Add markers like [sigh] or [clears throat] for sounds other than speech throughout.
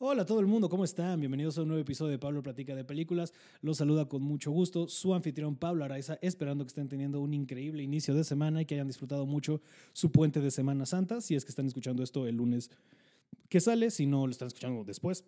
Hola a todo el mundo, ¿cómo están? Bienvenidos a un nuevo episodio de Pablo Platica de Películas. Los saluda con mucho gusto su anfitrión Pablo Araiza, esperando que estén teniendo un increíble inicio de semana y que hayan disfrutado mucho su puente de Semana Santa, si es que están escuchando esto el lunes que sale, si no lo están escuchando después,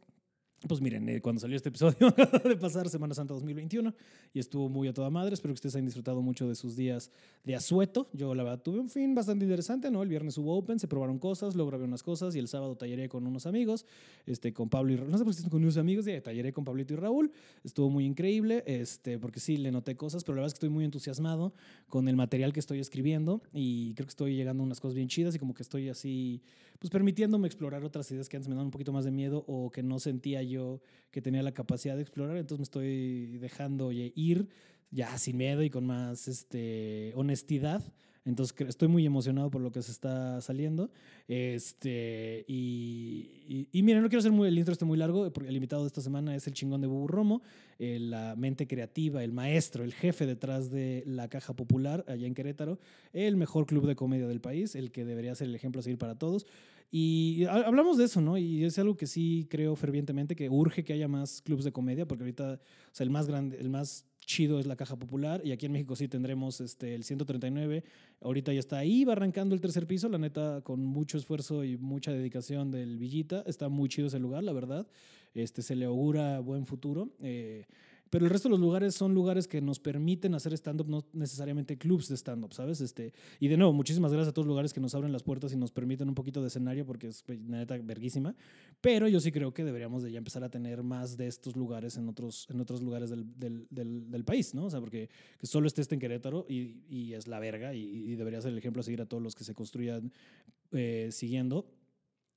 pues miren, eh, cuando salió este episodio [laughs] de pasar Semana Santa 2021 y estuvo muy a toda madre. Espero que ustedes hayan disfrutado mucho de sus días de asueto. Yo, la verdad, tuve un fin bastante interesante, ¿no? El viernes hubo Open, se probaron cosas, luego grabé unas cosas y el sábado talleré con unos amigos, este, con Pablo y No sé por qué con unos amigos, y talleré con Pablito y Raúl. Estuvo muy increíble, este, porque sí, le noté cosas, pero la verdad es que estoy muy entusiasmado con el material que estoy escribiendo y creo que estoy llegando a unas cosas bien chidas y como que estoy así, pues permitiéndome explorar otras ideas que antes me daban un poquito más de miedo o que no sentía yo que tenía la capacidad de explorar, entonces me estoy dejando ir ya sin miedo y con más este, honestidad. Entonces estoy muy emocionado por lo que se está saliendo. Este, y, y, miren, no quiero hacer muy, el intro este muy largo, porque el invitado de esta semana es el chingón de Bubu Romo, eh, la mente creativa, el maestro, el jefe detrás de la Caja Popular allá en Querétaro, el mejor club de comedia del país, el que debería ser el ejemplo a seguir para todos. Y hablamos de eso, ¿no? Y es algo que sí creo fervientemente que urge que haya más clubes de comedia, porque ahorita, o sea, el más grande, el más chido es la Caja Popular y aquí en México sí tendremos este, el 139. Ahorita ya está ahí, va arrancando el tercer piso, la neta, con mucho esfuerzo y mucha dedicación del Villita. Está muy chido ese lugar, la verdad. Este, se le augura buen futuro. Eh, pero el resto de los lugares son lugares que nos permiten hacer stand-up, no necesariamente clubs de stand-up, ¿sabes? Este, y de nuevo, muchísimas gracias a todos los lugares que nos abren las puertas y nos permiten un poquito de escenario, porque es neta verguísima. Pero yo sí creo que deberíamos de ya empezar a tener más de estos lugares en otros, en otros lugares del, del, del, país, ¿no? O sea, porque que solo esté este en Querétaro y, y es la verga y, y, debería ser el ejemplo a seguir a todos los que se construyan eh, siguiendo.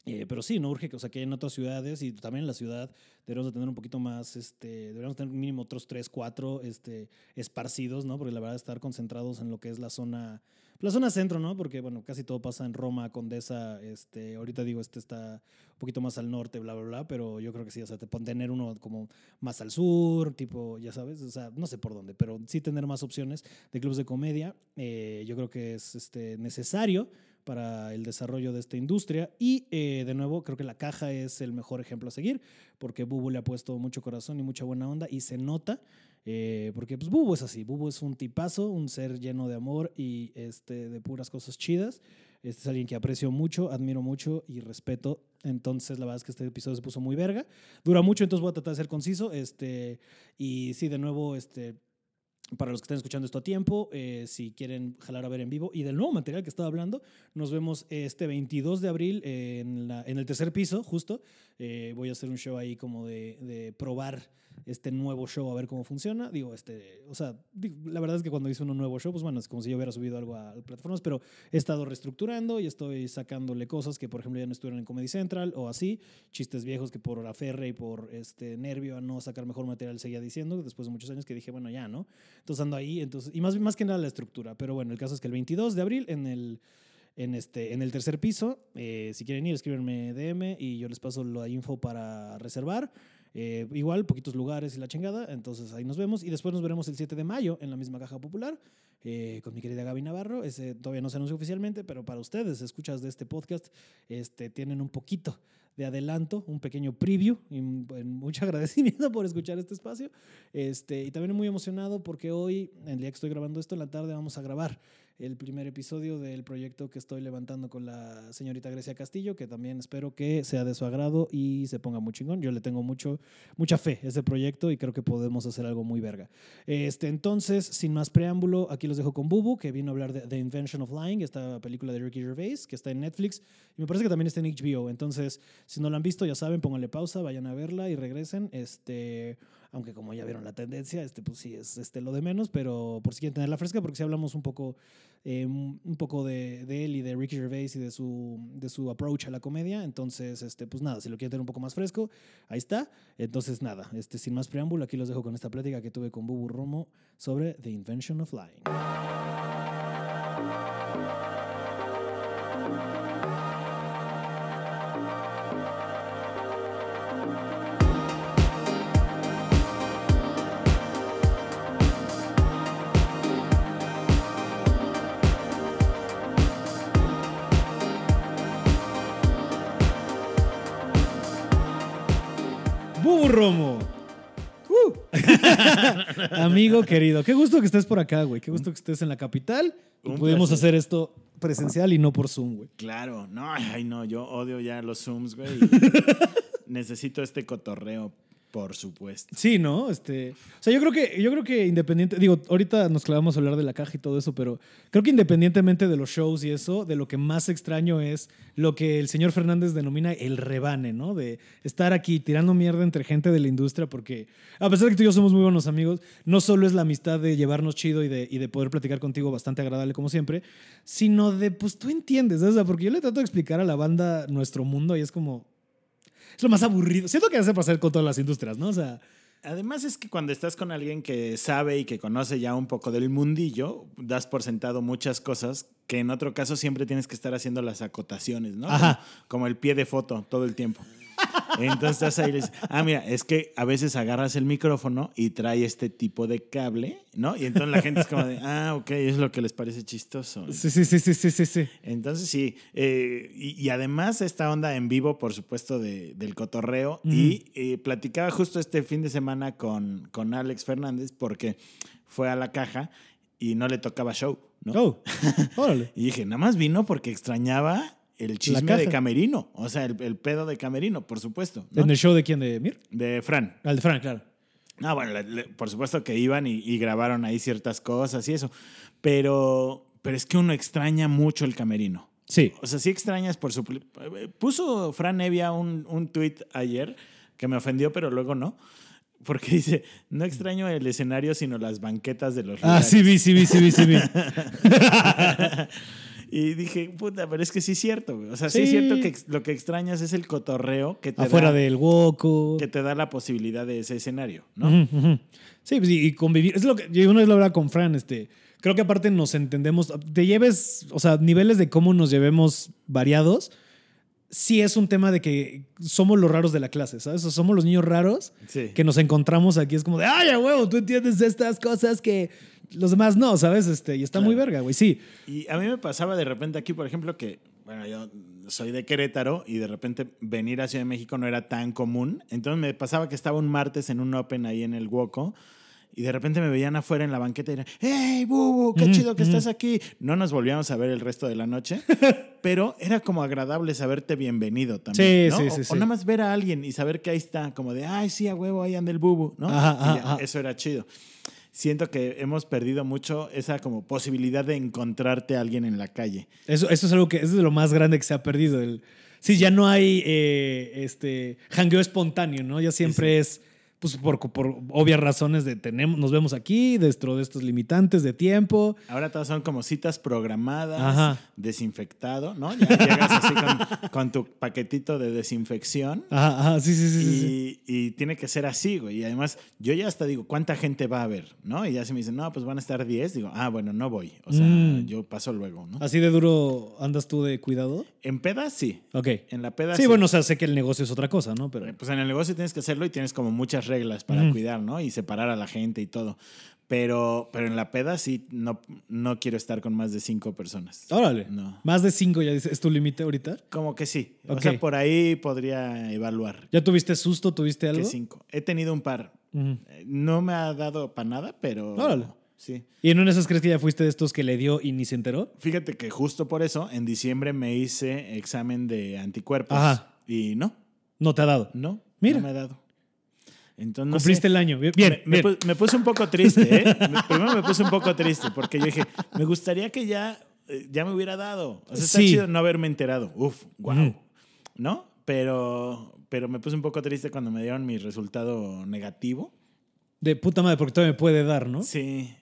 Eh, pero sí, no urge que, o sea, que en otras ciudades y también en la ciudad deberíamos de tener un poquito más, este, deberíamos tener mínimo otros tres, cuatro este, esparcidos, ¿no? Porque la verdad estar concentrados en lo que es la zona, la zona centro, ¿no? Porque, bueno, casi todo pasa en Roma, Condesa, este, ahorita digo, este está un poquito más al norte, bla, bla, bla, pero yo creo que sí, o sea, te pueden tener uno como más al sur, tipo, ya sabes, o sea, no sé por dónde, pero sí tener más opciones de clubes de comedia, eh, yo creo que es este, necesario para el desarrollo de esta industria. Y eh, de nuevo, creo que la caja es el mejor ejemplo a seguir, porque Bubu le ha puesto mucho corazón y mucha buena onda y se nota, eh, porque pues Bubu es así, Bubu es un tipazo, un ser lleno de amor y este, de puras cosas chidas. Este es alguien que aprecio mucho, admiro mucho y respeto. Entonces, la verdad es que este episodio se puso muy verga. Dura mucho, entonces voy a tratar de ser conciso. Este, y sí, de nuevo, este, para los que estén escuchando esto a tiempo, eh, si quieren jalar a ver en vivo y del nuevo material que estaba hablando, nos vemos este 22 de abril en, la, en el tercer piso, justo. Eh, voy a hacer un show ahí como de, de, probar este nuevo show a ver cómo funciona. Digo, este, o sea, la verdad es que cuando hice un nuevo show, pues bueno, es como si yo hubiera subido algo a, plataformas, pero he estado reestructurando y estoy sacándole cosas que, por ejemplo, ya no estuvieron en Comedy Central o así, chistes viejos que por aferre y por este nervio a no sacar mejor material seguía diciendo, después de muchos años que dije, bueno, ya, ¿no? Entonces ando ahí, entonces, y más, más que nada la estructura, pero bueno, el caso es que el 22 de abril en el en, este, en el tercer piso. Eh, si quieren ir, escríbenme DM y yo les paso la info para reservar. Eh, igual, poquitos lugares y la chingada. Entonces ahí nos vemos. Y después nos veremos el 7 de mayo en la misma caja popular eh, con mi querida Gaby Navarro. Ese todavía no se anunció oficialmente, pero para ustedes, escuchas de este podcast, este, tienen un poquito de adelanto, un pequeño preview. Y mucho [laughs] agradecimiento por escuchar este espacio. Este, y también muy emocionado porque hoy, el día que estoy grabando esto, en la tarde vamos a grabar el primer episodio del proyecto que estoy levantando con la señorita Grecia Castillo, que también espero que sea de su agrado y se ponga muy chingón. Yo le tengo mucho, mucha fe a ese proyecto y creo que podemos hacer algo muy verga. Este, entonces, sin más preámbulo, aquí los dejo con Bubu, que vino a hablar de The Invention of Lying, esta película de Ricky Gervais, que está en Netflix y me parece que también está en HBO. Entonces, si no la han visto, ya saben, pónganle pausa, vayan a verla y regresen. Este aunque como ya vieron la tendencia, este pues sí es este lo de menos, pero por si quieren tenerla fresca, porque si hablamos un poco, eh, un poco de, él y de Ricky Gervais y de su, de su approach a la comedia, entonces este pues nada, si lo quieren tener un poco más fresco, ahí está. Entonces nada, este sin más preámbulo, aquí los dejo con esta plática que tuve con Bubu Romo sobre The Invention of Lying. Romo. Uh. [laughs] Amigo querido, qué gusto que estés por acá, güey. Qué gusto que estés en la capital y Un pudimos placer. hacer esto presencial y no por Zoom, güey. Claro, no, ay no, yo odio ya los Zooms, güey. [laughs] Necesito este cotorreo, por supuesto. Sí, ¿no? Este, o sea, yo creo que, yo creo que independiente, digo, ahorita nos clavamos a hablar de la caja y todo eso, pero creo que independientemente de los shows y eso, de lo que más extraño es lo que el señor Fernández denomina el rebane, ¿no? De estar aquí tirando mierda entre gente de la industria, porque a pesar de que tú y yo somos muy buenos amigos, no solo es la amistad de llevarnos chido y de, y de poder platicar contigo bastante agradable como siempre, sino de, pues tú entiendes, ¿sabes? Porque yo le trato de explicar a la banda nuestro mundo y es como... Es lo más aburrido. Siento que hace pasar con todas las industrias, ¿no? O sea, Además es que cuando estás con alguien que sabe y que conoce ya un poco del mundillo, das por sentado muchas cosas que en otro caso siempre tienes que estar haciendo las acotaciones, ¿no? Ajá. Como, como el pie de foto todo el tiempo. Entonces estás ahí y le dices, ah, mira, es que a veces agarras el micrófono y trae este tipo de cable, ¿no? Y entonces la gente es como de, ah, ok, es lo que les parece chistoso. Sí, sí, sí, sí, sí, sí, sí. Entonces sí, eh, y, y además esta onda en vivo, por supuesto, de- del cotorreo. Y eh, platicaba justo este fin de semana con, con Alex Fernández porque fue a la caja y no le tocaba show, ¿no? Oh, órale. [laughs] Y dije, nada más vino porque extrañaba el chisme de Camerino, o sea, el, el pedo de Camerino, por supuesto, ¿no? ¿En el show de quién? ¿De Mir? De Fran. Al de Frank, claro. Ah, bueno, le- le- por supuesto que iban y, y grabaron ahí ciertas cosas y eso, pero, pero es que uno extraña mucho el Camerino. Sí. O sea, sí extrañas por su... Puso Fran Evia un, un tweet ayer que me ofendió, pero luego no. Porque dice, no extraño el escenario, sino las banquetas de los Ah, lugares". sí vi, sí vi, sí vi, sí vi. [laughs] Y dije, puta, pero es que sí es cierto. güey. O sea, sí, es cierto que lo que extrañas es el cotorreo que te, Afuera da, del Woco. que te da la posibilidad de ese escenario, ¿no? Ujú. Sí, pues, y, y convivir. Es lo que yo una vez lo hablaba con Fran, este. Creo que aparte nos entendemos. Te lleves, o sea, niveles de cómo nos llevemos variados. Sí es un tema de que somos los raros de la clase, ¿sabes? O somos los niños raros Sí. que nos encontramos aquí. Es como de, ay, a huevo, tú entiendes estas cosas que los demás no, ¿sabes? Este, y está Claro. muy verga, güey. Sí. Y a mí me pasaba de repente aquí, por ejemplo, que, bueno, yo soy de Querétaro y de repente venir a Ciudad de México no era tan común. Entonces me pasaba que estaba un martes en un Open ahí en el Woco y de repente me veían afuera en la banqueta y eran, ¡Hey, Bubu! ¡Qué chido que estás aquí! No nos volvíamos a ver el resto de la noche, [laughs] pero era como agradable saberte bienvenido también. Sí, ¿no? sí, o, sí, o sí. nada más ver a alguien y saber que ahí está, como de, ¡ay, sí, a huevo, ahí anda el Bubu! ¿no? Ajá, ajá, ya, ajá. Eso era chido siento que hemos perdido mucho esa como posibilidad de encontrarte a alguien en la calle. Eso, eso es algo que eso es lo más grande que se ha perdido. El, sí, ya no hay eh, este jangueo espontáneo, ¿no? Ya siempre es, pues por, por obvias razones de tenemos, nos vemos aquí, dentro de estos limitantes de tiempo. Ahora todas son como citas programadas, Ajá. desinfectado, ¿no? Ya llegas así con, con tu paquetito de desinfección. Ajá, ajá, sí, sí, sí, sí, sí. Y, tiene que ser así, güey. Y además, yo ya hasta digo, ¿cuánta gente va a haber? ¿No? Y ya se me dicen, no, pues van a estar 10. Digo, ah, bueno, no voy. O sea, Mm. yo paso luego, ¿no? Así de duro andas tú de cuidado. En pedas, sí. Ok. En la peda, Sí, bueno, o sea, sé que el negocio es otra cosa, ¿no? Pero. Pues en el negocio tienes que hacerlo y tienes como muchas reglas para Ujú. cuidar, ¿no? Y separar a la gente y todo. Pero, pero en la peda sí no, no quiero estar con más de cinco personas. Órale. No. Más de cinco ya dices, ¿es tu límite ahorita? Como que sí. O sea, por ahí podría evaluar. ¿Ya tuviste susto? ¿Tuviste Que algo? cinco. He tenido un par. Eh, No me ha dado para nada, pero. Órale. Sí. ¿Y en una de esas crees que ya fuiste de estos que le dio y ni se enteró? Fíjate que justo por eso en diciembre me hice examen de anticuerpos. Ajá. Y no, No te ha dado. no. Mira. No me ha dado. Entonces, no Cumpliste sé. el año. Bien, bien. me, me bien. pu- me puse un poco triste, ¿eh? Me- Primero me puse un poco triste porque yo dije, me gustaría que ya, eh, ya me hubiera dado. O sea, está Sí. chido no haberme enterado. Uf, wow. Ujú. ¿No? Pero, pero me puse un poco triste cuando me dieron mi resultado negativo. De puta madre, porque todavía me puede dar, ¿no? Sí.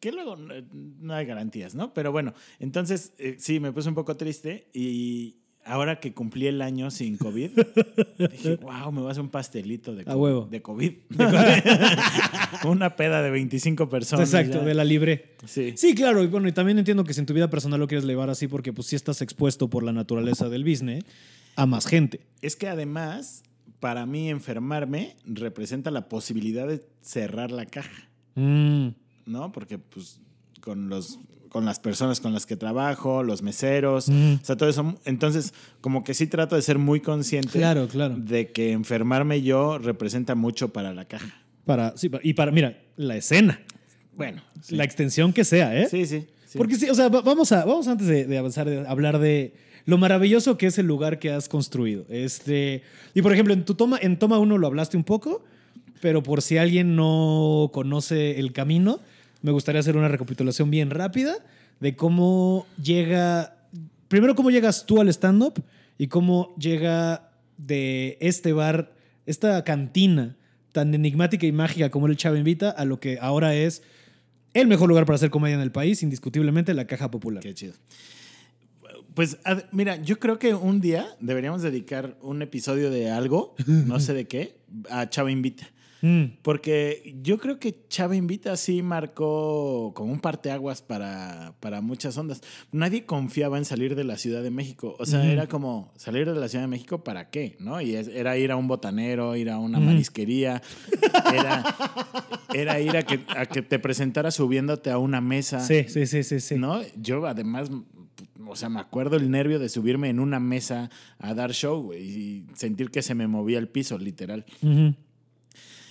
Que luego no, no hay garantías, ¿no? Pero bueno, entonces eh, sí, me puse un poco triste y ahora que cumplí el año sin COVID, [laughs] dije, wow, me voy a hacer un pastelito de, A co- huevo. de COVID. [laughs] Una peda de 25 personas. Exacto, ya. de la libre. Sí. Sí, claro, y bueno, y también entiendo que si en tu vida personal lo quieres llevar así, porque pues sí estás expuesto por la naturaleza del business a más gente. Es que además, para mí enfermarme representa la posibilidad de cerrar la caja, Mm, ¿no? Porque pues con los con las personas con las que trabajo, los meseros, Mm. o sea, todo eso. Entonces, como que sí trato de ser muy consciente Claro, claro. de que enfermarme yo representa mucho para la caja. Para, sí, y para, mira, la escena, Bueno, sí. la extensión que sea, ¿eh? sí, sí, sí. Porque sí, o sea, va- vamos a, vamos antes de, de avanzar, de hablar de lo maravilloso que es el lugar que has construido. Este, y por ejemplo, en tu toma, en toma 1 lo hablaste un poco, pero por si alguien no conoce el camino, me gustaría hacer una recapitulación bien rápida de cómo llega, primero cómo llegas tú al stand-up y cómo llega de este bar, esta cantina tan enigmática y mágica como el Chavo Invita a lo que ahora es el mejor lugar para hacer comedia en el país, indiscutiblemente la Caja Popular. Qué chido. Pues mira, yo creo que un día deberíamos dedicar un episodio de algo, no sé de qué, a Chava Invita. Mm, Porque yo creo que Chava Invita sí marcó como un parteaguas para, para muchas ondas. Nadie confiaba en salir de la Ciudad de México. O sea, era como salir de la Ciudad de México para qué, ¿no? Y es- era ir a un botanero, ir a una marisquería, era, era ir a que, a que te presentara subiéndote a una mesa. sí, sí, sí, sí, sí. ¿No? Yo además, o sea, me acuerdo el nervio de subirme en una mesa a dar show, y sentir que se me movía el piso, literal. Eh,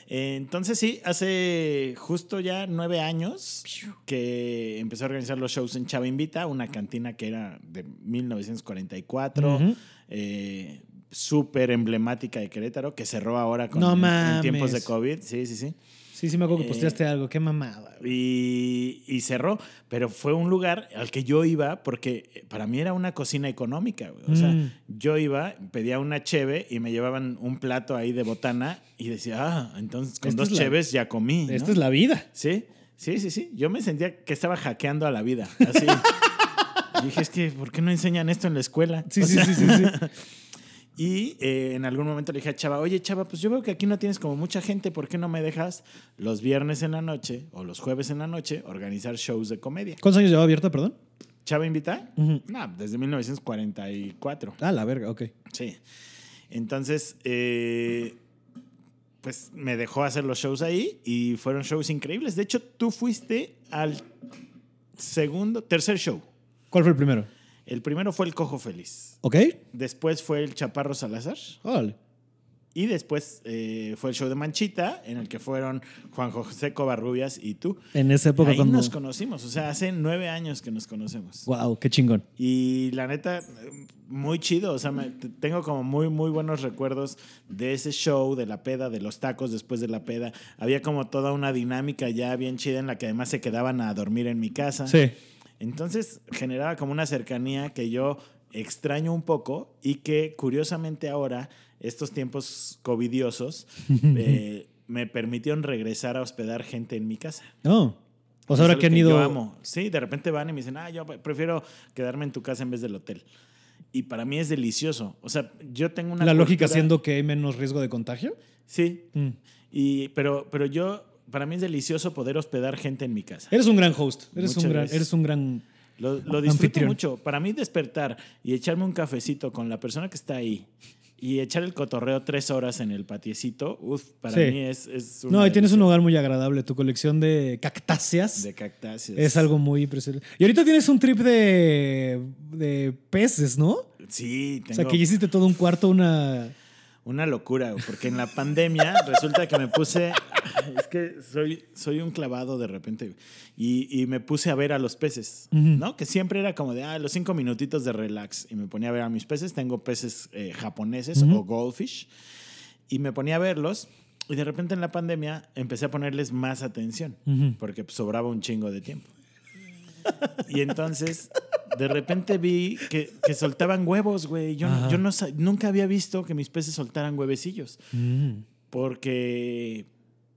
Entonces sí, hace justo ya nueve años que empecé a organizar los shows en Chava Invita, una cantina que era de 1944, Ujú. eh, súper emblemática de Querétaro, que cerró ahora con, No en- tiempos de COVID. Sí, sí, sí. Sí, sí, me acuerdo que Eh, posteaste algo. Qué mamada. güey. Y, y cerró, pero fue un lugar al que yo iba porque para mí era una cocina económica. güey. O sea, Mm. yo iba, pedía una cheve y me llevaban un plato ahí de botana y decía, ah, entonces con Esta dos la- cheves ya comí. ¿no? Esta es la vida. Sí, sí, sí, sí. Yo me sentía que estaba hackeando a la vida. Así. [laughs] Dije, es que, ¿por qué no enseñan esto en la escuela? Sí, O sí, sea, sí, sí, sí. [laughs] y eh, en algún momento le dije a Chava, oye Chava, pues yo veo que aquí no tienes como mucha gente, ¿por qué no me dejas los viernes en la noche o los jueves en la noche organizar shows de comedia? ¿Cuántos años llevaba abierta, perdón? ¿Chava invita? Ujú. No, desde 1944. Ah, la verga, ok. Sí. Entonces, eh, pues me dejó hacer los shows ahí y fueron shows increíbles. De hecho, tú fuiste al segundo, tercer show. ¿Cuál fue el primero? El primero fue el Cojo Feliz. ¿Ok? Después fue el Chaparro Salazar. Órale. Y después eh, fue el show de Manchita, en el que fueron Juan José Covarrubias y tú. En esa época Ahí cuando... nos conocimos, o sea, hace nueve años que nos conocemos. Wow, qué chingón. Y la neta, muy chido, o sea, me- tengo como muy, muy buenos recuerdos de ese show, de la peda, de los tacos después de la peda. Había como toda una dinámica ya bien chida en la que además se quedaban a dormir en mi casa. Sí. Entonces generaba como una cercanía que yo extraño un poco y que curiosamente ahora, estos tiempos covidiosos, [laughs] eh, me permitieron regresar a hospedar gente en mi casa. No. O sea, ahora que han ido... Yo amo. Sí, de repente van y me dicen, ah, yo prefiero quedarme en tu casa en vez del hotel. Y para mí es delicioso. O sea, yo tengo una. La lógica siendo que hay menos riesgo de contagio. Sí. Mm. Y, pero, pero yo. Para mí es delicioso poder hospedar gente en mi casa. Eres un gran host. Eres Muchas un gran, gracias. eres un gran. Lo, lo disfruto Anfitrión. mucho. Para mí despertar y echarme un cafecito con la persona que está ahí y echar el cotorreo tres horas en el patiecito, uf, para Sí. mí es, es No, una y tienes un hogar muy agradable. Tu colección de cactáceas de cactáceas. es algo muy impresionante. Y ahorita tienes un trip de, de peces, ¿no? Sí, O sea, tengo- que ya hiciste todo un cuarto, una. Una locura, porque en la pandemia [laughs] resulta que me puse. Es que soy, soy un clavado de repente. Y, y me puse a ver a los peces. ¿no? Que siempre era como de, ah, los cinco minutitos de relax. Y me ponía a ver a mis peces. Tengo peces eh, japoneses o goldfish. Y me ponía a verlos. Y de repente en la pandemia empecé a ponerles más atención, porque pues, sobraba un chingo de tiempo. Y entonces, de repente vi que, que soltaban huevos, güey. Yo, Ajá. yo no, nunca había visto que mis peces soltaran huevecillos, Mm. porque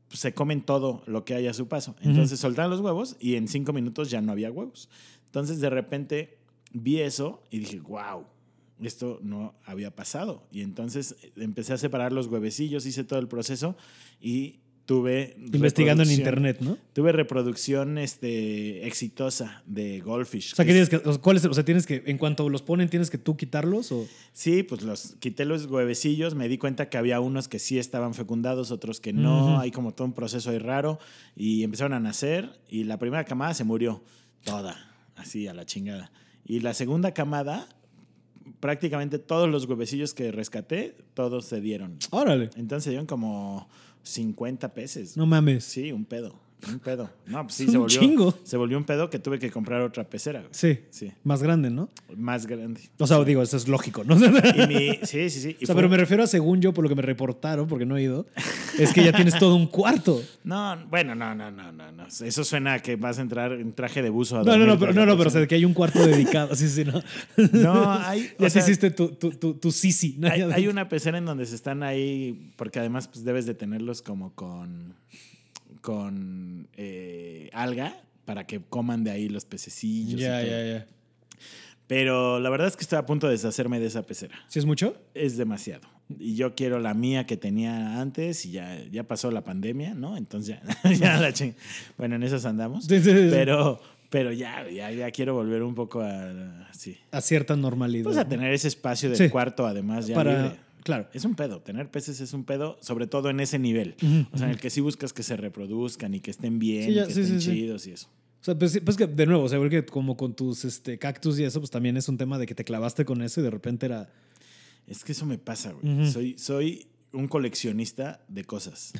pues, se comen todo lo que hay a su paso. Entonces soltaban los huevos y en cinco minutos ya no había huevos. Entonces, de repente vi eso y dije, wow. Esto no había pasado. Y entonces empecé a separar los huevecillos, hice todo el proceso y tuve. Investigando en internet, ¿no? Tuve reproducción este, exitosa de Goldfish. O sea, que ¿qué es- tienes que, o sea, ¿cuál es? O sea, tienes que, en cuanto los ponen, tienes que tú quitarlos o. Sí, pues los quité los huevecillos, me di cuenta que había unos que sí estaban fecundados, otros que no, hay como todo un proceso ahí raro y empezaron a nacer y la primera camada se murió toda. así a la chingada. Y la segunda camada, prácticamente todos los huevecillos que rescaté, todos se dieron. Órale. Entonces dieron como 50 peces. No mames. Sí, un pedo. Un pedo. No, pues sí, se volvió, chingo. se volvió un pedo que tuve que comprar otra pecera. güey. Sí. Sí, Más grande, ¿no? más grande. O sea, digo, eso es lógico, ¿no? [laughs] Y mi, sí, sí, sí. y O sea, fue- pero me refiero a según yo, por lo que me reportaron, porque no he ido, [laughs] es que ya tienes todo un cuarto. No, bueno, no, no, no, no, no. Eso suena a que vas a entrar en traje de buzo a No, no, no, pero, no, no, pero o sea, que hay un cuarto dedicado. Sí, sí, no. [laughs] No, hay. Ya te hiciste tu, tu, tu, tu sisi. Hay, hay una pecera en donde se están ahí, porque además pues, debes de tenerlos como con, con eh, alga para que coman de ahí los pececillos. Ya, ya, ya. Pero la verdad es que estoy a punto de deshacerme de esa pecera. ¿Sí es mucho? Es demasiado. Y yo quiero la mía que tenía antes y ya, ya pasó la pandemia, ¿no? Entonces ya, [laughs] ya la ching... Bueno, en esas andamos. Pero, pero ya, ya, ya quiero volver un poco a... Sí. A cierta normalidad. Pues a tener ese espacio del Sí. cuarto, además, ya Para, libre. Claro. Es un pedo, tener peces es un pedo, sobre todo en ese nivel. Ujú, O sea, en el que sí buscas que se reproduzcan y que estén bien, Sí, ya, que sí, estén sí, chidos y eso. O sea, pues, pues que de nuevo, o sea, igual que como con tus este, cactus y eso, pues también es un tema de que te clavaste con eso y de repente era. Es que eso me pasa, güey. Ujú. soy, soy un coleccionista de cosas.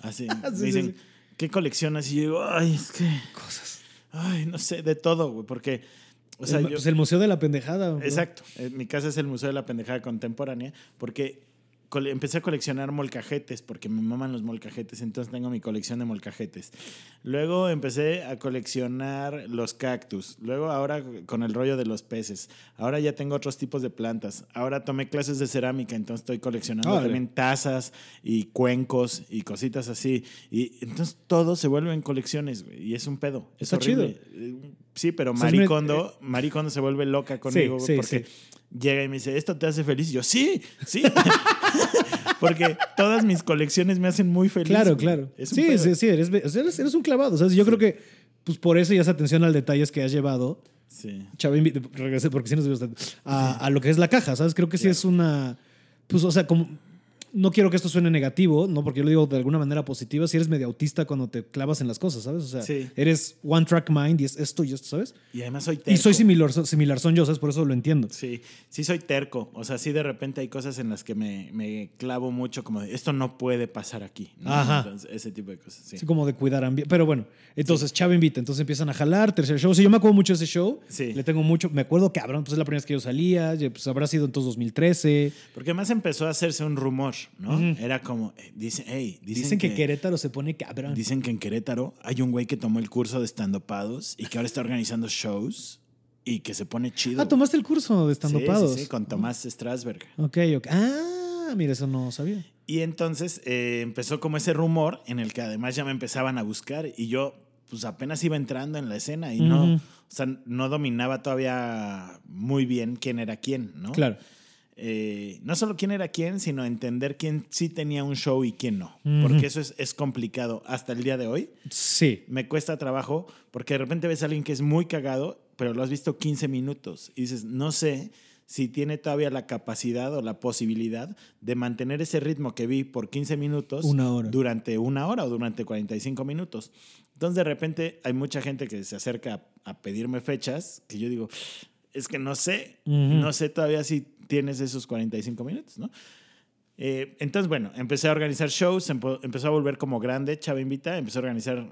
Así, [laughs] Sí, me dicen. ¿qué coleccionas? Y yo digo, ay, es que, Cosas. ay, no sé, de todo, güey, porque, o sea, el, yo... Pues el museo de la pendejada. bro. Exacto. Eh, Mi casa es el Museo de la Pendejada Contemporánea porque empecé a coleccionar molcajetes porque me maman los molcajetes, entonces tengo mi colección de molcajetes. Luego empecé a coleccionar los cactus. Luego ahora con el rollo de los peces. Ahora ya tengo otros tipos de plantas. Ahora tomé clases de cerámica, entonces estoy coleccionando también tazas y cuencos y cositas así. Y entonces todo se vuelve en colecciones y es un pedo. Es Está horrible. Eh, Sí, pero O sea, es me- Maricondo, Maricondo se vuelve loca conmigo güey, sí, porque sí. llega y me dice, ¿esto te hace feliz? Y yo, sí, sí. [laughs] [laughs] porque todas mis colecciones me hacen muy feliz. Claro, claro. Sí, pedo. sí, sí, eres, eres, eres un clavado. O sea, yo creo que pues por eso y esa atención al detalle es que has llevado, Sí. Chavín, vi- regresé porque sí nos tanto, a, a lo que es la caja, ¿sabes? Creo que sí Claro. es una. Pues, o sea, como. No quiero que esto suene negativo, ¿no? Porque yo lo digo de alguna manera positiva. Si eres medio autista cuando te clavas en las cosas, ¿sabes? O sea, Sí. eres one track mind y es esto y esto, ¿sabes? Y además soy terco. Y soy similar, similar son yo, ¿sabes? Por eso lo entiendo. Sí, sí soy terco. O sea, sí de repente hay cosas en las que me, me clavo mucho como de, esto no puede pasar aquí. ¿no? Ajá. Entonces, ese tipo de cosas, sí. Como de cuidar ambiente. Pero bueno, entonces Chava invita, entonces empiezan a jalar, tercer show. Sí, yo me acuerdo mucho de ese show. Sí. Le tengo mucho, me acuerdo cabrón, pues es la primera vez que yo salía, pues habrá sido entonces 2013. Porque además empezó a hacerse un rumor, ¿no? Era como, eh, dicen, hey, dicen, Dicen, que, Querétaro se pone cabrón. Dicen que en Querétaro hay un güey que tomó el curso de estandopados y que ahora está organizando shows y que se pone chido. ah, tomaste el curso de estando Sí. Sí, sí, con Tomás Strasberg. Ok, ok. Ah, mira, eso no sabía. Y entonces eh, empezó como ese rumor en el que además ya me empezaban a buscar y yo pues apenas iba entrando en la escena y no, Ujú. o sea, no dominaba todavía muy bien quién era quién, ¿no? Claro. Eh, no solo quién era quién, sino entender quién sí tenía un show y quién no. Porque eso es, es complicado hasta el día de hoy. Sí. Me cuesta trabajo porque de repente ves a alguien que es muy cagado, pero lo has visto 15 minutos y dices, no sé si tiene todavía la capacidad o la posibilidad de mantener ese ritmo que vi por 15 minutos Una hora. durante una hora o durante 45 minutos. Entonces de repente hay mucha gente que se acerca a, a pedirme fechas que yo digo, es que no sé, no sé todavía si tienes esos 45 minutos, ¿no? Eh, entonces, bueno, empecé a organizar shows, empo- empezó a volver como grande, Chava Invita, empecé a organizar,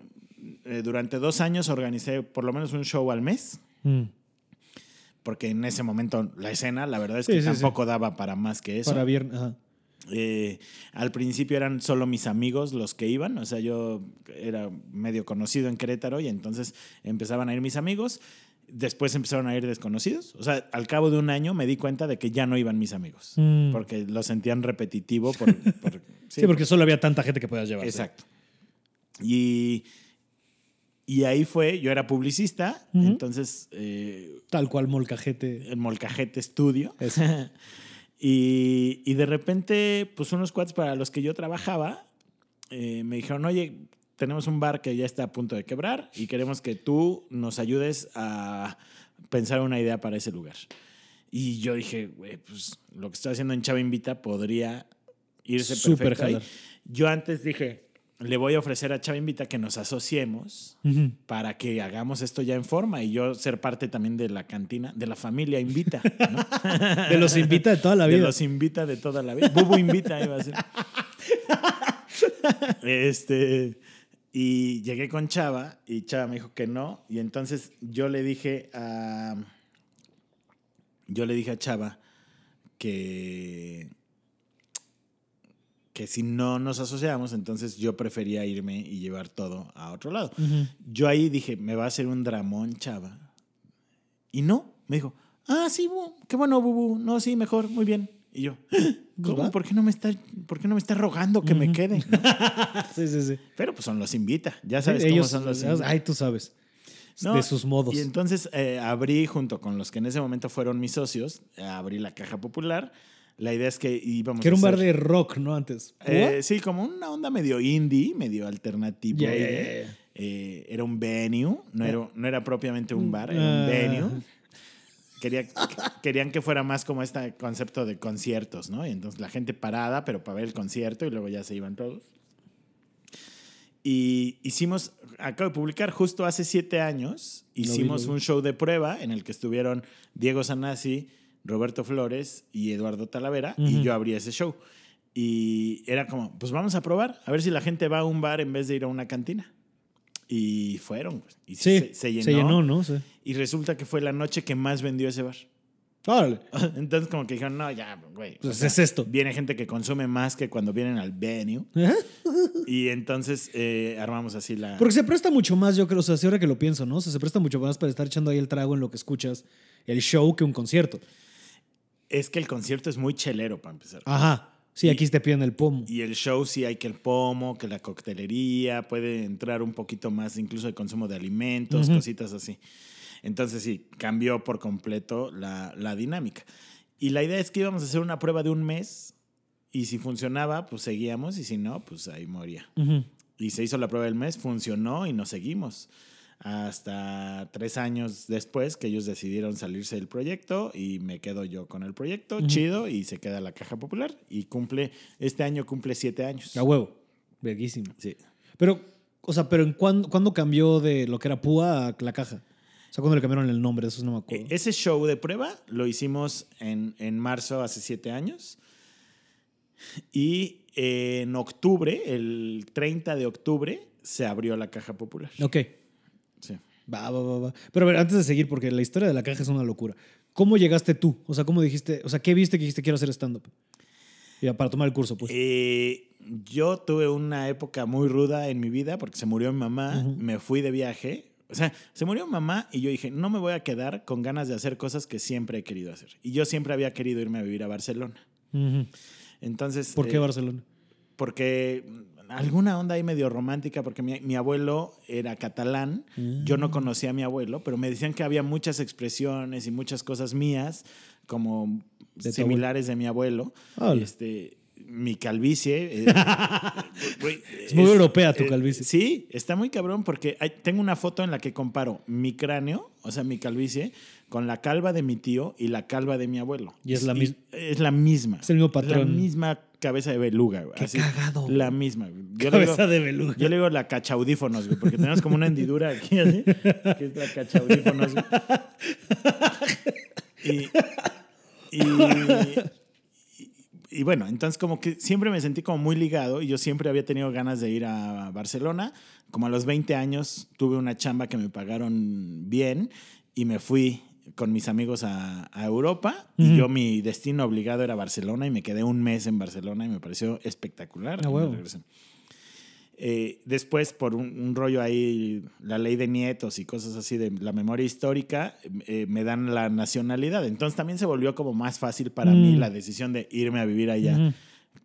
eh, durante dos años organicé por lo menos un show al mes, Mm. porque en ese momento la escena, la verdad es Sí, que sí, tampoco daba para más que eso. Para viernes. Ajá. Eh, al principio eran solo mis amigos los que iban, o sea, yo era medio conocido en Querétaro y entonces empezaban a ir mis amigos, después empezaron a ir desconocidos, o sea, al cabo de un año me di cuenta de que ya no iban mis amigos, Mm. porque lo sentían repetitivo. Por, por- [laughs] Sí, porque solo había tanta gente que podías llevar. Exacto. Y, y ahí fue, yo era publicista, entonces eh, Tal cual molcajete. el Molcajete Studio. Eso. [laughs] y, y de repente, pues unos cuates para los que yo trabajaba eh, me dijeron, oye, tenemos un bar que ya está a punto de quebrar y queremos que tú nos ayudes a pensar una idea para ese lugar. Y yo dije, güey, pues lo que estoy haciendo en Chava Invita podría irse Súper perfecto ahí. Yo antes dije, le voy a ofrecer a Chava Invita que nos asociemos Ujú. para que hagamos esto ya en forma y yo ser parte también de la cantina, de la familia Invita. ¿no? [laughs] De los invita de toda la De vida. los invita de toda la vida. Bubu invita iba a ser. [laughs] Este. Y llegué con Chava y Chava me dijo que no. Y entonces yo le dije a. Yo le dije a Chava que. Que si no nos asociamos, entonces yo prefería irme y llevar todo a otro lado. Yo ahí dije, me va a hacer un dramón, Chava. Y no, me dijo, ah, sí, bu, qué bueno, Bubu. No, sí, mejor, muy bien. Y yo, [gasps] ¿cómo? va. ¿Por qué no me está, por qué no me está rogando que me quede? ¿no? [laughs] Sí, sí, sí. Pero pues son los invita. Ya sabes Sí, cómo ellos, son los invita. ay, tú sabes. No, de sus modos. Y entonces eh, abrí, junto con los que en ese momento fueron mis socios, eh, abrí la caja popular. La idea es que íbamos que era un bar de rock, ¿no? Antes. Eh, sí, como una onda medio indie, medio alternativo. ¿eh? ya. Eh, era un venue, no era, no era propiamente un bar, era Ah. un venue. Quería, querían que fuera más como este concepto de conciertos, ¿no? Y entonces la gente parada, pero para ver el concierto y luego ya se iban todos. Y hicimos, acabo de publicar, justo hace siete años, hicimos lo vi. un show de prueba en el que estuvieron Diego Sanasi, Roberto Flores y Eduardo Talavera, y yo abrí ese show. Y era como, pues vamos a probar, a ver si la gente va a un bar en vez de ir a una cantina. Y fueron, pues, y Sí, se, se llenó. Se llenó, ¿no? Sí. Y resulta que fue la noche que más vendió ese bar. Órale. [laughs] Entonces como que dijeron, no, ya, güey. o Pues sea, es esto. Viene gente que consume más que cuando vienen al venue. Ajá. Y entonces eh, armamos así la... Porque se presta mucho más, yo creo, o sea, si ahora que lo pienso, ¿no? O sea, se presta mucho más para estar echando ahí el trago en lo que escuchas el show que un concierto. Es que el concierto es muy chelero para empezar. Ajá. Sí, Y- aquí te piden el pomo. Y el show sí hay que el pomo, que la coctelería, puede entrar un poquito más incluso de consumo de alimentos, Ujú. cositas así. Entonces sí, cambió por completo la, la dinámica. Y la idea es que íbamos a hacer una prueba de un mes y si funcionaba, pues seguíamos y si no, pues ahí moría. Y se hizo la prueba del mes, funcionó y nos seguimos. Hasta tres años después que ellos decidieron salirse del proyecto y me quedo yo con el proyecto, chido, y se queda la caja popular y cumple, este año cumple siete años. A huevo. Verguísimo. Sí. Pero, o sea, pero ¿en cuándo, cuándo cambió de lo que era Púa a la caja? O sea, ¿cuándo le cambiaron el nombre? Eso no me acuerdo. E- Ese show de prueba lo hicimos en, en marzo hace siete años. Y eh, en octubre, el 30 de octubre, se abrió la caja popular. Ok. Va, va, va, va. Pero a ver, antes de seguir, porque la historia de la caja es una locura. ¿Cómo llegaste tú? O sea, ¿cómo dijiste? O sea, ¿qué viste que dijiste quiero hacer stand-up? Para tomar el curso, pues. Eh, yo tuve una época muy ruda en mi vida porque se murió mi mamá, me fui de viaje. O sea, se murió mi mamá y yo dije, no me voy a quedar con ganas de hacer cosas que siempre he querido hacer. Y yo siempre había querido irme a vivir a Barcelona. Entonces, ¿Por qué eh, Barcelona? porque alguna onda ahí medio romántica, porque mi, mi abuelo era catalán, yo no conocía a mi abuelo, pero me decían que había muchas expresiones y muchas cosas mías, como De similares de mi abuelo. Este, mi calvicie. eh, [laughs] Es muy europea tu eh, calvicie. sí, está muy cabrón porque hay- tengo una foto en la que comparo mi cráneo, o sea, mi calvicie, con la calva de mi tío y la calva de mi abuelo. Y es la mis- Es la misma. Es el mismo La patrón. misma cabeza de beluga, güey. Qué así, cagado. La misma. Yo, digo, Cabeza de beluga. yo le digo la cachaudífonos, güey, porque tenemos como una hendidura aquí, así, que es la cachaudífonos. güey. Y, y, y- y bueno, entonces como que siempre me sentí como muy ligado y yo siempre había tenido ganas de ir a Barcelona. Como a los 20 años tuve una chamba que me pagaron bien y me fui con mis amigos a, a Europa y yo mi destino obligado era Barcelona y me quedé un mes en Barcelona y me pareció espectacular. Ah. Eh, después, por un, un rollo ahí, la ley de nietos y cosas así de la memoria histórica, eh, me dan la nacionalidad. Entonces también se volvió como más fácil para mí Mm. la decisión de irme a vivir allá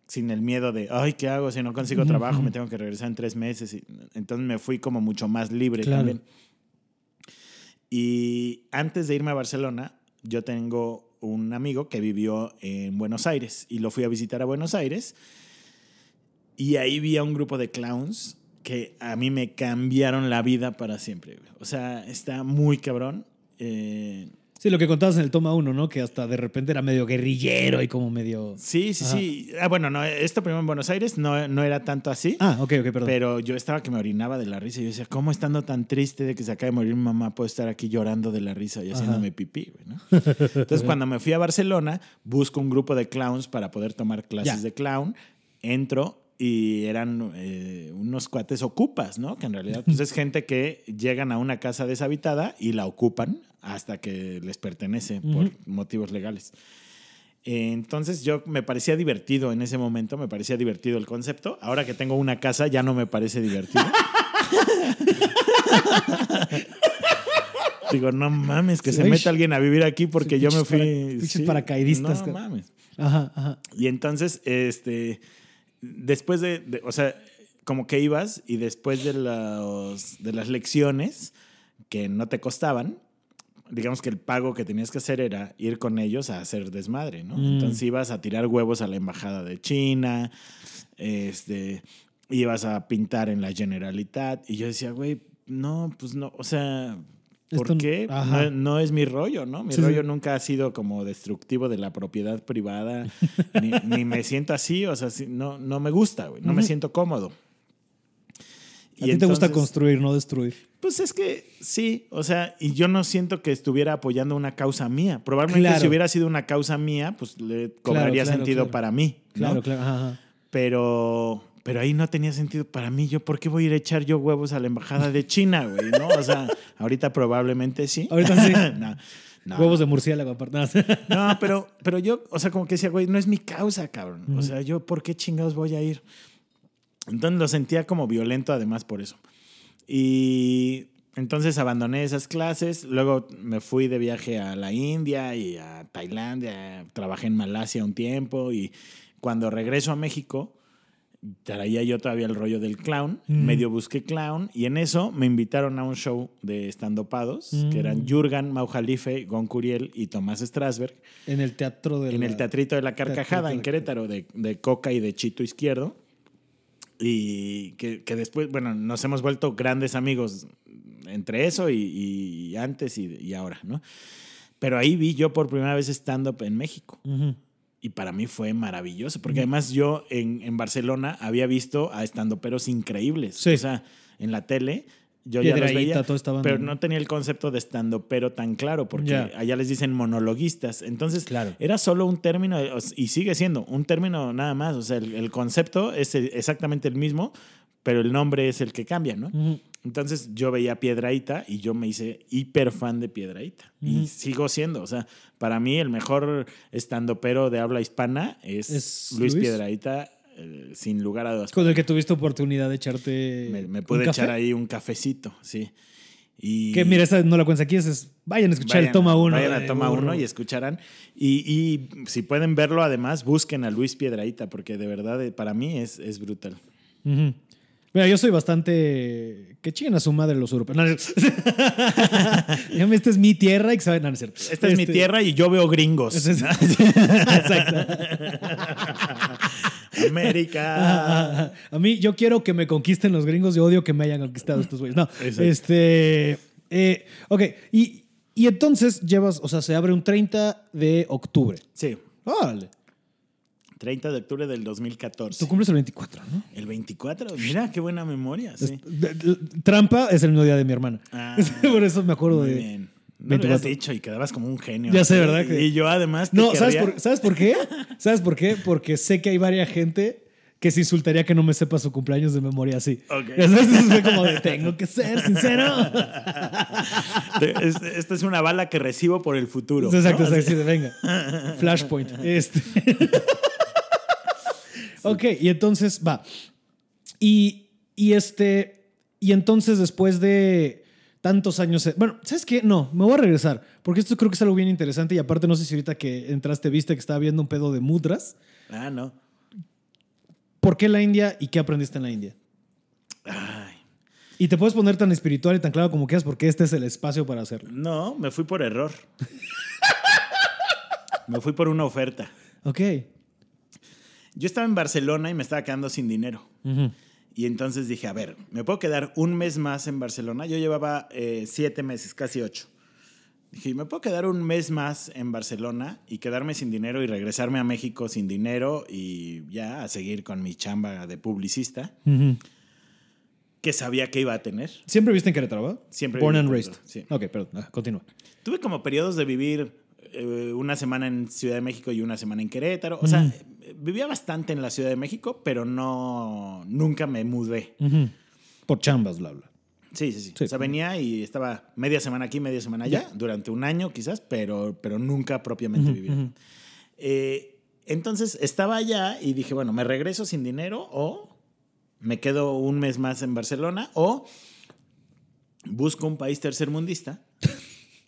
sin el miedo de, ay, ¿qué hago si no consigo trabajo? Me tengo que regresar en tres meses. Entonces me fui como mucho más libre Claro. también. Y antes de irme a Barcelona, yo tengo un amigo que vivió en Buenos Aires y lo fui a visitar a Buenos Aires. Y ahí vi a un grupo de clowns que a mí me cambiaron la vida para siempre. O sea, está muy cabrón. Eh, Sí, lo que contabas en el toma uno, ¿no? Que hasta de repente era medio guerrillero y como medio. Sí, sí, Ajá. sí. Ah, bueno, no, esto primero en Buenos Aires no, no era tanto así. Ah, ok, ok, perdón. Pero yo estaba que me orinaba de la risa y yo decía, ¿cómo estando tan triste de que se acaba de morir mi mamá puedo estar aquí llorando de la risa y haciéndome pipí? güey, ¿no? Entonces, cuando me fui a Barcelona, busco un grupo de clowns para poder tomar clases Ya. de clown. Entro y eran eh, unos cuates ocupas, ¿no? Que en realidad pues, es gente que llegan a una casa deshabitada y la ocupan hasta que les pertenece por motivos legales. Eh, Entonces yo me parecía divertido en ese momento, me parecía divertido el concepto. Ahora que tengo una casa ya no me parece divertido. [laughs] Digo, no mames, que Sí, se meta alguien a vivir aquí porque sí, yo me fui... para- paracaidistas, No mames. Ajá, ajá. Y entonces, este, después de, de- o sea, como que ibas y después de, los, de las lecciones que no te costaban, digamos que el pago que tenías que hacer era ir con ellos a hacer desmadre, ¿no? Mm. Entonces ibas a tirar huevos a la embajada de China, este, ibas a pintar en la Generalitat y yo decía, güey, no, pues no, o sea, ¿por Esto- qué? No, no es mi rollo, ¿no? Mi Sí, rollo sí. nunca ha sido como destructivo de la propiedad privada, ni, [laughs] ni me siento así, o sea, no, no me gusta, güey, no me siento cómodo. A ti te gusta entonces, construir, no destruir. Pues es que sí, o sea, y yo no siento que estuviera apoyando una causa mía. Probablemente Claro. si hubiera sido una causa mía, pues le cobraría claro, sentido claro. para mí, ¿no? Claro, claro. Ajá, ajá. Pero, pero ahí no tenía sentido para mí. Yo, ¿por qué voy a ir a echar yo huevos a la embajada de China, güey? ¿No? O sea, ahorita probablemente sí. Ahorita sí. [laughs] no, no. Huevos de murciélago, aparte. [laughs] No, pero, pero yo, o sea, como que decía, güey, no es mi causa, cabrón. O Ujú. sea, yo, ¿por qué chingados voy a ir? Entonces lo sentía como violento, además, por eso. Y entonces abandoné esas clases. Luego me fui de viaje a la India y a Tailandia. Trabajé en Malasia un tiempo. Y cuando regreso a México, traía yo todavía el rollo del clown. Mm. Medio busqué clown. Y en eso me invitaron a un show de estandopados, que eran Mm. Jurgen, Mau Jalife, Gon Curiel y Tomás Strasberg en el teatro de en la- el Teatrito de la Carcajada en Querétaro, de, de Coca y de Chito Izquierdo. Y que, que después, bueno, nos hemos vuelto grandes amigos entre eso y, y antes y, y ahora, ¿no? Pero ahí vi yo por primera vez stand-up en México. Ujú. Y para mí fue maravilloso, porque además yo en, en Barcelona había visto a estandoperos increíbles. Sí. O sea, en la tele yo ya los veía, toda esta banda, pero ¿no? tenía el concepto de estandopero tan claro, porque allá les dicen monologuistas. Entonces, Claro. era solo un término, y sigue siendo un término nada más. O sea, el, el concepto es exactamente el mismo, pero el nombre es el que cambia, ¿no? Entonces yo veía Piedraíta y yo me hice hiper fan de Piedraíta. Y sigo siendo. O sea, para mí el mejor estandopero de habla hispana es, ¿Es Luis, Luis? Piedraíta, eh, sin lugar a dudas. Con el que tuviste oportunidad de echarte. Me, me pude echar ahí un cafecito, sí. Y Que mira, esa no la cuentas aquí, es, vayan a escuchar el toma uno. Vayan a de toma uno y escucharán. Y, y si pueden verlo, además, busquen a Luis Piedraíta, porque de verdad, eh, para mí es, es brutal. Mira, yo soy bastante. Que chinguen a su madre los europeos. No. Dígame, [laughs] esta es mi tierra y que saben. No, no es cierto. Esta es mi Este- tierra y yo veo gringos. [laughs] [laughs] Exacto. América. [laughs] A mí, yo quiero que me conquisten los gringos y odio que me hayan conquistado estos güeyes. No, Exacto. este. eh, ok, y, y entonces llevas, o sea, se abre un 30 de octubre. Sí, Vale. 30 de octubre del 2014. Tú cumples el 24, ¿no? El 24, mira qué buena memoria. Sí. Es- de- de- Trampa es el mismo día de mi hermana. Ah, [laughs] Por eso me acuerdo Muy de. bien. No lo habías 24. dicho y quedabas como un genio. Ya sé, ¿verdad? Que- Y yo además te No, ¿sabes por, ¿sabes por qué? ¿Sabes por qué? Porque sé que hay varias gente que se insultaría que no me sepa su cumpleaños de memoria así. Ok. Entonces fue como de, tengo que ser sincero. [laughs] Es- Esta es una bala que recibo por el futuro. Exacto, ¿no? exacto, sí, venga. Flashpoint. [laughs] Este. ok, y entonces va. Y, y este. Y entonces después de tantos años. Bueno, ¿sabes qué? No, me voy a regresar. Porque esto creo que es algo bien interesante. Y aparte, no sé si ahorita que entraste viste que estaba viendo un pedo de mudras. Ah, no. ¿Por qué la India y qué aprendiste en la India? Ay. Y te puedes poner tan espiritual y tan claro como quieras porque este es el espacio para hacerlo. No, me fui por error. [laughs] me fui por una oferta. Ok. Yo estaba en Barcelona y me estaba quedando sin dinero. Y entonces dije, a ver, ¿me puedo quedar un mes más en Barcelona? Yo llevaba eh, siete meses, casi ocho. Dije, ¿me puedo quedar un mes más en Barcelona y quedarme sin dinero y regresarme a México sin dinero y ya a seguir con mi chamba de publicista que sabía que iba a tener? ¿Siempre viste en Querétaro, ¿va? Siempre Born and raised. Sí. Ok, perdón. Continúa. Tuve como periodos de vivir eh, una semana en Ciudad de México y una semana en Querétaro. O sea, eh, vivía bastante en la Ciudad de México, pero no, nunca me mudé. Ujú. Por chambas, bla, bla. Sí, sí, sí, Sí. O sea, venía y estaba media semana aquí, media semana allá, durante un año quizás, pero, pero nunca propiamente vivía. ujú. Eh, entonces estaba allá y dije, bueno, me regreso sin dinero o me quedo un mes más en Barcelona o busco un país tercermundista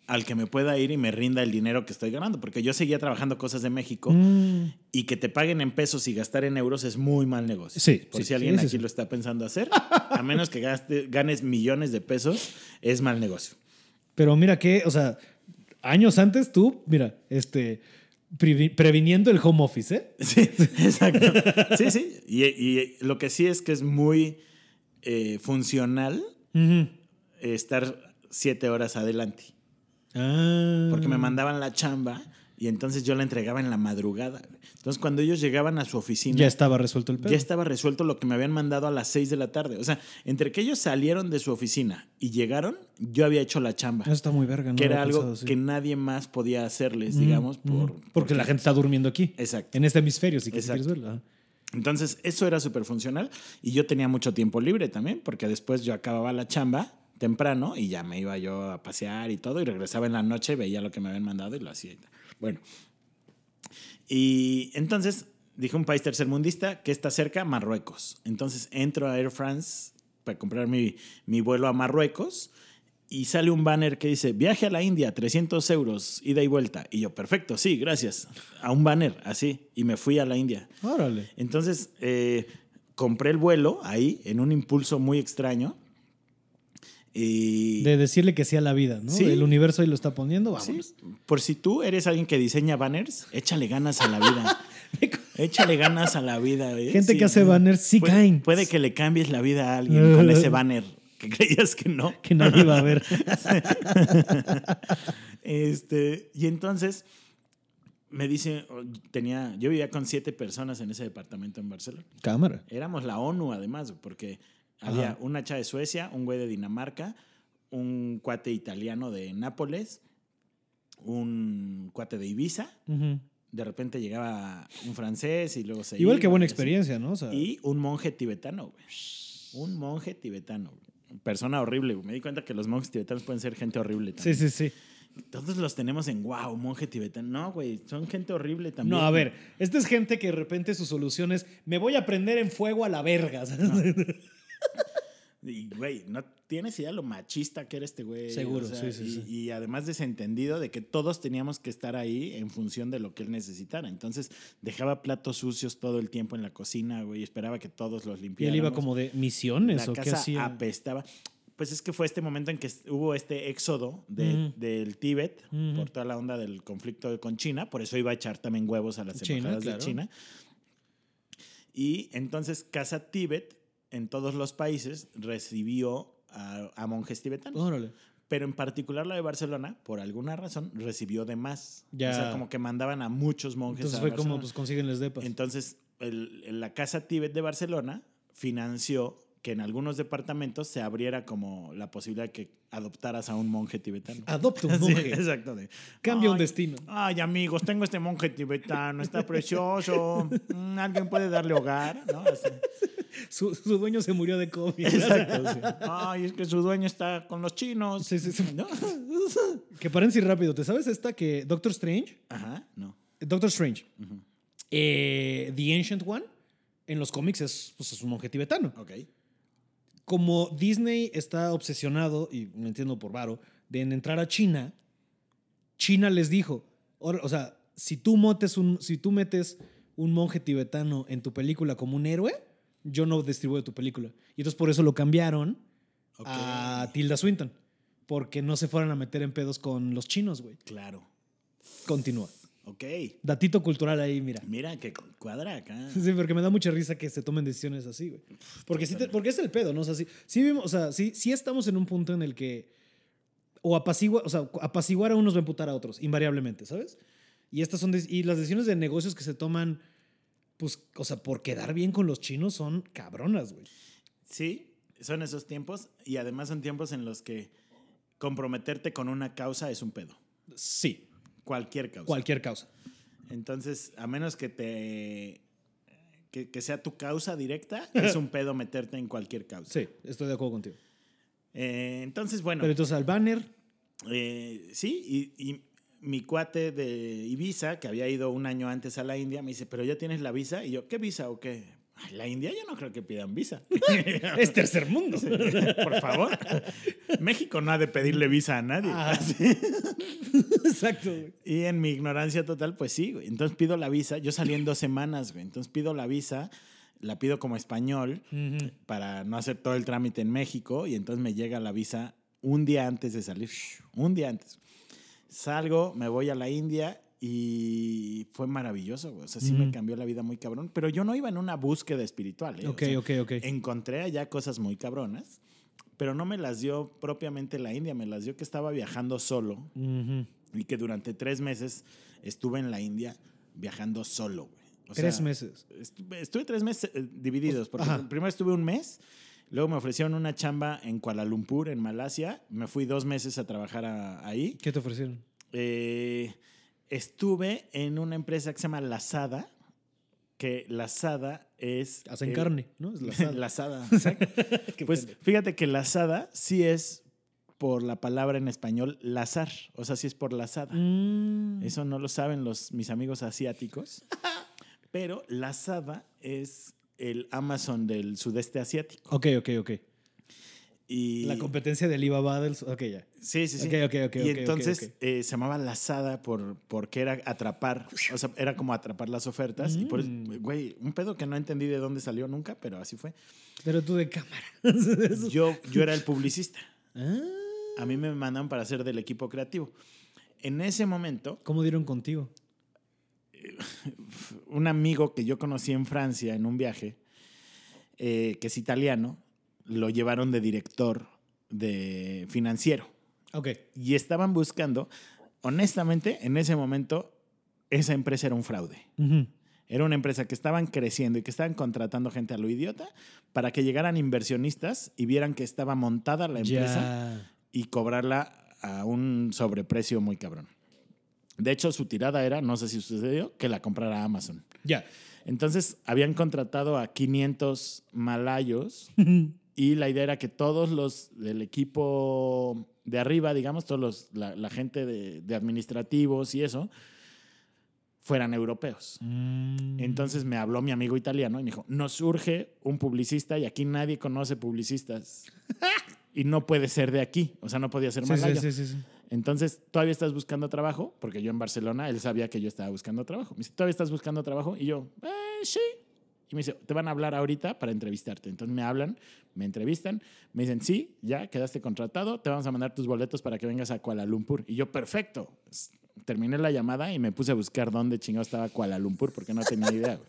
al que me pueda ir y me rinda el dinero que estoy ganando, porque yo seguía trabajando cosas de México Mm. y que te paguen en pesos y gastar en euros es muy mal negocio. Sí, Por sí, si alguien sí, sí, aquí lo está pensando hacer, a menos que gaste- ganes millones de pesos, es mal negocio. Pero mira que, o sea, años antes tú, mira, este, previ- previniendo el home office, ¿eh? [laughs] Sí, exacto. Sí, sí. Y, y lo que sí es que es muy eh, funcional estar siete horas adelante. Ah. Porque me mandaban la chamba y entonces yo la entregaba en la madrugada. Entonces cuando ellos llegaban a su oficina, Ya estaba resuelto el pedo. ya estaba resuelto lo que me habían mandado a las seis de la tarde. O sea, entre que ellos salieron de su oficina y llegaron, yo había hecho la chamba. Eso está muy verga, ¿no? que era algo pensado que nadie más podía hacerles, Mm, digamos, mm. por, porque, la gente está durmiendo aquí. Exacto. En este hemisferio, si quieres verlo. Ajá. Entonces, eso era súper funcional y yo tenía mucho tiempo libre también, porque después yo acababa la chamba temprano y ya me iba yo a pasear y todo y regresaba en la noche, veía lo que me habían mandado y lo hacía. Bueno, y entonces dije un país tercermundista que está cerca, Marruecos. Entonces entro a Air France para comprar mi, mi vuelo a Marruecos y sale un banner que dice viaje a la India, 300 euros, ida y vuelta. Y yo, perfecto, sí, gracias. A un banner así y me fui a la India. Órale. Entonces, eh, compré el vuelo ahí en un impulso muy extraño. Y De decirle que sí a la vida, ¿no? Sí. El universo ahí lo está poniendo, Sí, vamos. por si tú eres alguien que diseña banners, échale ganas a la vida. [laughs] échale ganas a la vida. ¿eh? Gente Sí. que hace banners sí puede, caen. Puede que le cambies la vida a alguien con [laughs] ese banner que creías que no. Que nadie va a ver. [laughs] Este, y entonces me dice, tenía, yo vivía con siete personas en ese departamento en Barcelona. Cámara. Éramos la ONU además, porque había Ajá. una chava de Suecia, un güey de Dinamarca, un cuate italiano de Nápoles, un cuate de Ibiza. De repente llegaba un francés y luego se Igual que iba, buena y así. experiencia, ¿no? O sea, Y un monje tibetano, güey. Un monje tibetano. güey. Persona horrible. güey. Me di cuenta que los monjes tibetanos pueden ser gente horrible sí, también. sí, sí. Todos los tenemos en wow, monje tibetano. No, güey, son gente horrible también. No, a ver, esta es gente que de repente su solución es me voy a prender en fuego a la verga. [laughs] Y, güey, no tienes idea lo machista que era este güey. Seguro, sí, sí, y, sí. y además desentendido de que todos teníamos que estar ahí en función de lo que él necesitara. Entonces dejaba platos sucios todo el tiempo en la cocina, güey, y esperaba que todos los Y limpiaran. él iba como de misiones La o qué casa hacía. apestaba. Pues es que fue este momento en que hubo este éxodo de- del Tíbet Ujú. por toda la onda del conflicto con China. Por eso iba a echar también huevos a las China, embajadas claro. de China. Y entonces Casa Tíbet en todos los países recibió a, a monjes tibetanos. Órale. Pero en particular la de Barcelona, por alguna razón, recibió de más. Ya. O sea, como que mandaban a muchos monjes Entonces a fue como, pues consíguenles depas. Entonces, el- la Casa Tíbet de Barcelona financió que en algunos departamentos se abriera como la posibilidad de que adoptaras a un monje tibetano. Adopta un [laughs] Sí, monje. exacto. de, Cambia un "Ay, destino. Ay, amigos, tengo este monje tibetano, está precioso. Mm, ¿Alguien puede darle hogar? ¿No? Así. Su, su dueño se murió de COVID. Exacto. [laughs] sí. Ay, es que su dueño está con los chinos. Sí, sí, sí. ¿No? [laughs] Que paréntesis rápido. ¿Te sabes esta que Doctor Strange? Ajá, no. Doctor Strange. Eh, The Ancient One. En los cómics es, pues, es un monje tibetano. Ok. Como Disney está obsesionado, y me entiendo por varo, de en entrar a China, China les dijo, "Ahora, o sea, si tú, metes un, si tú metes un monje tibetano en tu película como un héroe, yo no distribuyo tu película. Y entonces por eso lo cambiaron a Tilda Swinton. Porque no se fueran a meter en pedos con los chinos, güey. Claro. Continúa. Ok. Datito cultural ahí, mira. Mira que cuadra acá. [laughs] Sí, porque me da mucha risa que se tomen decisiones así, güey. Porque, sí te- porque es el pedo, ¿no? O sea, sí, sí, vimos- o sea sí, sí estamos en un punto en el que O apaciguar, o sea, apaciguar a unos va a emputar a otros, invariablemente, ¿sabes? Y estas son, y las decisiones de negocios que se toman, pues, o sea, por quedar bien con los chinos son cabronas, güey. Sí, son esos tiempos y además son tiempos en los que comprometerte con una causa es un pedo. Sí. Cualquier causa. Cualquier causa. Entonces, a menos que te que, sea tu causa directa, es un [laughs] pedo meterte en cualquier causa. Sí, estoy de acuerdo contigo. Eh, entonces, bueno. Pero entonces al banner. Eh, sí, y, y, mi cuate de Ibiza, que había ido un año antes a la India, me dice, pero ya tienes la visa. Y yo, ¿qué visa o qué? La India yo no creo que pidan visa. [laughs] es tercer mundo. por favor. México no ha de pedirle visa a nadie. Ah, Exacto. Y en mi ignorancia total, pues sí, Entonces pido la visa. Yo salí en dos semanas, güey. Entonces pido la visa, la pido como español para no hacer todo el trámite en México. Y entonces me llega la visa un día antes de salir. Un día antes. Salgo, me voy a la India y fue maravilloso, güey. O sea, sí me cambió la vida muy cabrón. Pero yo no iba en una búsqueda espiritual. ¿eh? Ok, ok, ok. Encontré allá cosas muy cabronas, pero no me las dio propiamente la India, me las dio que estaba viajando solo y que durante tres meses estuve en la India viajando solo, güey. tres meses. Estuve, tres meses eh, divididos, porque primero estuve un mes. Luego me ofrecieron una chamba en Kuala Lumpur, en Malasia. Me fui dos meses a trabajar ahí. ¿Qué te ofrecieron? Eh, estuve en una empresa que se llama Lazada, que Lazada es... Hacen carne, ¿no? Es Lazada. [laughs] [laughs] pues fíjate que Lazada sí es por la palabra en español lazar, o sea, sí es por lazada. Mm. Eso no lo saben los, mis amigos asiáticos, pero lazada es el Amazon del sudeste asiático. Ok, ok, ok. Y, la competencia del Ibaba del... Ok, ya. Sí, sí, sí. Ok, ok, y entonces eh, se llamaba Lazada por, porque era atrapar, o sea, era como atrapar las ofertas. Y por mm. güey, un pedo que no entendí de dónde salió nunca, pero así fue. Pero tú de cámara. [laughs] yo, yo era el publicista. Ah. A mí me mandan para ser del equipo creativo. En ese momento... ¿Cómo dieron contigo? Un amigo que yo conocí en Francia en un viaje, eh, que es italiano, lo llevaron de director de financiero. Ok. Y estaban buscando, honestamente, en ese momento, esa empresa era un fraude. Era una empresa que estaban creciendo y que estaban contratando gente a lo idiota para que llegaran inversionistas y vieran que estaba montada la empresa y cobrarla a un sobreprecio muy cabrón. De hecho, su tirada era, no sé si sucedió, que la comprara Amazon. Ya. Entonces, habían contratado a 500 malayos Y la idea era que todos los del equipo de arriba, digamos, todos los, la, gente de, administrativos y eso, fueran europeos. Mm. Entonces me habló mi amigo italiano y me dijo, nos surge un publicista y aquí nadie conoce publicistas. [laughs] y no puede ser de aquí, o sea, no podía ser más sí, sí, sí, Entonces, ¿todavía estás buscando trabajo? Porque yo en Barcelona, él sabía que yo estaba buscando trabajo. Me dice, ¿todavía estás buscando trabajo? Y yo, eh, sí. Y me dice, te van a hablar ahorita para entrevistarte. Entonces me hablan, me entrevistan, me dicen, sí, ya quedaste contratado, te vamos a mandar tus boletos para que vengas a Kuala Lumpur. Y yo, perfecto. Terminé la llamada y me puse a buscar dónde chingado estaba Kuala Lumpur porque no tenía idea.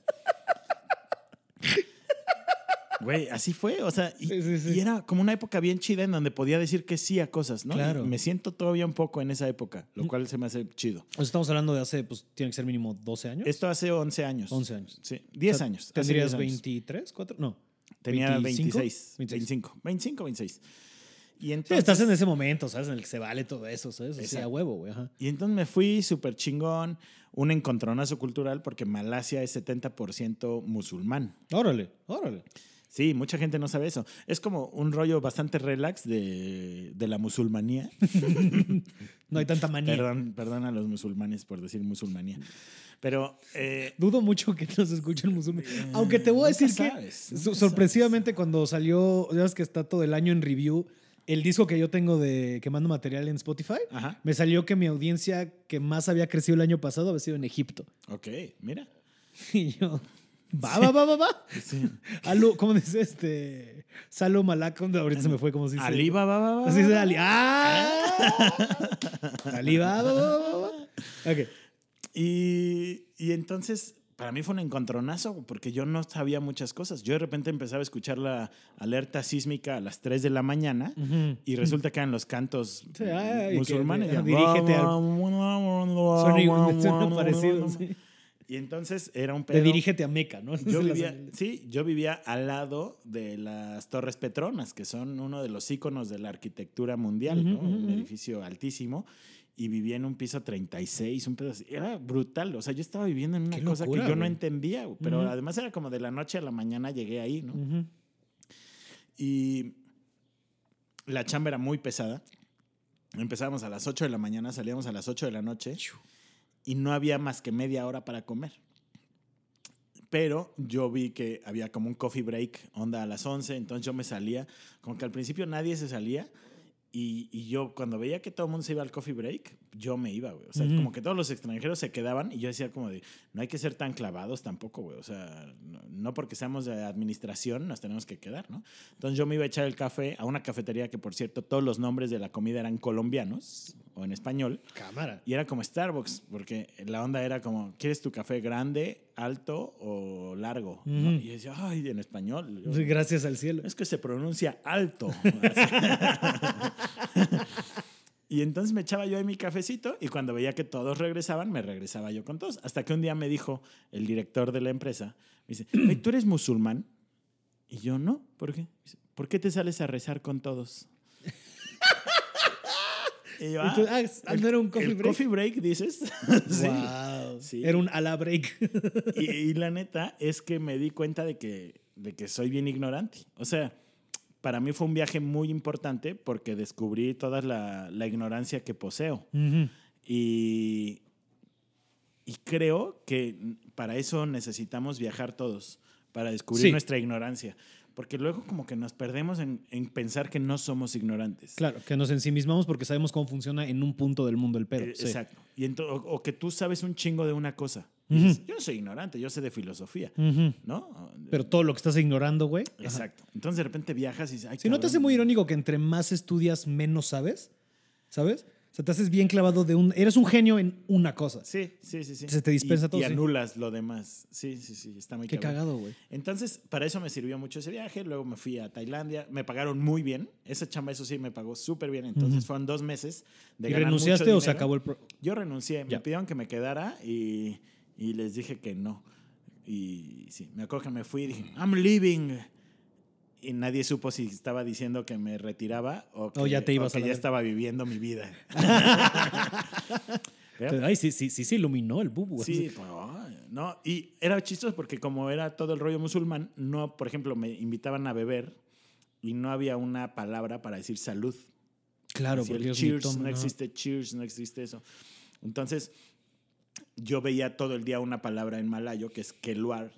[laughs] así fue, o sea, y, era como una época bien chida en donde podía decir que sí a cosas, ¿no? Claro. me siento todavía un poco en esa época, lo cual se me hace chido. O sea, estamos hablando de hace, pues tiene que ser mínimo 12 años. Esto hace 11 años. 11 años. Sí, 10 años. ¿Tendrías 23, 4? No. Tenía 26, 25, 25, 26. Y entonces, estás en ese momento, ¿sabes? En el que se vale todo eso, ¿sabes? O sea, huevo, güey. Y entonces me fui súper chingón, un encontronazo cultural, porque Malasia es 70% musulmán. Órale, órale. Sí, mucha gente no sabe eso. Es como un rollo bastante relax de, de la musulmanía. [laughs] no hay tanta manía. Perdón, perdón a los musulmanes por decir musulmanía. Pero. Eh, Dudo mucho que nos escuchen musulmanes. Eh, Aunque te voy a decir que. sorpresivamente, cuando salió. Ya ves que está todo el año en review. El disco que yo tengo de que mando material en Spotify, me salió que mi audiencia que más había crecido el año pasado había sido en Egipto. Ok, mira. [laughs] Y yo, Va, va, va, va, va. Sí. Alu, ¿cómo dice este? Salo Malak, ahorita se me fue, ¿cómo se dice? Ali, va, va, va. Así dice Ali. ¡Ah! Ali, va, va, va, va. Ok. Y, y entonces, para mí fue un encontronazo porque yo no sabía muchas cosas. Yo de repente empezaba a escuchar la alerta sísmica a las 3 de la mañana y resulta que eran los cantos Sí, ay, que- musulmanes. Ya, dirígete al- suena parecido. sí. Y entonces era un De pedo. dirígete a Meca, ¿no? [laughs] Yo vivía, sí, yo vivía al lado de las Torres Petronas, que son uno de los íconos de la arquitectura mundial, Ujú, ¿no? ujú, Un ujú. edificio altísimo. Y vivía en un piso 36, un pedo así. Era brutal. O sea, yo estaba viviendo en una Qué cosa locura, que yo no güey. entendía. güey, Pero Ujú. además era como de la noche a la mañana llegué ahí, ¿no? Y la chamba era muy pesada. Empezábamos a las 8 de la mañana, salíamos a las 8 de la noche y no había más que media hora para comer. Pero yo vi que había como un coffee break, onda a las 11, entonces yo me salía, como que al principio nadie se salía y, y yo cuando veía que todo el mundo se iba al coffee break, yo me iba, güey. O sea, Ujú. como que todos los extranjeros se quedaban y yo decía como de, no hay que ser tan clavados tampoco, güey. O sea, no, no porque seamos de administración nos tenemos que quedar, ¿no? Entonces yo me iba a echar el café a una cafetería que, por cierto, todos los nombres de la comida eran colombianos o en español. Cámara. Y era como Starbucks, porque la onda era como, ¿quieres tu café grande, alto o largo? Y yo decía, ay, en español. Yo, Gracias al cielo. es que se pronuncia alto. [laughs] [laughs] y entonces me echaba yo ahí mi cafecito y cuando veía que todos regresaban, me regresaba yo con todos. Hasta que un día me dijo el director de la empresa, me dice, "Oye, ¿tú eres musulmán? Y yo, no, ¿por qué? Dice, ¿Por qué te sales a rezar con todos? Y yo, tú, "Ah, ah, ¿no era un coffee ¿el break? coffee break, dices? [laughs] sí. Wow. Sí. Era un a la break. Y, y la [laughs] neta es que me di cuenta de que, de que soy bien ignorante. O sea, para mí fue un viaje muy importante porque descubrí toda la, la ignorancia que poseo. Ujú. Y, y creo que para eso necesitamos viajar todos, para descubrir Sí. nuestra ignorancia. Porque luego como que nos perdemos en, en pensar que no somos ignorantes. Claro, que nos ensimismamos porque sabemos cómo funciona en un punto del mundo el pedo. Eh, sí. Exacto. Y o, o que tú sabes un chingo de una cosa. Dices, yo no soy ignorante, yo sé de filosofía. ¿no? Pero todo lo que estás ignorando, güey. ajá. Exacto. Entonces de repente viajas y dices, ay, Si no te cabrón. hace muy irónico que entre más estudias, menos sabes, ¿sabes? O sea, te haces bien clavado de un... Eres un genio en una cosa. Sí, sí, sí, sí. Se te dispensa Y- todo, Y sí. anulas lo demás. Sí, sí, sí. Está muy Qué cagado, güey. Entonces, para eso me sirvió mucho ese viaje. Luego me fui a Tailandia. Me pagaron muy bien. Esa chamba, eso sí, me pagó súper bien. Entonces, fueron dos meses de ¿Y ganar renunciaste mucho o se acabó el... pro- Yo renuncié. Ya. Me pidieron que me quedara y, y les dije que no. Y sí, me acuerdo que me fui y dije, I'm leaving. Y nadie supo si estaba diciendo que me retiraba o que, O ya te ibas o que a ya estaba viviendo mi vida. [laughs] Ay, sí, sí, sí, se iluminó el bubu. Sí, pues, ay, no. Y era chistoso porque como era todo el rollo musulmán, no, por ejemplo, me invitaban a beber y no había una palabra para decir salud. Claro, porque el cheers, toman, no ajá. existe cheers, no existe eso. Entonces, yo veía todo el día una palabra en malayo que es keluar,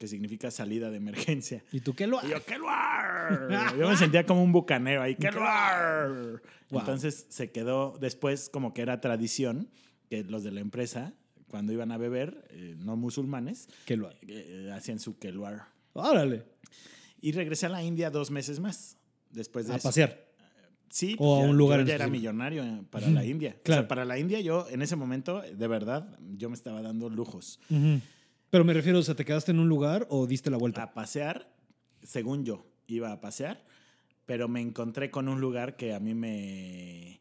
que significa salida de emergencia. ¿Y tú qué lo Y yo, ¡Keluar! Yo me sentía como un bucanero ahí, ¡Keluar! Wow. Entonces se quedó después como que era tradición que los de la empresa, cuando iban a beber, eh, no musulmanes, ¿Qué lo eh, hacían su keluar. Órale. Y regresé a la India dos meses más. Después de A eso. pasear. Sí, O pues a ya- un lugar yo ya era millonario eh, para la India. O claro. sea, para la India yo en ese momento, de verdad, yo me estaba dando lujos. Ujú. Pero me refiero, o sea, ¿te quedaste en un lugar o diste la vuelta? A pasear, según yo, iba a pasear, pero me encontré con un lugar que a mí me,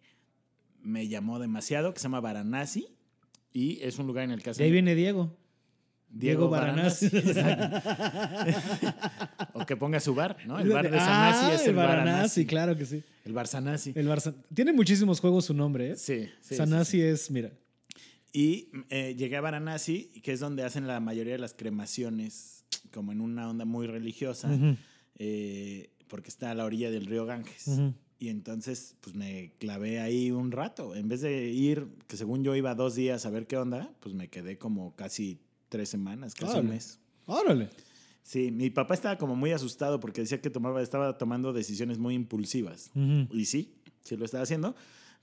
me llamó demasiado, que se llama Varanasi. Y es un lugar en el que De hacen ahí viene Diego. Diego, Diego Varanasi. [laughs] [laughs] O que ponga su bar, ¿no? El bar de Sanasi Ah, es el Varanasi. claro que sí. El bar Sanasi. El bar San- Tiene muchísimos juegos su nombre, ¿eh? Sí, sí, sí, Sanasi sí. es, mira. Y eh, llegué a Varanasi, que es donde hacen la mayoría de las cremaciones, como en una onda muy religiosa, Ujú, eh, porque está a la orilla del río Ganges. ujú. Y entonces, pues me clavé ahí un rato. En vez de ir, que según yo iba dos días a ver qué onda, pues me quedé como casi tres semanas, casi un Órale. mes. Órale. Sí, mi papá estaba como muy asustado porque decía que tomaba, estaba tomando decisiones muy impulsivas. Ujú. Y sí, sí lo estaba haciendo,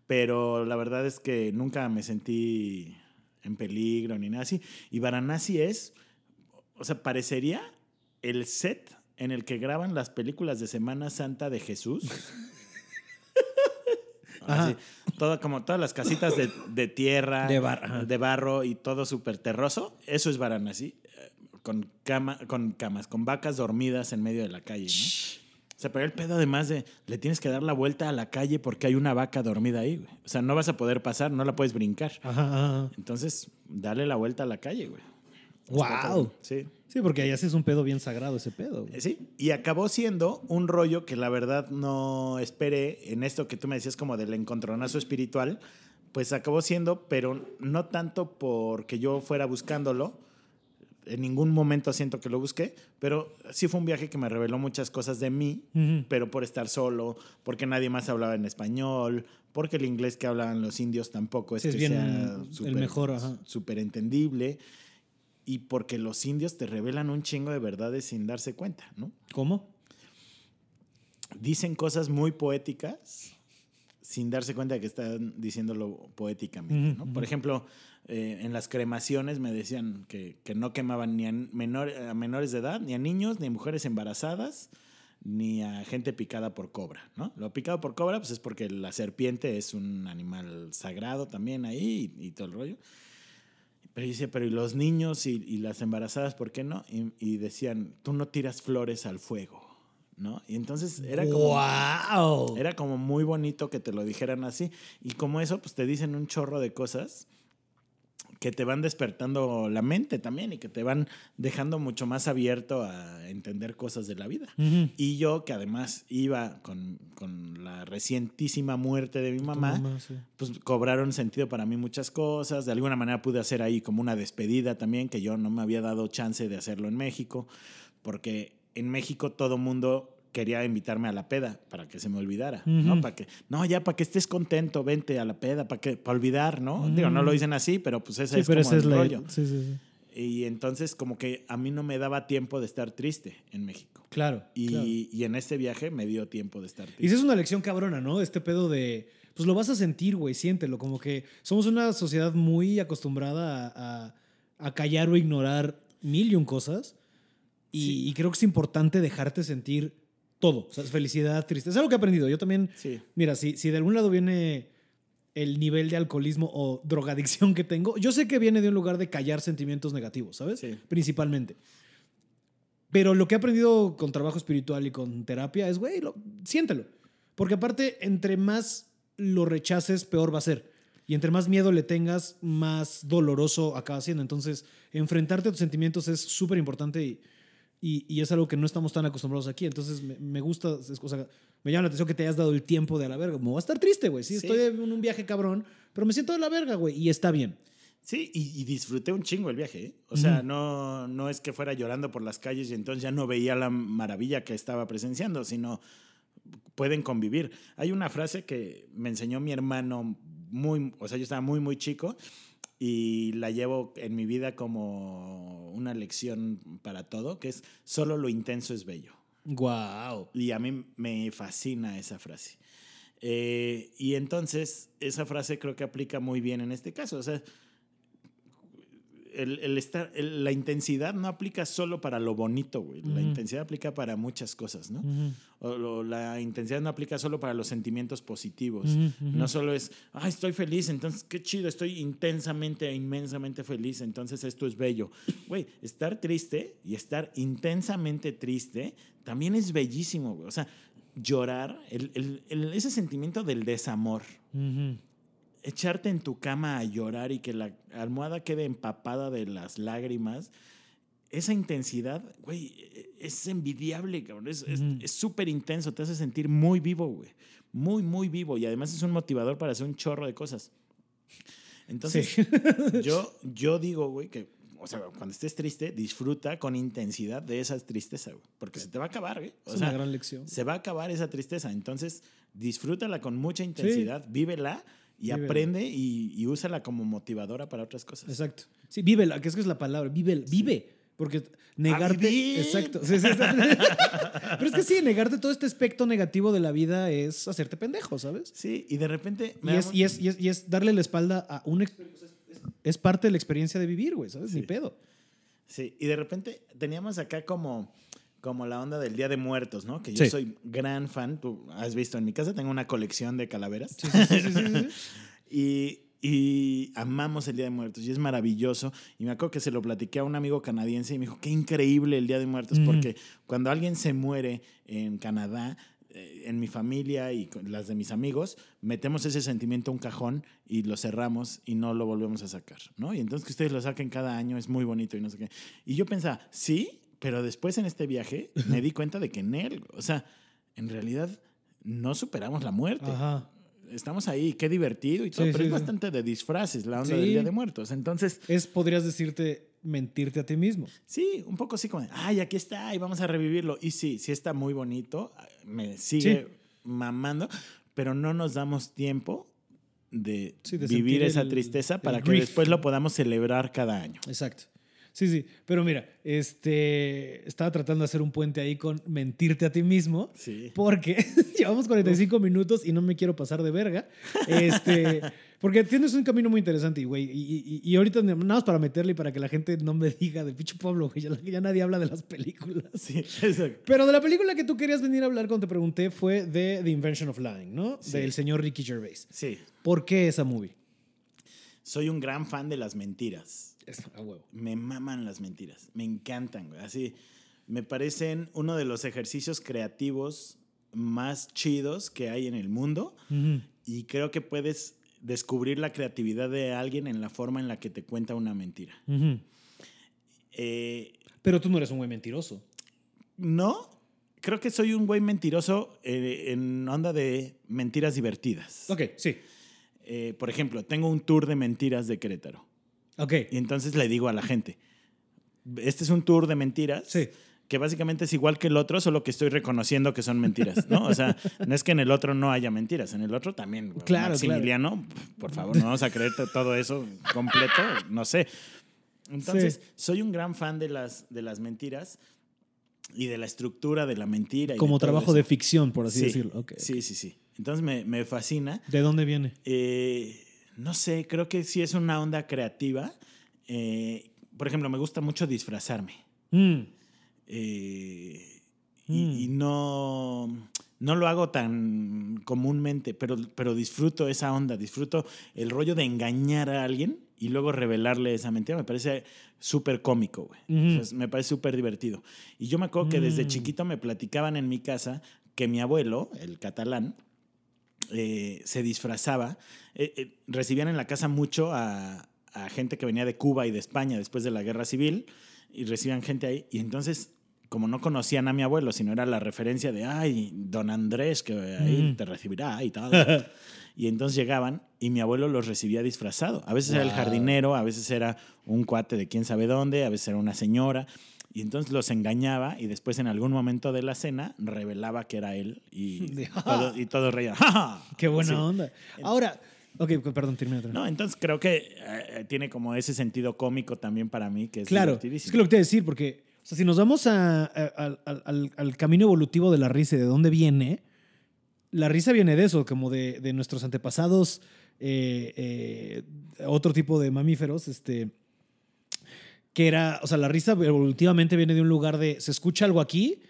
pero la verdad es que nunca me sentí en peligro ni nada así. Y Varanasi es, o sea, parecería el set en el que graban las películas de Semana Santa de Jesús. [laughs] Así, todo, como todas las casitas de, de tierra, De bar- ajá. de barro y todo súper terroso. Eso es Varanasi. eh, Con, cama, con camas, con vacas dormidas en medio de la calle, ¿no? O sea, pero el pedo además de le tienes que dar la vuelta a la calle porque hay una vaca dormida ahí, güey. O sea, no vas a poder pasar, no la puedes brincar. Ajá, ajá. Entonces, dale la vuelta a la calle, güey. ¡Wow! Sí. Sí, porque allá sí es un pedo bien sagrado ese pedo. güey. Eh, Sí, y acabó siendo un rollo que la verdad no esperé en esto que tú me decías como del encontronazo espiritual, pues acabó siendo, pero no tanto porque yo fuera buscándolo, en ningún momento siento que lo busqué, pero sí fue un viaje que me reveló muchas cosas de mí, pero por estar solo, porque nadie más hablaba en español, porque el inglés que hablaban los indios tampoco es que bien sea el súper- mejor, ajá. súper entendible. Y porque los indios te revelan un chingo de verdades sin darse cuenta, ¿no? ¿Cómo? Dicen cosas muy poéticas sin darse cuenta de que están diciéndolo poéticamente, ¿no? Por ejemplo, eh, en las cremaciones me decían que, que no quemaban ni a, menor- a menores de edad, ni a niños, ni a mujeres embarazadas, ni a gente picada por cobra, ¿no? Lo picado por cobra, pues es porque la serpiente es un animal sagrado también ahí y, y todo el rollo. Pero dice, pero ¿y los niños y, y las embarazadas, por qué no? Y, y decían, tú no tiras flores al fuego, ¿no? Y entonces era como... ¡Wow! Era como muy bonito que te lo dijeran así. Y como eso, pues te dicen un chorro de cosas que te van despertando la mente también y que te van dejando mucho más abierto a entender cosas de la vida. Ujú. Y yo, que además iba con, con la recientísima muerte de mi mamá, sí. pues cobraron sentido para mí muchas cosas. De alguna manera pude hacer ahí como una despedida también, que yo no me había dado chance de hacerlo en México, porque en México todo mundo quería invitarme a la peda para que se me olvidara, ¿no? Para que, no, ya para que estés contento, vente a la peda, para que, para olvidar, ¿no? Digo, no lo dicen así, pero pues ese Sí, es pero como ese es el la. rollo. Sí, sí, sí. Y entonces como que a mí no me daba tiempo de estar triste en México. Claro. Y, claro. y en este viaje me dio tiempo de estar Y triste. esa es una lección cabrona, ¿no? Este pedo de. Pues lo vas a sentir, güey, siéntelo. Como que somos una sociedad muy acostumbrada a, a- a callar o ignorar mil y un cosas. Y, Sí. y creo que es importante dejarte sentir todo. O sea, felicidad, tristeza. Es algo que he aprendido. Yo también. Sí. Mira, si, si de algún lado viene el nivel de alcoholismo o drogadicción que tengo, yo sé que viene de un lugar de callar sentimientos negativos, ¿sabes? Sí. Principalmente. Pero lo que he aprendido con trabajo espiritual y con terapia es, güey, lo- siéntelo. Porque aparte, entre más lo rechaces, peor va a ser. Y entre más miedo le tengas, más doloroso acaba siendo. Entonces, enfrentarte a tus sentimientos es súper importante y, y, y es algo que no estamos tan acostumbrados aquí. Entonces, me, me gusta, es- o sea, me llama la atención que te hayas dado el tiempo de a la verga. Me voy a estar triste, güey. Sí, Sí. estoy en un viaje cabrón, pero me siento de la verga, güey. Y está bien. Sí, y, y disfruté un chingo el viaje. ¿eh? O sea, no, no es que fuera llorando por las calles y entonces ya no veía la maravilla que estaba presenciando, sino pueden convivir. Hay una frase que me enseñó mi hermano muy, o sea, yo estaba muy, muy chico y la llevo en mi vida como una lección para todo, que es solo lo intenso es bello. Wow. Y a mí me fascina esa frase. Eh, y entonces, esa frase creo que aplica muy bien en este caso. O sea, el, el estar, el- la intensidad no aplica solo para lo bonito, güey. La Ujú. intensidad aplica para muchas cosas, ¿no? O lo- la intensidad no aplica solo para los sentimientos positivos. Ujú, ujú. No solo es, ay, estoy feliz, entonces qué chido, estoy intensamente, inmensamente feliz, entonces esto es bello. Güey, estar triste y estar intensamente triste también es bellísimo, güey. O sea, llorar, el- ese sentimiento del desamor. Echarte en tu cama a llorar y que la almohada quede empapada de las lágrimas, esa intensidad, güey, es envidiable, cabrón. Es es súper intenso, te hace sentir muy vivo, güey. Muy, muy vivo. Y además es un motivador para hacer un chorro de cosas. Entonces, Sí. [laughs] yo, [laughs] yo digo, güey, que, o sea, cuando estés triste, disfruta con intensidad de esa tristeza, güey. Porque se te va a acabar, güey. O es sea, una gran lección. se va a acabar esa tristeza. Entonces, disfrútala con mucha intensidad, vívela y Vívela. aprende y, y úsala como motivadora para otras cosas. Exacto. Sí, vívela, que es que es la palabra, vive, vive. Porque negarte. vivir! Exacto. Sí, sí. [laughs] Pero es que sí, negarte todo este aspecto negativo de la vida es hacerte pendejo, ¿sabes? Sí, y de repente... Y es, mu- y, es, y, es, y es darle la espalda a experiencia. Es, parte de la experiencia de vivir, güey, ¿sabes? Ni Sí. pedo. Sí, y de repente teníamos acá como, como la onda del Día de Muertos, ¿no? Que yo Sí. soy gran fan. Tú has visto en mi casa, tengo una colección de calaveras. Sí, sí. [laughs] Y, y amamos el Día de Muertos y es maravilloso. Y me acuerdo que se lo platiqué a un amigo canadiense y me dijo, qué increíble el Día de Muertos, porque cuando alguien se muere en Canadá, eh, en mi familia y las de mis amigos, metemos ese sentimiento a un cajón y lo cerramos y no lo volvemos a sacar, ¿no? Y entonces que ustedes lo saquen cada año es muy bonito y no sé qué. Y yo pensaba, sí, pero después en este viaje me di cuenta de que en él, o sea, en realidad no superamos la muerte Ajá. estamos ahí, qué divertido y todo, Sí, pero sí, es sí. bastante de disfraces la onda del Día de Muertos. Entonces, Es, podrías decirte, mentirte a ti mismo. sí, un poco así como, ay, aquí está y vamos a revivirlo. Y sí, sí está muy bonito, me sigue mamando, pero no nos damos tiempo de, de vivir esa el- tristeza el para que grief. después lo podamos celebrar cada año. Exacto. Sí, sí. Pero mira, este, estaba tratando de hacer un puente ahí con mentirte a ti mismo. Sí. Porque [laughs] llevamos 45 minutos y no me quiero pasar de verga. Este, [laughs] porque tienes un camino muy interesante, güey. Y, y- y ahorita nada más para meterle y para que la gente no me diga de pinche Pablo, güey. Ya, ya nadie habla de las películas. Sí, exacto. Pero de la película que tú querías venir a hablar cuando te pregunté fue de The Invention of Lying, ¿no? Sí. Del señor Ricky Gervais. Sí, ¿Por qué esa movie? soy un gran fan de las mentiras. Es a huevo. me maman las mentiras. Me encantan, güey. Así, me parecen uno de los ejercicios creativos más chidos que hay en el mundo. Y creo que puedes descubrir la creatividad de alguien en la forma en la que te cuenta una mentira. Eh, Pero tú no eres un güey mentiroso. no, creo que soy un güey mentiroso eh, en onda de mentiras divertidas. Ok, sí. Eh, por ejemplo, tengo un tour de mentiras de Querétaro. Ok. Y entonces le digo a la gente, este es un tour de mentiras. Sí. Que básicamente es igual que el otro, solo que estoy reconociendo que son mentiras, ¿no? O sea, no es que en el otro no haya mentiras, en el otro también. Claro, Maximiliano, por favor, no vamos a creer to- todo eso completo, no sé. Entonces, Sí. soy un gran fan de las, de las mentiras y de la estructura de la mentira. y Como de trabajo eso. de ficción, por así Sí, decirlo. Ok, ok. Sí, sí, sí. Entonces me, me fascina. ¿De dónde viene? Eh, no sé, creo que sí es una onda creativa. Eh, por ejemplo, me gusta mucho disfrazarme. Mm, Eh, y, Mm. y no, no lo hago tan comúnmente, pero, pero disfruto esa onda, disfruto el rollo de engañar a alguien y luego revelarle esa mentira. Me parece súper cómico, güey. Ujú. O sea, me parece súper divertido. Y yo me acuerdo que desde Mm. chiquito me platicaban en mi casa que mi abuelo, el catalán, eh, se disfrazaba. Eh, eh, recibían en la casa mucho a, a gente que venía de Cuba y de España después de la guerra civil y recibían gente ahí. Y entonces, como no conocían a mi abuelo, sino era la referencia de, ay, don Andrés, que ahí Mm. te recibirá y tal. [laughs] y entonces llegaban y mi abuelo los recibía disfrazado. A veces era el jardinero, a veces era un cuate de quién sabe dónde, a veces era una señora. Y entonces los engañaba y después en algún momento de la cena revelaba que era él y, [laughs] De- todo, y todos reían. [laughs] ¡Ja, ja! Qué buena onda. Ahora, ok, perdón, termina. termina. No, entonces creo que eh, tiene como ese sentido cómico también para mí que es Claro, es que lo que te decir, porque o sea, si nos vamos a- a- al- al- al- al camino evolutivo de la risa y de dónde viene, la risa viene de eso, como de, de nuestros antepasados, eh, eh, otro tipo de mamíferos, este, que era, o sea, la risa evolutivamente viene de un lugar de, se escucha algo aquí,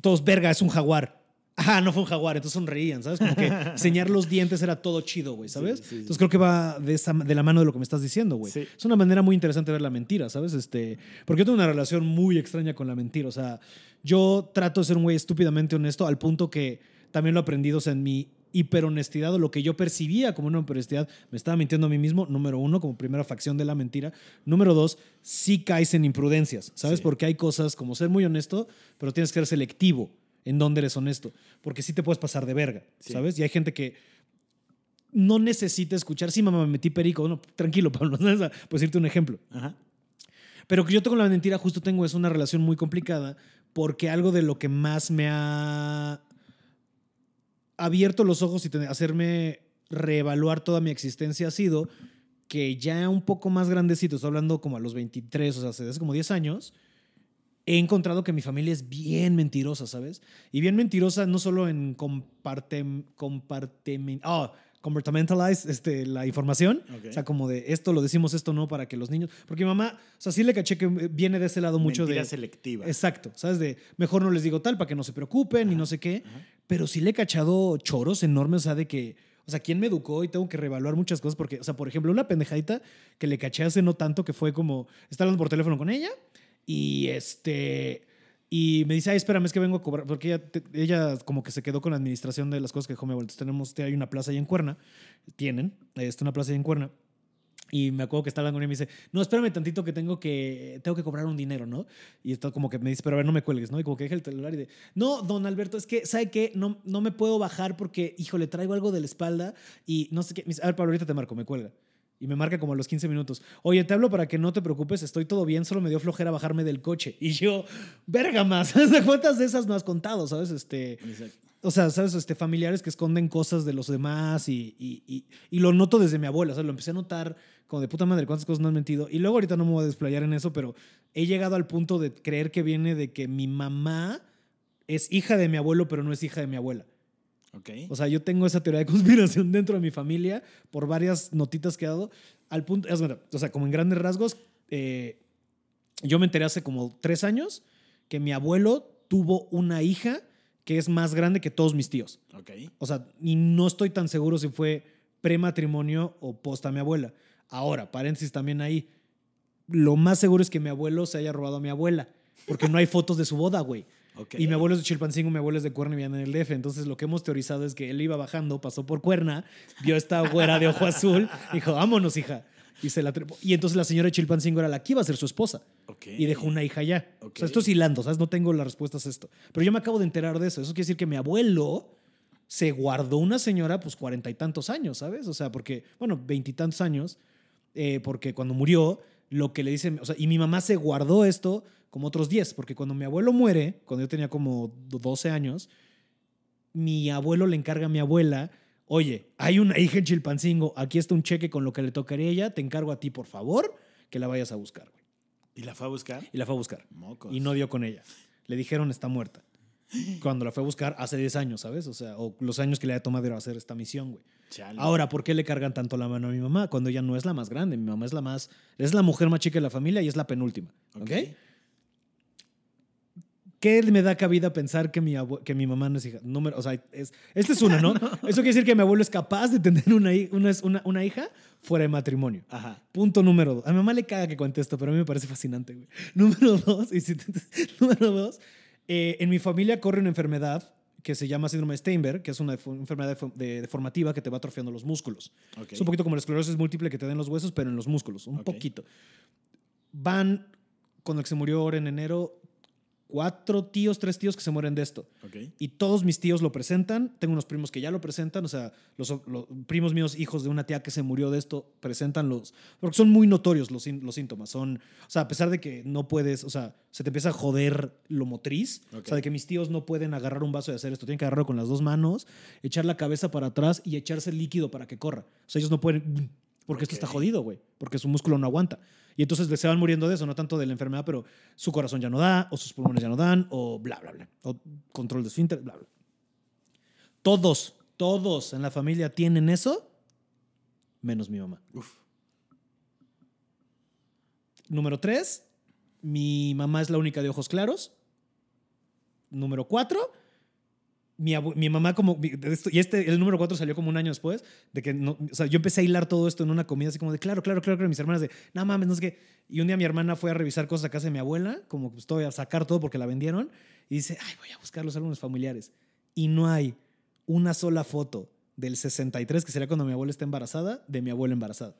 todos, verga, es un jaguar. Ah, no fue un jaguar, entonces sonreían, ¿sabes? Como que [laughs] enseñar los dientes era todo chido, güey, ¿sabes? Sí, sí, sí. Entonces creo que va de, esa, de la mano de lo que me estás diciendo, güey. Sí. Es una manera muy interesante de ver la mentira, ¿sabes? Este, porque yo tengo una relación muy extraña con la mentira. O sea, yo trato de ser un güey estúpidamente honesto al punto que también lo he aprendido o sea, en mi hiperhonestidad o lo que yo percibía como una hiperhonestidad, me estaba mintiendo a mí mismo, número uno, como primera facción de la mentira. Número dos, sí caes en imprudencias, ¿sabes? Sí. Porque hay cosas como ser muy honesto, pero tienes que ser selectivo en dónde eres honesto, porque sí te puedes pasar de verga, Sí. ¿sabes? Y hay gente que no necesita escuchar, sí, mamá, me metí perico. No, tranquilo, [laughs] Pablo, sea, pues irte un ejemplo. Ajá. Pero que yo tengo la mentira, justo tengo es una relación muy complicada porque algo de lo que más me ha abierto los ojos y hacerme reevaluar toda mi existencia ha sido que ya un poco más grandecito, estoy hablando como a los 23, o sea, hace como 10 años, he encontrado que mi familia es bien mentirosa, ¿sabes? Y bien mentirosa no solo en comparte, oh, comportamentalize este, la información. Ok. O sea, como de esto lo decimos, esto no, para que los niños. Porque mi mamá, o sea, sí le caché que viene de ese lado mucho Mentira de. selectiva. Exacto, ¿sabes? De mejor no les digo tal para que no se preocupen y no sé qué. ajá. Pero sí le he cachado choros enormes, o sea, de que, o sea, ¿quién me educó? Y tengo que reevaluar muchas cosas porque, o sea, por ejemplo, una pendejadita que le caché hace no tanto que fue como, está hablando por teléfono con ella y este... Y me dice, ay, espérame, es que vengo a cobrar, porque ella, te- ella como que se quedó con la administración de las cosas que dejó mi abuelo. Entonces tenemos, hay una plaza ahí en Cuerna, tienen, está una plaza ahí en Cuerna. Y me acuerdo que está hablando con y me dice, no, espérame tantito que tengo que, tengo que cobrar un dinero, ¿no? Y esto como que me dice, pero a ver, no me cuelgues, ¿no? Y como que deja el celular y de, no, don Alberto, es que, ¿sabe qué? No, no me puedo bajar porque, híjole, traigo algo de la espalda y no sé qué. Me dice, a ver, Pablo, ahorita te marco, me cuelga. Y me marca como a los 15 minutos. Oye, te hablo para que no te preocupes, estoy todo bien, solo me dio flojera bajarme del coche. [laughs] Y yo, verga más, [laughs] ¿cuántas de esas no has contado, sabes? Este, Exacto. o sea, ¿sabes? Este, familiares que esconden cosas de los demás y, y, y- y lo noto desde mi abuela. O sea, lo empecé a notar como de puta madre, cuántas cosas no han mentido. Y luego ahorita no me voy a desplayar en eso, pero he llegado al punto de creer que viene de que mi mamá es hija de mi abuelo, pero no es hija de mi abuela. O sea, yo tengo esa teoría de [laughs] conspiración dentro de mi familia por varias notitas que he dado. Al punto, es verdad, o sea, como en grandes rasgos, eh, yo me enteré hace como tres años que mi abuelo tuvo una hija que es más grande que todos mis tíos. O sea, y no estoy tan seguro si fue prematrimonio o post a mi abuela. Ahora, paréntesis también ahí. Lo más seguro es que mi abuelo se haya robado a mi abuela, porque no hay fotos de su boda, güey. Ok. Y mi abuelo es de Chilpancingo, mi abuelo es de Cuerna y vivían en el DF. Entonces, lo que hemos teorizado es que él iba bajando, pasó por Cuerna, vio esta güera de ojo azul, [laughs] dijo, vámonos, hija. Y se la. Y entonces la señora de Chilpancingo era la que iba a ser su esposa. Ok. Y dejó una hija ya. O Ok. sea, esto es hilando, ¿sabes? No tengo las respuestas a esto. Pero yo me acabo de enterar de eso. Eso quiere decir que mi abuelo se guardó una señora, pues cuarenta y tantos años, ¿sabes? O sea, porque, bueno, veintitantos años, eh, porque cuando murió, lo que le dicen, o sea, y mi mamá se guardó esto como otros 10, porque cuando mi abuelo muere, cuando yo tenía como 12 años, mi abuelo le encarga a mi abuela, oye, hay una hija en Chilpancingo, aquí está un cheque con lo que le tocaría a ella, te encargo a ti, por favor, que la vayas a buscar, güey. ¿Y la fue a buscar? Y la fue a buscar. Mocos. Y no dio con ella. Le dijeron está muerta. Cuando la fue a buscar hace 10 años, ¿sabes? O sea, o los años que le haya tomado hacer esta misión, güey. Chale. Ahora, ¿por qué le cargan tanto la mano a mi mamá cuando ella no es la más grande? Mi mamá es la más, es la mujer más chica de la familia y es la penúltima. ¿Ok? ¿Qué me da cabida pensar que mi, que mi mamá no es hija? Número, o sea, es, esta es una, [laughs] ¿no? Eso quiere decir que mi abuelo es capaz de tener una, una, una, hija fuera de matrimonio. Ajá. Punto número dos. A mi mamá le caga que cuente esto, pero a mí me parece fascinante, güey. Número dos, y si [laughs] número dos, eh, en mi familia corre una enfermedad que se llama síndrome de Steinberg, que es una enfermedad defo- de- deformativa que te va atrofiando los músculos. Es un poquito como la esclerosis múltiple que te da en los huesos, pero en los músculos, un poquito. Van, que se murió ahora en enero, cuatro tíos, tres tíos que se mueren de esto. Ok. Y todos mis tíos lo presentan. Tengo unos primos que ya lo presentan. O sea, los, los primos míos, hijos de una tía que se murió de esto, presentan los. Porque son muy notorios los, los síntomas. Son. O sea, a pesar de que no puedes. O sea, se te empieza a joder lo motriz. O sea, de que mis tíos no pueden agarrar un vaso y hacer esto. Tienen que agarrarlo con las dos manos, echar la cabeza para atrás y echarse el líquido para que corra. O sea, ellos no pueden. Porque esto está jodido, güey. Porque su músculo no aguanta. Y entonces se van muriendo de eso, no tanto de la enfermedad, pero su corazón ya no da, o sus pulmones ya no dan, o bla, bla, bla. O control de esfínter, bla, bla. Todos, todos en la familia tienen eso, menos mi mamá. Uf. Número tres, mi mamá es la única de ojos claros. Número cuatro, mi, mi mamá como... y este, el número cuatro salió como un año después, de que no, o sea, yo empecé a hilar todo esto en una comida así como de, claro, claro, claro, claro, mis hermanas de, no mames, no sé qué. Y un día mi hermana fue a revisar cosas a casa de mi abuela, como pues estoy a sacar todo porque la vendieron, y dice, ay, voy a buscar los álbumes familiares. Y no hay una sola foto del 63, que sería cuando mi abuela está embarazada, de mi abuela embarazada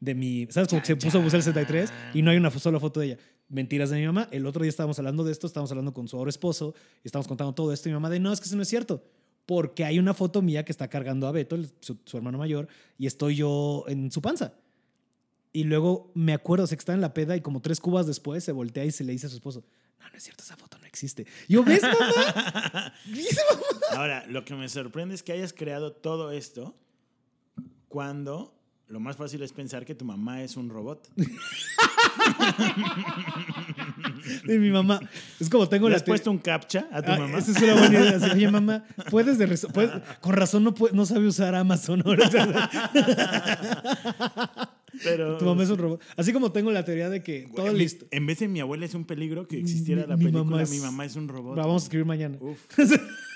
de mi, ¿sabes? Como que se puso a buscar el 63 y no hay una sola foto de ella. Mentiras de mi mamá. El otro día estábamos hablando de esto, estábamos hablando con su ahora esposo y estábamos contando todo esto y mi mamá de, no, es que eso no es cierto. Porque hay una foto mía que está cargando a Beto, su, su hermano mayor, y estoy yo en su panza. Y luego me acuerdo, sé que estaba en la peda y como tres cubas después se voltea y se le dice a su esposo, no, no es cierto, esa foto no existe. Yo, ¿ves, mamá? [laughs] ¿Ves, mamá? Ahora, lo que me sorprende es que hayas creado todo esto cuando lo más fácil es pensar que tu mamá es un robot. [laughs] De mi mamá. Es como tengo ¿Le la has puesto un captcha a tu Ah, mamá? Esa es una buena idea. Así, Oye, mamá, [laughs] puedes de puedes- con razón no, puede- no sabe usar Amazon. ahora". Pero, tu mamá es un robot. Así como tengo la teoría de que todo en, listo. en vez de mi abuela es un peligro que existiera Mi- la mi película, mamá es- mi mamá es un robot. Vamos a escribir mañana. Uf. [laughs]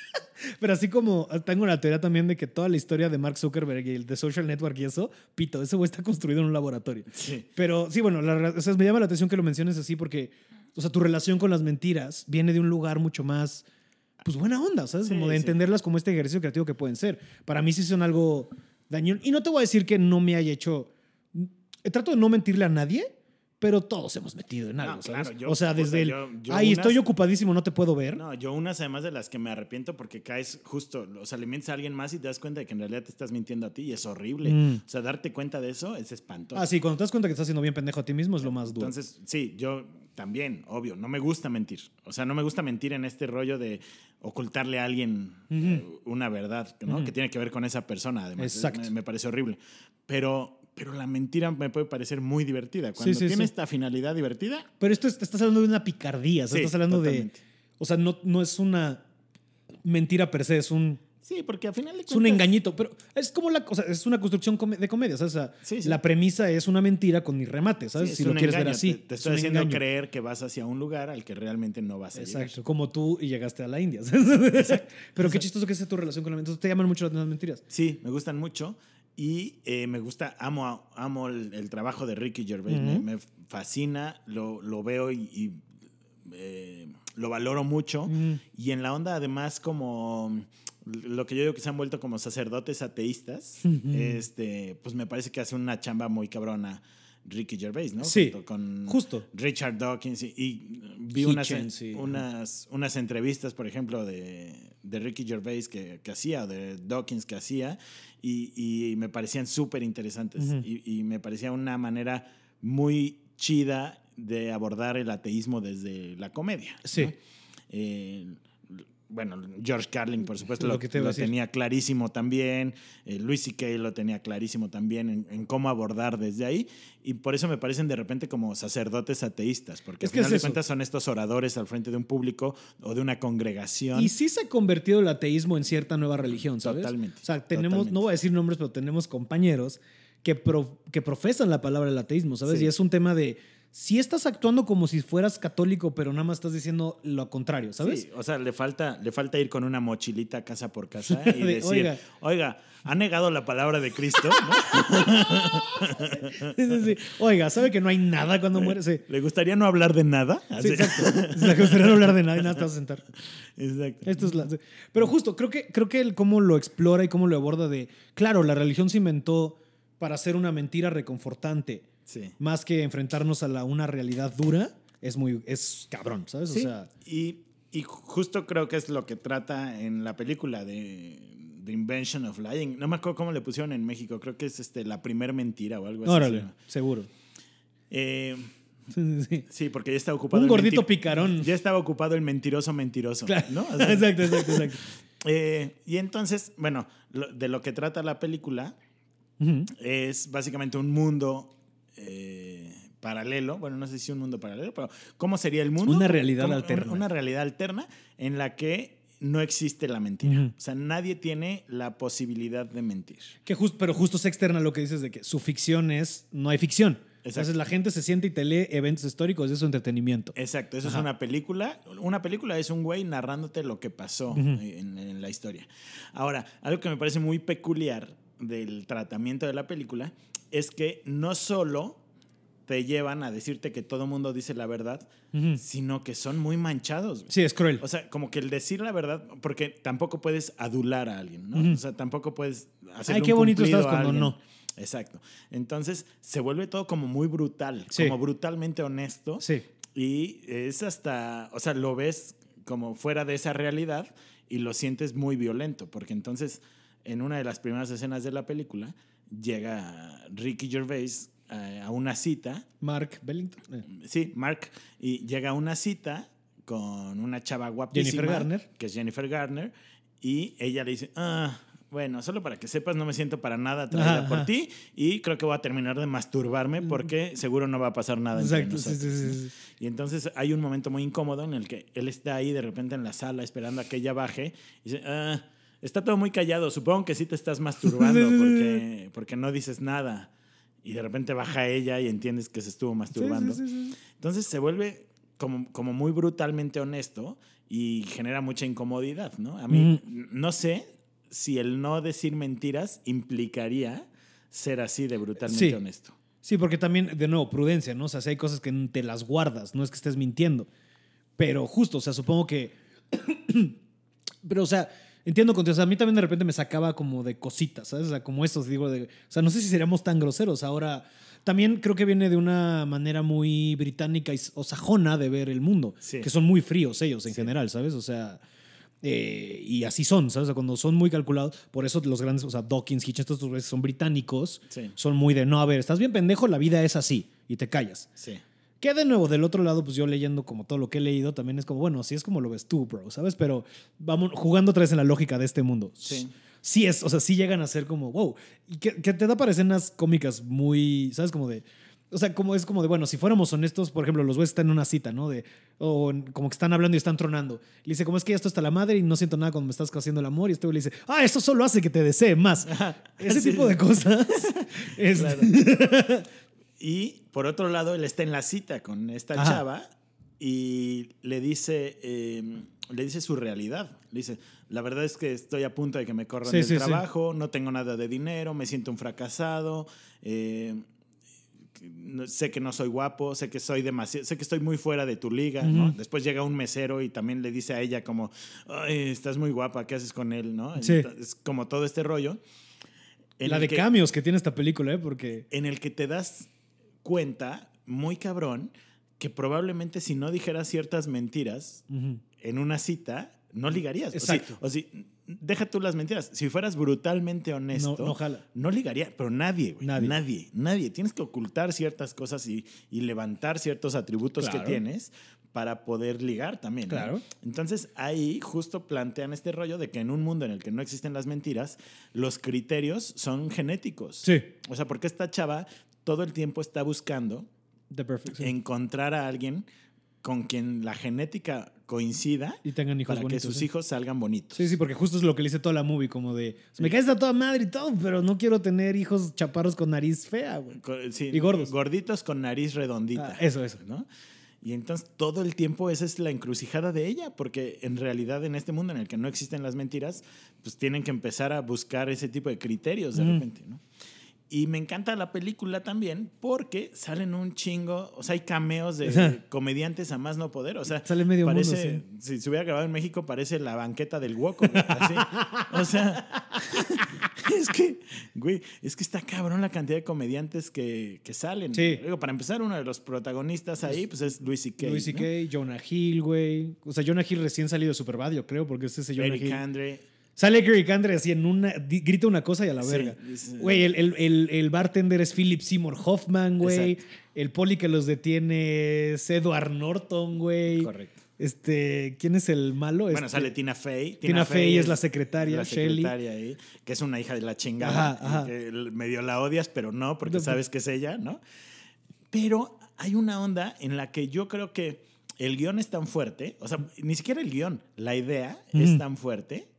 Pero así como tengo la teoría también de que toda la historia de Mark Zuckerberg y el de Social Network y eso, pito, ese güey está construido en un laboratorio. Sí. Pero sí, bueno, la o sea, me llama la atención que lo menciones así porque, o sea, tu relación con las mentiras viene de un lugar mucho más, pues buena onda, ¿sabes? Sí, como de sí. entenderlas como este ejercicio creativo que pueden ser. Para mí sí son algo dañino. Y no te voy a decir que no me haya hecho... Trato de no mentirle a nadie, pero todos hemos metido en algo, No, ¿sabes? claro, yo- o sea, desde el... yo- yo Ay, unas- estoy ocupadísimo, no te puedo ver. No, yo unas además de las que me arrepiento porque caes justo, o sea, le mientes a alguien más y te das cuenta de que en realidad te estás mintiendo a ti y es horrible. Mm. O sea, darte cuenta de eso es espantoso. Ah, sí, cuando te das cuenta que estás haciendo bien pendejo a ti mismo es lo más duro. Entonces, sí, yo también, obvio, no me gusta mentir. O sea, no me gusta mentir en este rollo de ocultarle a alguien eh, una verdad, ¿no? Que tiene que ver con esa persona, además. Exacto. Me, me parece horrible. Pero, pero la mentira me puede parecer muy divertida. Cuando sí, tiene sí. esta finalidad divertida, Pero esto es- estás hablando de una picardía, o sea, Sí, estás hablando totalmente. de... O sea, no, no es una mentira per se, es un, sí, porque al final de es un engañito. Pero es como la... O sea, es una construcción de comedia, ¿sabes? O sea, la premisa es una mentira con mi remate, ¿sabes? es si lo quieres ver engaño. así. Te, te es estoy haciendo engaño. creer que vas hacia un lugar al que realmente no vas a llegar. Exacto, como tú y llegaste a la India. ¿sabes? [laughs] Pero qué chistoso que es tu relación con la mentira. Entonces te llaman mucho las mentiras. Sí, me gustan mucho y eh, me gusta, amo, amo el, el trabajo de Ricky Gervais, me, fascina, lo, lo veo y, y, eh, lo valoro mucho. Y en la onda además como lo que yo digo que se han vuelto como sacerdotes ateístas, este, pues me parece que hace una chamba muy cabrona Ricky Gervais, ¿no? Sí, Junto con justo. Richard Dawkins y, y vi unas, sí. unas, unas entrevistas, por ejemplo, de, de Ricky Gervais que, que hacía, o de Dawkins que hacía, y, y me parecían súper interesantes. Y, y me parecía una manera muy chida de abordar el ateísmo desde la comedia. Sí. ¿no? Eh, bueno, George Carlin, por supuesto, Lo lo, que te iba a lo decir. tenía clarísimo también. Eh, Louis C.K. lo tenía clarísimo también en, en cómo abordar desde ahí. Y por eso me parecen de repente como sacerdotes ateístas, porque Es al final es de cuentas son estos oradores al frente de un público o de una congregación. Y sí se ha convertido el ateísmo en cierta nueva religión, ¿sabes? Totalmente, O sea, tenemos, totalmente. no voy a decir nombres, pero tenemos compañeros que, pro- que profesan la palabra del ateísmo, ¿sabes? Sí. Y es un tema de, si estás actuando como si fueras católico, pero nada más estás diciendo lo contrario, ¿sabes? Sí, o sea, le falta, le falta ir con una mochilita casa por casa [laughs] y De, decir, "Oiga". oiga, ¿ha negado la palabra de Cristo? ¿No? [laughs] Sí, sí, sí. Oiga, ¿sabe que no hay nada cuando muere? Sí, ¿Le gustaría no hablar de nada? Sí, exacto. Que gustaría no hablar de nada y nada, te vas a sentar. Exacto. Esto es la- Pero justo, creo que, creo que él cómo lo explora y cómo lo aborda de, claro, la religión se inventó para hacer una mentira reconfortante, Sí. más que enfrentarnos a la, una realidad dura, es muy, es cabrón, ¿sabes? Sí, O sea, y, y justo creo que es lo que trata en la película de The Invention of Lying. No me acuerdo cómo le pusieron en México. Creo que es este, la primer mentira o algo así. órale, seguro. Eh, Sí, sí. porque ya estaba ocupado. Un gordito picarón. Ya estaba ocupado el mentiroso mentiroso. Claro. ¿no? [laughs] O sea, exacto, exacto, exacto. [laughs] eh, y entonces, bueno, lo- de lo que trata la película es básicamente un mundo eh, paralelo. Bueno, no sé si un mundo paralelo, pero ¿cómo sería el mundo? Una realidad ¿Cómo- alterna. Una realidad alterna en la que no existe la mentira. O sea, nadie tiene la posibilidad de mentir. Que jus- pero justo se externa lo que dices de que su ficción es, no hay ficción. Exacto. Entonces la gente se siente y te lee eventos históricos de su entretenimiento. Exacto, eso Ajá. es una película. Una película es un güey narrándote lo que pasó en la historia. Ahora, algo que me parece muy peculiar del tratamiento de la película es que no solo te llevan a decirte que todo mundo dice la verdad, sino que son muy manchados. güey. Sí, es cruel. O sea, como que el decir la verdad, porque tampoco puedes adular a alguien, ¿no? O sea, tampoco puedes hacer Ay, qué bonito estás cuando no. Exacto. Entonces, se vuelve todo como muy brutal, Sí. como brutalmente honesto. Sí. Y es hasta, o sea, lo ves como fuera de esa realidad y lo sientes muy violento, porque entonces en una de las primeras escenas de la película llega Ricky Gervais eh, a una cita, Mark Bellington. eh. sí, Mark, y llega a una cita con una chava guapísima. Jennifer Garner. Que es Jennifer Garner, y ella le dice, ah, bueno, solo para que sepas, no me siento para nada atraída Ajá, por ajá. ti y creo que voy a terminar de masturbarme porque seguro no va a pasar nada entre Exacto, nosotros. sí, sí, sí. Y entonces hay un momento muy incómodo en el que él está ahí de repente en la sala esperando a que ella baje y dice, ah, está todo muy callado, supongo que sí te estás [laughs] masturbando porque, porque no dices nada. Y de repente baja ella y entiendes que se estuvo masturbando. Sí, sí, sí. Entonces se vuelve como, como muy brutalmente honesto y genera mucha incomodidad, ¿no? A mí no sé si el no decir mentiras implicaría ser así de brutalmente honesto. Sí, porque también, de nuevo, prudencia, ¿no? O sea, si hay cosas que te las guardas, no es que estés mintiendo. Pero justo, o sea, supongo que. [clears throat] Pero, o sea, entiendo contigo. O sea, a mí también de repente me sacaba como de cositas, ¿sabes? O sea, como estos, digo, de. O sea, no sé si seríamos tan groseros. Ahora, también creo que viene de una manera muy británica y, o sajona de ver el mundo. Sí. Que son muy fríos ellos en Sí. general, ¿sabes? O sea. eh, y así son, ¿sabes? O sea, cuando son muy calculados, por eso los grandes, o sea, Dawkins, Hitchens, estos son británicos, Sí. son muy de, no, a ver, estás bien pendejo, la vida es así, y te callas. Sí. Que de nuevo, del otro lado, pues yo leyendo como todo lo que he leído, también es como, bueno, sí es como lo ves tú, bro, ¿sabes? Pero vamos jugando otra vez en la lógica de este mundo. Sí. Sí es, o sea, sí llegan a ser como, wow, y que, que te da para escenas cómicas muy, ¿sabes? Como de, o sea, como es como de, bueno, si fuéramos honestos, por ejemplo, los güeyes están en una cita, ¿no? De, o como que están hablando y están tronando. Le dice, como es que ya esto está la madre y no siento nada cuando me estás haciendo el amor. Y este güey le dice, ah, esto solo hace que te desee más. Ese Sí. tipo de cosas. [laughs] es, Claro. [laughs] Y por otro lado, él está en la cita con esta Ajá. chava y le dice, eh, le dice su realidad. Le dice, la verdad es que estoy a punto de que me corran Sí, del sí, sí. trabajo, no tengo nada de dinero, me siento un fracasado, eh, no- sé que no soy guapo, sé que soy demasiado, sé que estoy muy fuera de tu liga, ¿no? Ujú. Después llega un mesero y también le dice a ella como, Ay, estás muy guapa, ¿qué haces con él, no? Sí. Es como todo este rollo. en la de que- cambios que tiene esta película, ¿eh? Porque... en el que te das cuenta, muy cabrón, que probablemente si no dijeras ciertas mentiras en una cita, no ligarías. O si- Exacto. O si, deja tú las mentiras. Si fueras brutalmente honesto, No, no jala. no ligaría, pero nadie, güey. Nadie. Nadie. Nadie. Tienes que ocultar ciertas cosas y, y levantar ciertos atributos Claro. que tienes para poder ligar también. ¿no? Claro. Entonces ahí justo plantean este rollo de que en un mundo en el que no existen las mentiras, los criterios son genéticos. Sí. O sea, porque esta chava todo el tiempo está buscando The Perfect. sí. encontrar a alguien con quien la genética coincida Y tengan hijos para bonitos. que sus ¿eh? hijos salgan bonitos. Sí, sí, porque justo es lo que le dice toda la movie, como de, me caes a toda madre y todo, pero no quiero tener hijos chaparros con nariz fea, güey. Sí, Y gordos. Gorditos con nariz redondita. Ah, eso, eso. ¿no? Y entonces todo el tiempo esa es la encrucijada de ella, porque en realidad en este mundo en el que no existen las mentiras, pues tienen que empezar a buscar ese tipo de criterios de Ujú. repente, ¿no? Y me encanta la película también porque salen un chingo, o sea, hay cameos de comediantes a más no poder, o sea, Sale medio mundo, parece, si se hubiera grabado en México, parece la banqueta del así. O sea, [laughs] es que, güey, es que está cabrón la cantidad de comediantes que, que salen. Sí. Digo, para empezar, uno de los protagonistas ahí, pues es Luis C.K. Louis ¿no? C.K., Jonah Hill, güey. O sea, Jonah Hill recién salido de Superbad, yo creo, porque es ese Jonah Eric Hill. Andre. Sale Eric Andre así en una. grita una cosa y a la verga. Güey, el, el, el, el bartender es Philip Seymour Hoffman, güey. El poli que los detiene es Edward Norton, güey. Correcto. Este, ¿quién es el malo? Bueno, Este, sale Tina Fey. Tina Fey es la secretaria, la Shelley. secretaria ahí, que es una hija de la chingada. Ajá, ajá. que medio la odias, pero no, porque No, sabes que es ella, ¿no? Pero hay una onda en la que yo creo que el guion es tan fuerte, o sea, ni siquiera el guion, la idea es tan fuerte,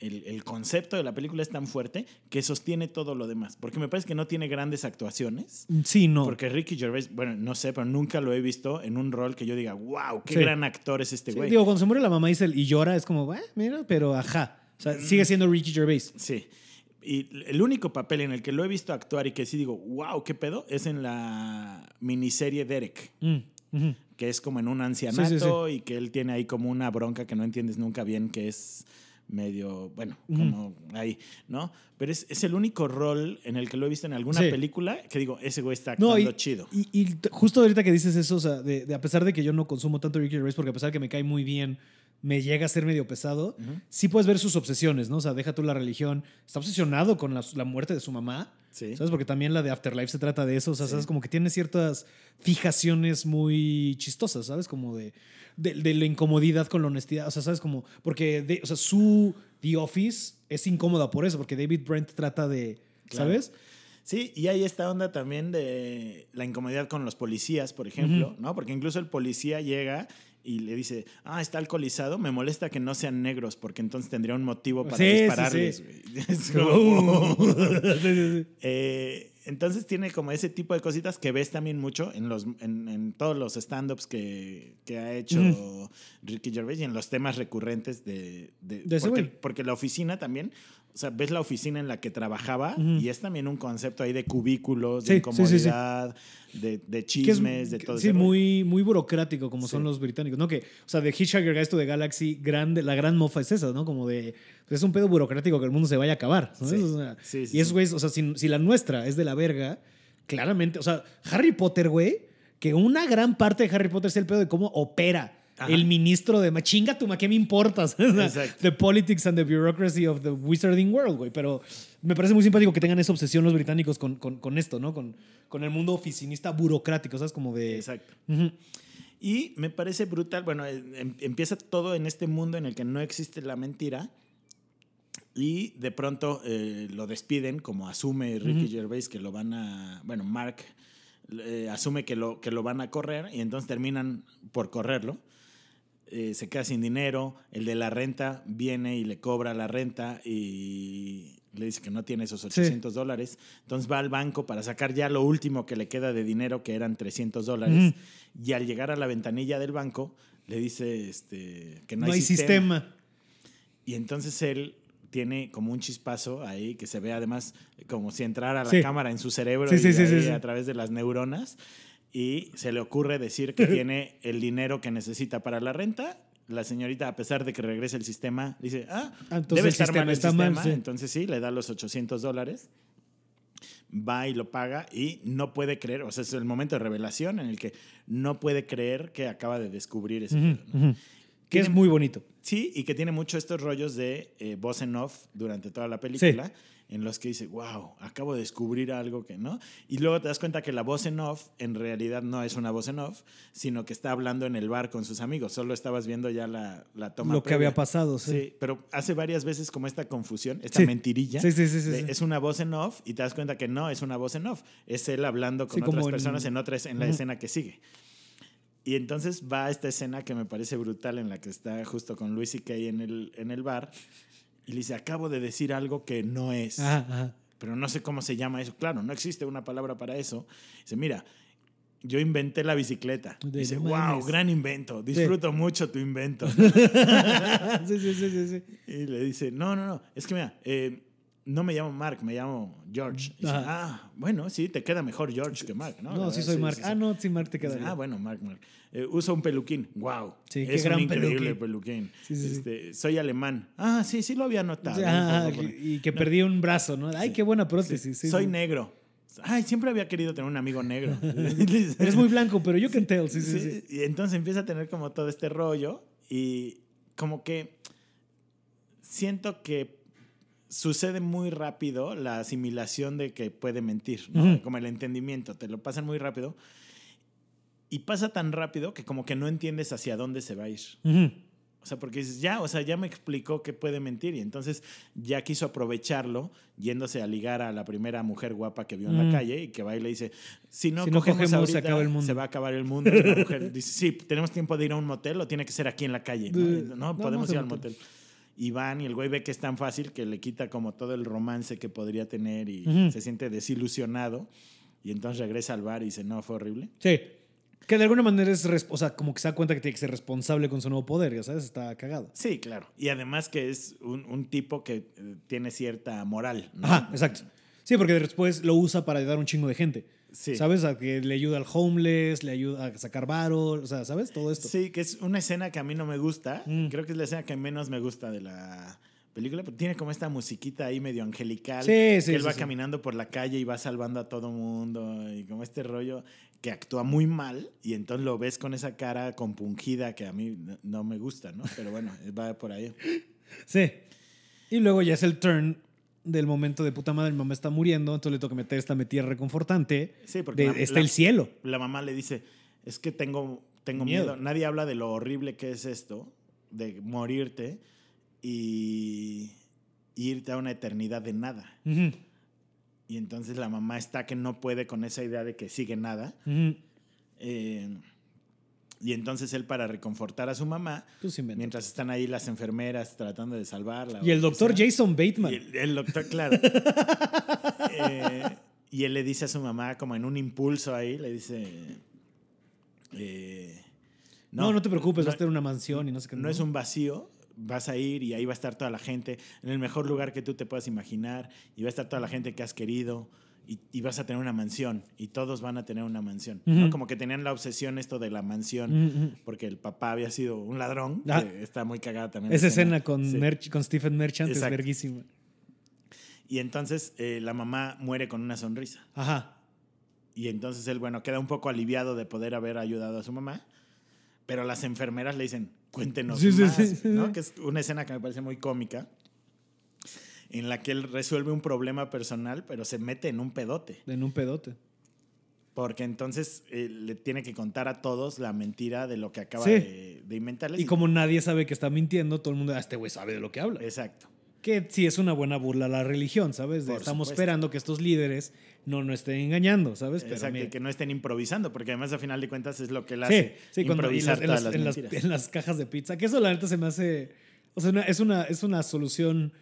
el, el concepto de la película es tan fuerte que sostiene todo lo demás. Porque me parece que no tiene grandes actuaciones. Sí, no. Porque Ricky Gervais, bueno, no sé, pero nunca lo he visto en un rol que yo diga, wow, qué Sí. gran actor es este Sí, güey. digo, cuando se muere la mamá dice, y llora, es como, "Bueno, mira, pero ajá. O sea, sigue siendo Ricky Gervais. Sí. Y el único papel en el que lo he visto actuar y que sí digo, wow, qué pedo, es en la miniserie Derek, Mm, que es como en un ancianato sí, y que él tiene ahí como una bronca que no entiendes nunca bien, que es medio, bueno, como ahí, ¿no? Pero es, es el único rol en el que lo he visto en alguna Sí. película que digo, ese güey está No, actuando y, chido. Y, justo ahorita que dices eso, o sea, de, de a pesar de que yo no consumo tanto Ricky Gervais, porque a pesar de que me cae muy bien, me llega a ser medio pesado, Ujú. sí puedes ver sus obsesiones, ¿no? O sea, deja tú la religión. Está obsesionado con la, la muerte de su mamá. Sí. ¿Sabes? Porque también la de Afterlife se trata de eso. O sea, Sí. ¿sabes? Como que tiene ciertas fijaciones muy chistosas, ¿sabes? Como de, de, de la incomodidad con la honestidad. O sea, ¿sabes? Como, porque, de, o sea, su The Office es incómoda por eso, porque David Brent trata de, Claro. ¿sabes? Sí, y hay esta onda también de la incomodidad con los policías, por ejemplo, ¿no? Porque incluso el policía llega y le dice, ah, está alcoholizado, me molesta que no sean negros, porque entonces tendría un motivo para Sí, dispararles. sí. [laughs] como-. [laughs] Eh, entonces tiene como ese tipo de cositas que ves también mucho en, los, en, en todos los stand-ups que, que ha hecho. Ricky Gervais y en los temas recurrentes de... de- De porque la oficina también, o sea, ves la oficina en la que trabajaba y es también un concepto ahí de cubículos, Sí, de sí, sí, sí. incomodidad, De, de Que es- chismes, de todo Sí, ese rollo. muy, muy burocrático como son Sí. los británicos, ¿no? Que, o sea, de Hitchhiker esto de Galaxy, grande, la gran mofa es esa, ¿no? Como de, es un pedo burocrático que el mundo se vaya a acabar, ¿sabes? Sí. O sea, Sí, sí, y esos sí. güeyes, o sea, si, si la nuestra es de la verga, claramente, o sea, Harry Potter, güey, que una gran parte de Harry Potter es el pedo de cómo opera. Ajá. El ministro de, "Ma, chinga tu ma, ¿qué me importas? [laughs] The politics and the bureaucracy of the wizarding world, güey. Pero me parece muy simpático que tengan esa obsesión los británicos con, con, con esto, ¿no? Con, con el mundo oficinista burocrático, ¿sabes? Como de... Exacto. Y me parece brutal, bueno, eh, em- empieza todo en este mundo en el que no existe la mentira y de pronto eh, lo despiden, como asume Ricky Ujú. Gervais que lo van a, bueno, Mark eh, asume que lo, que lo van a correr y entonces terminan por correrlo. Eh, se queda sin dinero, el de la renta viene y le cobra la renta y le dice que no tiene esos 800 dólares. Entonces va al banco para sacar ya lo último que le queda de dinero, que eran 300 dólares. Y al llegar a la ventanilla del banco, le dice este, que no, No, hay sistema. Y entonces él tiene como un chispazo ahí que se ve además como si entrara la Sí. cámara en su cerebro Sí, y ahí a través de las neuronas. Y se le ocurre decir que tiene el dinero que necesita para la renta. La señorita, a pesar de que regrese el sistema, dice, ah, Ah, entonces debe el estar sistema mal el está mal, sistema. sí. Entonces sí, le da los 800 dólares va y lo paga y no puede creer, o sea, es el momento de revelación en el que no puede creer que acaba de descubrir ese Ujú, pedo, ¿no? ujú. Que es muy bonito. Sí, y que tiene mucho estos rollos de eh, voz en off durante toda la película, en los que dice, wow, acabo de descubrir algo que no. Y luego te das cuenta que la voz en off en realidad no es una voz en off, sino que está hablando en el bar con sus amigos. Solo estabas viendo ya la, la toma. Lo que previa. había pasado, sí. Sí, pero hace varias veces como esta confusión, esta Sí. mentirilla. Sí, sí, sí, sí. Es una voz en off y te das cuenta que no es una voz en off. Es él hablando con otras en- personas en, otra, es- en la Ujú. escena que sigue. Y entonces va a esta escena que me parece brutal en la que está justo con Luis y Kay en el, en el bar y le dice, acabo de decir algo que no es, Ajá, ajá. pero no sé cómo se llama eso. Claro, no existe una palabra para eso. Dice, mira, yo inventé la bicicleta. De dice, wow, mames". gran invento, disfruto mucho tu invento. [laughs] sí, sí, sí, sí. Y le dice, no, no, no, es que mira, eh, no me llamo Mark, me llamo George. Y dice, Ajá. ah, bueno, sí, te queda mejor George que Mark, ¿no? No, sí soy Mark. Ah, no, sí, Mark te queda ah, bueno, Mark, Mark. Eh, usa un peluquín. Wow. Sí, qué es gran un increíble peluquín. peluquín. Sí, sí, sí. Este, Soy alemán. Ah, sí, sí lo había notado. Y que perdí un brazo, ¿no? Ay, qué buena prótesis. soy negro. Ay, siempre había querido tener un amigo negro. [laughs] Eres muy blanco, pero yo can tell. Sí, sí. Y entonces empieza a tener como todo este rollo y como que siento que sucede muy rápido la asimilación de que puede mentir, ¿no? Como el entendimiento, te lo pasan muy rápido y pasa tan rápido que como que no entiendes hacia dónde se va a ir. Ujú. O sea, porque dices, ya, o sea, ya me explicó que puede mentir y entonces ya quiso aprovecharlo yéndose a ligar a la primera mujer guapa que vio en Mm. la calle y que va y le dice, si no, Si no cogemos, cogemos, se ahorita, acaba el mundo". se va a acabar el mundo. Y la [laughs] mujer dice, sí, tenemos tiempo de ir a un motel o tiene que ser aquí en la calle. No, no, podemos ir al al motel. Y van y el güey ve que es tan fácil que le quita como todo el romance que podría tener y Ujú. se siente desilusionado. Y entonces regresa al bar y dice, no, fue horrible. Sí. Que de alguna manera es, o sea, como que se da cuenta que tiene que ser responsable con su nuevo poder, ya sabes, está cagado. Sí, claro. Y además que es un, un tipo que eh, tiene cierta moral. ¿no? Ajá, exacto. Sí, porque después lo usa para ayudar a un chingo de gente. Sí. ¿Sabes? A que le ayuda al homeless, le ayuda a sacar varo, o sea, ¿sabes? Todo esto. Sí, que es una escena que a mí no me gusta. Mm. Creo que es la escena que menos me gusta de la película, pero tiene como esta musiquita ahí medio angelical. Sí, que sí, él sí, va caminando por la calle y va salvando a todo mundo y como este rollo que actúa muy mal y entonces lo ves con esa cara compungida que a mí no, no me gusta, ¿no? Pero bueno, [laughs] va por ahí. Sí. Y luego ya es el turn del momento de puta madre, mi mamá está muriendo, entonces le toca meter esta metida reconfortante. Sí, porque de, la- está la- el cielo. La mamá le dice, es que tengo, tengo Miedo. miedo. Nadie habla de lo horrible que es esto, de morirte. y, y irte a una eternidad de nada. Ujú, Y entonces la mamá está que no puede con esa idea de que sigue nada. Eh, y entonces él para reconfortar a su mamá, Pues mientras están ahí las enfermeras tratando de salvarla. Y el doctor sea. Jason Bateman. Y el, el doctor, claro. [laughs] Eh, y él le dice a su mamá, como en un impulso ahí, le dice... eh, no, no, te preocupes, no- vas a tener una mansión y no sé qué. no es un vacío, vas a ir y ahí va a estar toda la gente, en el mejor lugar que tú te puedas imaginar, y va a estar toda la gente que has querido, y, y vas a tener una mansión, y todos van a tener una mansión. Como que tenían la obsesión esto de la mansión, porque el papá había sido un ladrón, Ah. que está muy cagada también. Esa escena con, Sí. Merch- con Stephen Merchant Exacto. es verguísima. Y entonces eh, la mamá muere con una sonrisa. Ajá. Y entonces él, bueno, queda un poco aliviado de poder haber ayudado a su mamá. Pero las enfermeras le dicen, cuéntenos Sí, más, sí, sí. ¿no? Que es una escena que me parece muy cómica, en la que él resuelve un problema personal, pero se mete en un pedote. En un pedote. Porque entonces eh, le tiene que contar a todos la mentira de lo que acaba de, de inventarles. Y como nadie sabe que está mintiendo, todo el mundo, "Ah, este güey sabe de lo que habla. Exacto. Que sí es una buena burla a la religión, ¿sabes? Por estamos supuesto. esperando que estos líderes no nos estén engañando, ¿sabes? Pero Exacto, mira, que no estén improvisando, porque además a final de cuentas es lo que él hace, sí, cuando improvisar las- en, las, en las- mentiras. en las cajas de pizza, que eso la neta se me hace, o sea, es, una, es una solución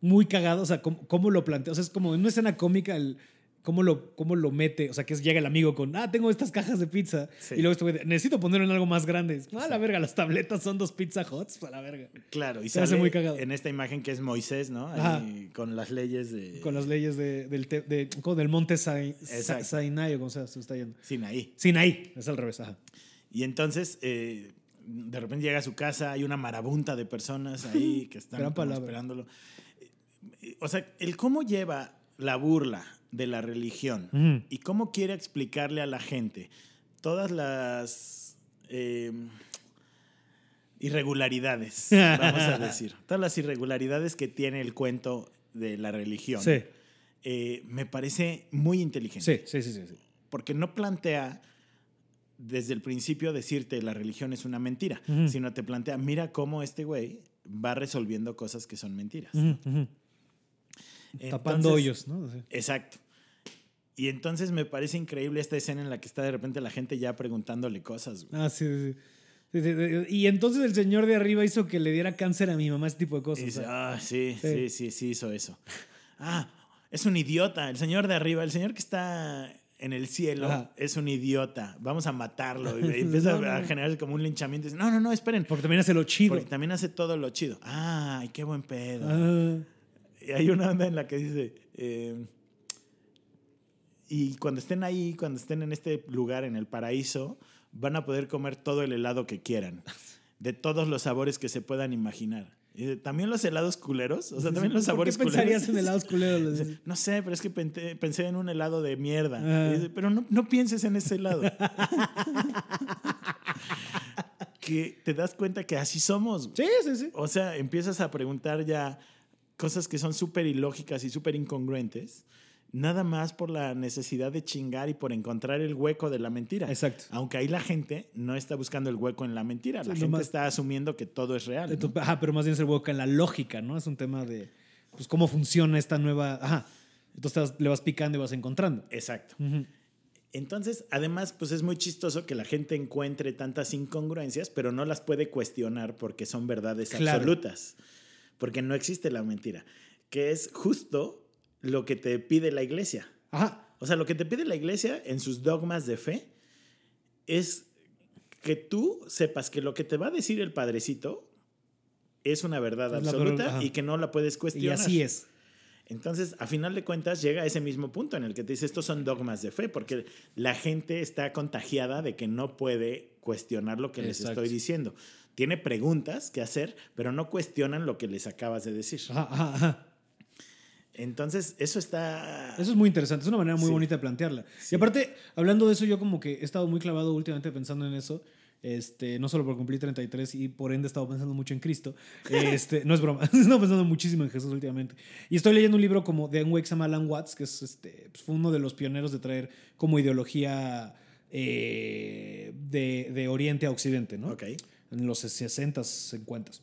muy cagada, o sea, cómo, cómo lo plantea, o sea, es como en una escena cómica el... Cómo lo, cómo lo mete, o sea, que llega el amigo con, ah, tengo estas cajas de pizza. Sí. Y luego este güey, necesito ponerlo en algo más grande. Ah, la verga, las tabletas son dos pizza hots, a la verga. Claro, y Se hace muy cagado. en esta imagen que es Moisés, ¿no? Ahí, con las leyes de Con las leyes de, del, te- de- monte Sai- Sa- Exacto. Sinai, o como sea, se está yendo. Sinaí. Sinaí, es al revés, ajá. Y entonces, eh, de repente llega a su casa, hay una marabunta de personas ahí [laughs] que están esperándolo. Eh, O sea, el cómo lleva la burla de la religión y cómo quiere explicarle a la gente todas las eh, irregularidades, [laughs] vamos a decir, todas las irregularidades que tiene el cuento de la religión, Sí, eh, me parece muy inteligente sí, sí, sí, sí, porque no plantea desde el principio decirte la religión es una mentira, sino te plantea, mira cómo este güey va resolviendo cosas que son mentiras. Tapando hoyos, ¿no? Sí. Exacto. Y entonces me parece increíble esta escena en la que está de repente la gente ya preguntándole cosas. güey. Ah, sí, sí. Y entonces el señor de arriba hizo que le diera cáncer a mi mamá, ese tipo de cosas. dice, ah, sí, Sí. sí, sí, sí, hizo eso. Ah, es un idiota. El señor de arriba, el señor que está en el cielo, Ajá. es un idiota. Vamos a matarlo. [laughs] Y empieza No, a generar como un linchamiento. Dice, no, no, no, esperen. Porque también hace lo chido. Porque también hace todo lo chido. Ay, qué buen pedo. Ah, Y hay una onda en la que dice. eh, y cuando estén ahí, cuando estén en este lugar, en el paraíso, van a poder comer todo el helado que quieran. De todos los sabores que se puedan imaginar. Y también los helados culeros. O sea, también los sabores ¿Por qué pensarías culeros. en helados culeros? [laughs] No sé, pero es que pensé, en un helado de mierda. Ah. Pero no, no pienses en ese helado. [laughs] que te das cuenta que así somos. Sí, sí, sí. O sea, empiezas a preguntar ya cosas que son súper ilógicas y súper incongruentes, nada más por la necesidad de chingar y por encontrar el hueco de la mentira. Exacto. Aunque ahí la gente no está buscando el hueco en la mentira, la Sí, gente está asumiendo que todo es real. Ajá, pero más bien es el hueco en la lógica, ¿no? Es un tema de pues, cómo funciona esta nueva. Ajá. Entonces le vas picando y vas encontrando. Exacto. Entonces, además, pues es muy chistoso que la gente encuentre tantas incongruencias, pero no las puede cuestionar porque son verdades Claro. absolutas. Porque no existe la mentira, que es justo lo que te pide la iglesia. Ajá. O sea, lo que te pide la iglesia en sus dogmas de fe es que tú sepas que lo que te va a decir el padrecito es una verdad Es absoluta verdad, y que no la puedes Y cuestionar. así es. Entonces, a final de cuentas, llega a ese mismo punto en el que te dice, estos son dogmas de fe, porque la gente está contagiada de que no puede cuestionar lo que les Exacto. estoy diciendo. Tiene preguntas que hacer, pero no cuestionan lo que les acabas de decir. Ajá, ajá, ajá. Entonces, eso está... Eso es muy interesante, es una manera muy Sí. bonita de plantearla. Sí. Y aparte, hablando de eso, yo como que he estado muy clavado últimamente pensando en eso. Este, no solo por cumplir 33 y por ende he estado pensando mucho en Cristo. [laughs] Este, no es broma, [laughs] he estado pensando muchísimo en Jesús últimamente. Y estoy leyendo un libro como de un güey que se llama Alan Watts, que es, este, pues, fue uno de los pioneros de traer como ideología eh, de, de Oriente a Occidente, ¿no? Ok. en los 60s, 50s.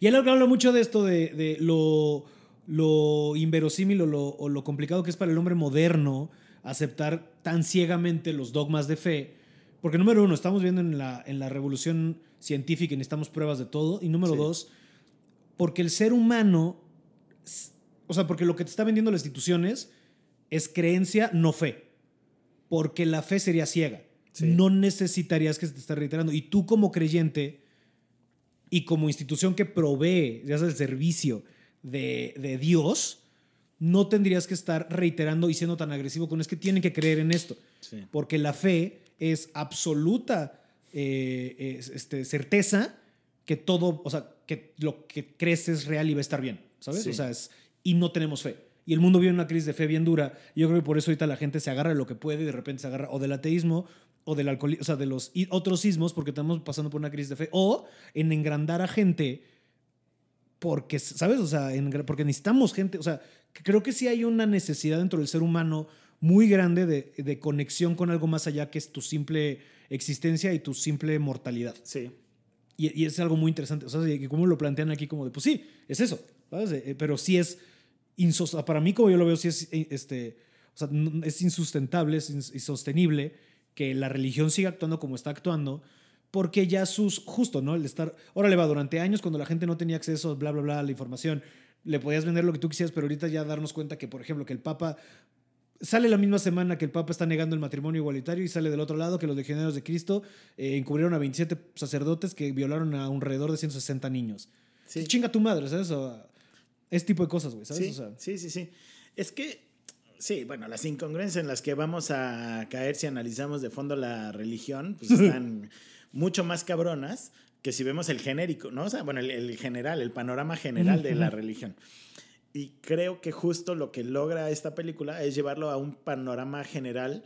Y él habla mucho de esto, de, de lo, lo inverosímil o lo, o lo complicado que es para el hombre moderno aceptar tan ciegamente los dogmas de fe. Porque número uno, estamos viendo en la, en la revolución científica y necesitamos pruebas de todo. Y número Sí. dos, porque el ser humano, o sea, porque lo que te está vendiendo las instituciones es creencia, no fe. Porque la fe sería ciega. Sí. No necesitarías que se te esté reiterando. Y tú como creyente y como institución que provee, ya sea el servicio de, de Dios, no tendrías que estar reiterando y siendo tan agresivo con es que tienen que creer en esto. Sí. Porque la fe es absoluta eh, es, este, certeza que todo, o sea, que lo que crees es real y va a estar bien, ¿sabes? Sí. O sea, es, y no tenemos fe. Y el mundo vive una crisis de fe bien dura. Y yo creo que por eso ahorita la gente se agarra de lo que puede y de repente se agarra o del ateísmo o del alcoholismo, o sea, de los otros sismos porque estamos pasando por una crisis de fe. O en engrandar a gente porque, ¿sabes? O sea, en- porque necesitamos gente. O sea, creo que sí hay una necesidad dentro del ser humano muy grande de, de conexión con algo más allá que es tu simple existencia y tu simple mortalidad. Sí. Y, y es algo muy interesante. O sea, como lo plantean aquí, como de, pues sí, es eso. ¿sabes? Eh, pero sí es. insos- Para mí, como yo lo veo, sí es, eh, este, o sea, es insustentable, es ins- insostenible que la religión siga actuando como está actuando. Porque ya sus. Justo, ¿no? El estar. Ahora le va, durante años, cuando la gente no tenía acceso, bla, bla, bla, a la información, le podías vender lo que tú quisieras, pero ahorita ya darnos cuenta que, por ejemplo, que el Papa Sale la misma semana que el Papa está negando el matrimonio igualitario y sale del otro lado que los legionarios de Cristo eh, encubrieron a 27 sacerdotes que violaron a alrededor de 160 niños. Sí. Chinga tu madre, ¿sabes? O, ese tipo de cosas, güey, ¿sabes? Sí, O sea, sí, sí, sí. Es que, sí, bueno, las incongruencias en las que vamos a caer si analizamos de fondo la religión, pues [laughs] están mucho más cabronas que si vemos el genérico, ¿no? O sea, bueno, el, el general, el panorama general de la religión. Y creo que justo lo que logra esta película es llevarlo a un panorama general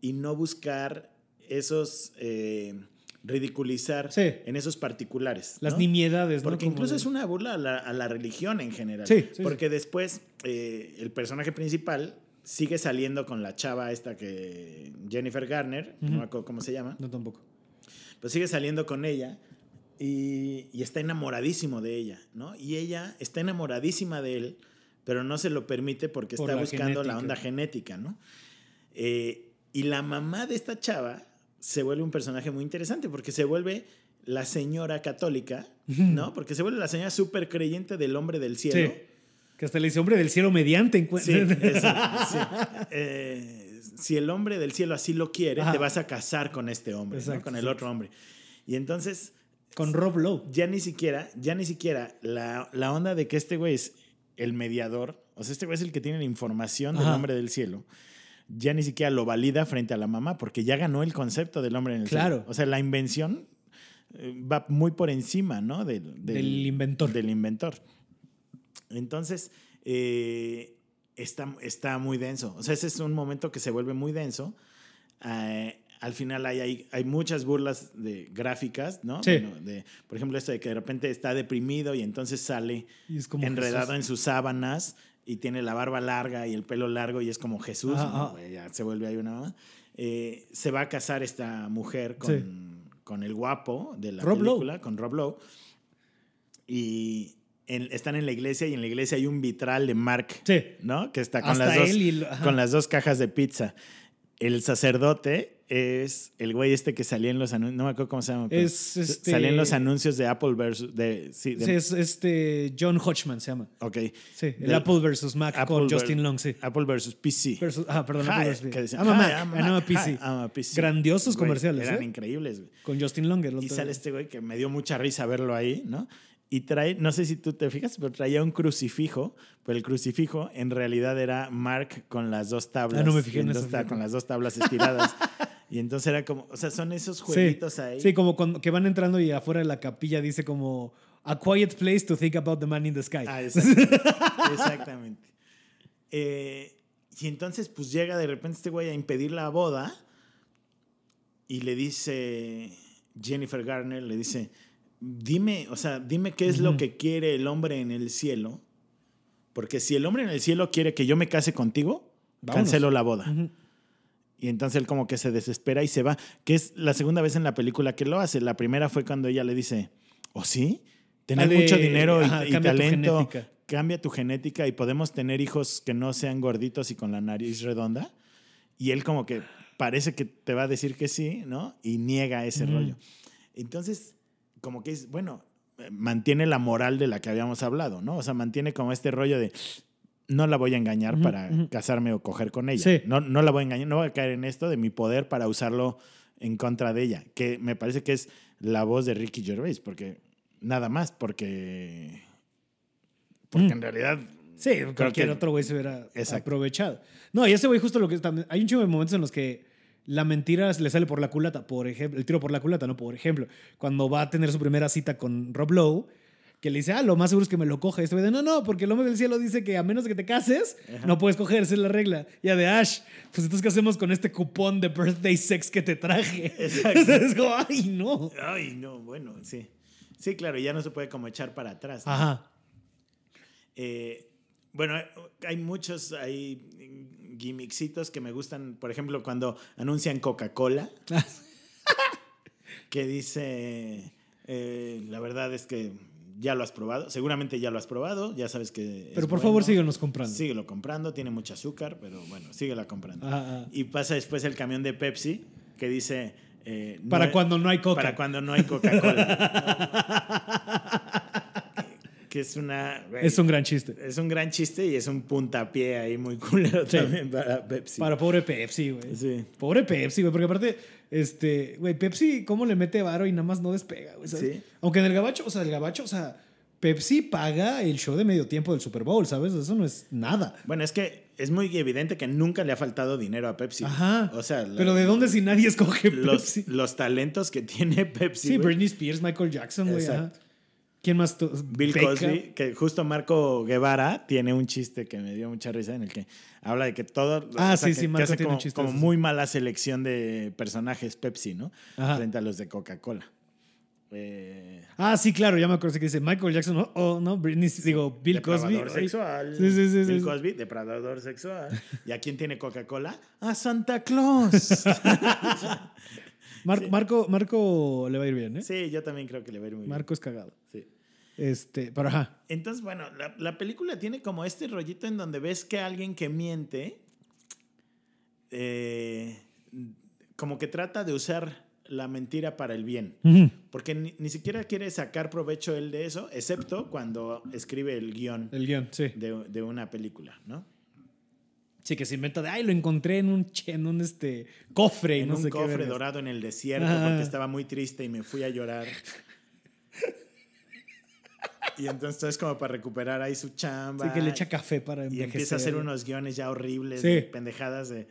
y no buscar esos, eh, ridiculizar Sí. en esos particulares. las ¿no? nimiedades, ¿no? Porque Como incluso de- es una burla a la, a la religión en general. Sí, sí, Porque después eh, el personaje principal sigue saliendo con la chava esta que Jennifer Garner, Ujú. no me acuerdo cómo se llama, No, tampoco. Pues sigue saliendo con ella y, y está enamoradísimo de ella, ¿no? Y ella está enamoradísima de él, pero no se lo permite porque Por está la buscando la onda genética, ¿no? Eh, y la mamá de esta chava se vuelve un personaje muy interesante porque se vuelve la señora católica, ¿no? Porque se vuelve la señora súper creyente del hombre del cielo. Sí. Que hasta le dice hombre del cielo mediante Sí, encuentra. eso, [laughs] sí. Eh, si el hombre del cielo así lo quiere, Ajá. te vas a casar con este hombre, ¿no? Exacto, con el exacto. otro hombre. Y entonces Con Rob Lowe. ya ni siquiera, ya ni siquiera la, la onda de que este güey es el mediador, o sea, este güey es el que tiene la información del hombre del cielo, ya ni siquiera lo valida frente a la mamá, porque ya ganó el concepto del hombre en el Claro. cielo. O sea, la invención eh, va muy por encima, ¿no? Del, Del inventor. Del inventor. Entonces, eh, está, está muy denso. O sea, ese es un momento que se vuelve muy denso. Eh, al final hay, hay, hay muchas burlas de gráficas, ¿no? Sí. Bueno, de, por ejemplo, esto de que de repente está deprimido y entonces sale Y es como enredado Jesús. en sus sábanas y tiene la barba larga y el pelo largo y es como Jesús, Ajá, ¿no? Güey, ya se vuelve ahí una. Eh, se va a casar esta mujer con, con el guapo de la Rob Lowe. película, con Rob Lowe. Y en- están en la iglesia y en la iglesia hay un vitral de Mark, Sí. ¿no? Que está con Hasta las, dos, y con las dos cajas de pizza. El sacerdote es el güey este que salía en los anuncios, no me acuerdo cómo se llama. Es este- Salía en los anuncios de Apple versus, de, sí, de- Sí, es este John Hodgman se llama. ok. Sí, el Del- Apple versus Mac Apple con ver- Justin Long, sí. Apple versus PC. Versus- ah, perdón, Hi, Apple versus I'm a "Hi, Mac, I'm a and I'm a Mac, PC. hi, I'm a PC. Grandiosos Güey, comerciales, Eran ¿eh? increíbles, güey. Con Justin Long. el Y otro- sale este güey que me dio mucha risa verlo ahí, ¿no? Y trae, no sé si tú te fijas, pero traía un crucifijo, pero el crucifijo en realidad era Mark con las dos tablas. Ah, no me fijé en eso, con las dos tablas estiradas. [laughs] y entonces era como, o sea, son esos Sí, jueguitos ahí. sí, como cuando, que van entrando y afuera de la capilla dice como A quiet place to think about the man in the sky. Ah, exactamente. [laughs] exactamente. Eh, y entonces, pues llega de repente este güey a impedir la boda y le dice Jennifer Garner, le dice, dime, o sea, dime qué es lo que quiere el hombre en el cielo, porque si el hombre en el cielo quiere que yo me case contigo, Vámonos. cancelo la boda. Y entonces él como que se desespera y se va, que es la segunda vez en la película que lo hace. La primera fue cuando ella le dice, ¿o sí? tener mucho dinero y, ajá, y cambia tu talento genética. cambia tu genética y podemos tener hijos que no sean gorditos y con la nariz redonda. Y él como que parece que te va a decir que sí, ¿no? Y niega ese rollo. Entonces, como que es, bueno, eh, mantiene la moral de la que habíamos hablado, ¿no? O sea, mantiene como este rollo de no la voy a engañar para casarme o coger con ella. Sí. No, no la voy a engañar, no voy a caer en esto de mi poder para usarlo en contra de ella, que me parece que es la voz de Ricky Gervais, porque nada más, porque porque Mm. en realidad Sí, cualquier que- otro güey se hubiera Exacto. aprovechado. No, y ese güey justo lo que también... Hay un chingo de momentos en los que la mentira le sale por la culata, por ejemplo, el tiro por la culata, ¿no? Por ejemplo, cuando va a tener su primera cita con Rob Lowe, que le dice, ah, lo más seguro es que me lo coja. Y este güey de, no, no, porque el hombre del cielo dice que a menos de que te cases, Ajá. no puedes coger, esa es la regla. Ya de Ash, pues entonces, ¿qué hacemos con este cupón de birthday sex que te traje? Exacto. [laughs] es como, ay, no. Ay, no, bueno, sí. Sí, claro, ya no se puede como echar para atrás. ¿no? Ajá. Eh, bueno, hay muchos hay gimmicksitos que me gustan. Por ejemplo, cuando anuncian Coca-Cola, [laughs] que dice, eh, la verdad es que ya lo has probado. Seguramente ya lo has probado, ya sabes que... Pero por favor, síguenos comprando. Síguelo comprando, tiene mucho azúcar, pero bueno, síguela comprando. Y pasa después el camión de Pepsi que dice... eh, Para cuando no hay coca. Para cuando no hay Coca-Cola. [laughs] que es una... güey, Es un gran chiste. es un gran chiste y es un puntapié ahí muy culero Sí. también para Pepsi. Para pobre Pepsi, güey. Sí. Pobre Pepsi, güey. Porque aparte, este, güey, Pepsi, ¿cómo le mete varo y nada más no despega, güey? ¿sabes? Sí. Aunque en el gabacho, o sea, el gabacho, o sea, Pepsi paga el show de medio tiempo del Super Bowl, ¿sabes? Eso no es nada. Bueno, es que es muy evidente que nunca le ha faltado dinero a Pepsi. Ajá. O sea, la- Pero ¿de dónde si nadie escoge los, Pepsi? los talentos que tiene Pepsi. Sí, güey. Britney Spears, Michael Jackson, güey. ajá. ¿Quién más? tú? Bill. Cosby, que justo Marco Guevara tiene un chiste que me dio mucha risa en el que habla de que todo. Ah, sí, que, sí, que Marco hace tiene como, un chiste como muy mala selección de personajes Pepsi, ¿no? Ajá. Frente a los de Coca-Cola. Eh, Ah, sí, claro, ya me acuerdo que dice Michael Jackson, oh, oh, no, Britney, digo, Bill Cosby. Sexual. Sí, sí, sí, Bill sí. Cosby, depredador sexual. [laughs] ¿Y a quién tiene Coca-Cola? A Santa Claus. [laughs] Mar- Sí. Marco, Marco le va a ir bien, ¿eh? sí, yo también creo que le va a ir muy Marco es cagado. bien. Sí. Este, pero ajá. Entonces, bueno, la, la película tiene como este rollito en donde ves que alguien que miente, eh, como que trata de usar la mentira para el bien. Porque ni, ni siquiera quiere sacar provecho él de eso, excepto cuando escribe el guion El guion, sí. de, de una película, ¿no? Sí, que se inventa de, ay, lo encontré en un, en un este, cofre. y En no un sé cofre dorado en el desierto porque estaba muy triste y me fui a llorar. [laughs] y entonces es como para recuperar ahí su chamba. Sí, que le echa café para y envejecer. empieza a hacer unos guiones ya horribles, Sí. de pendejadas de...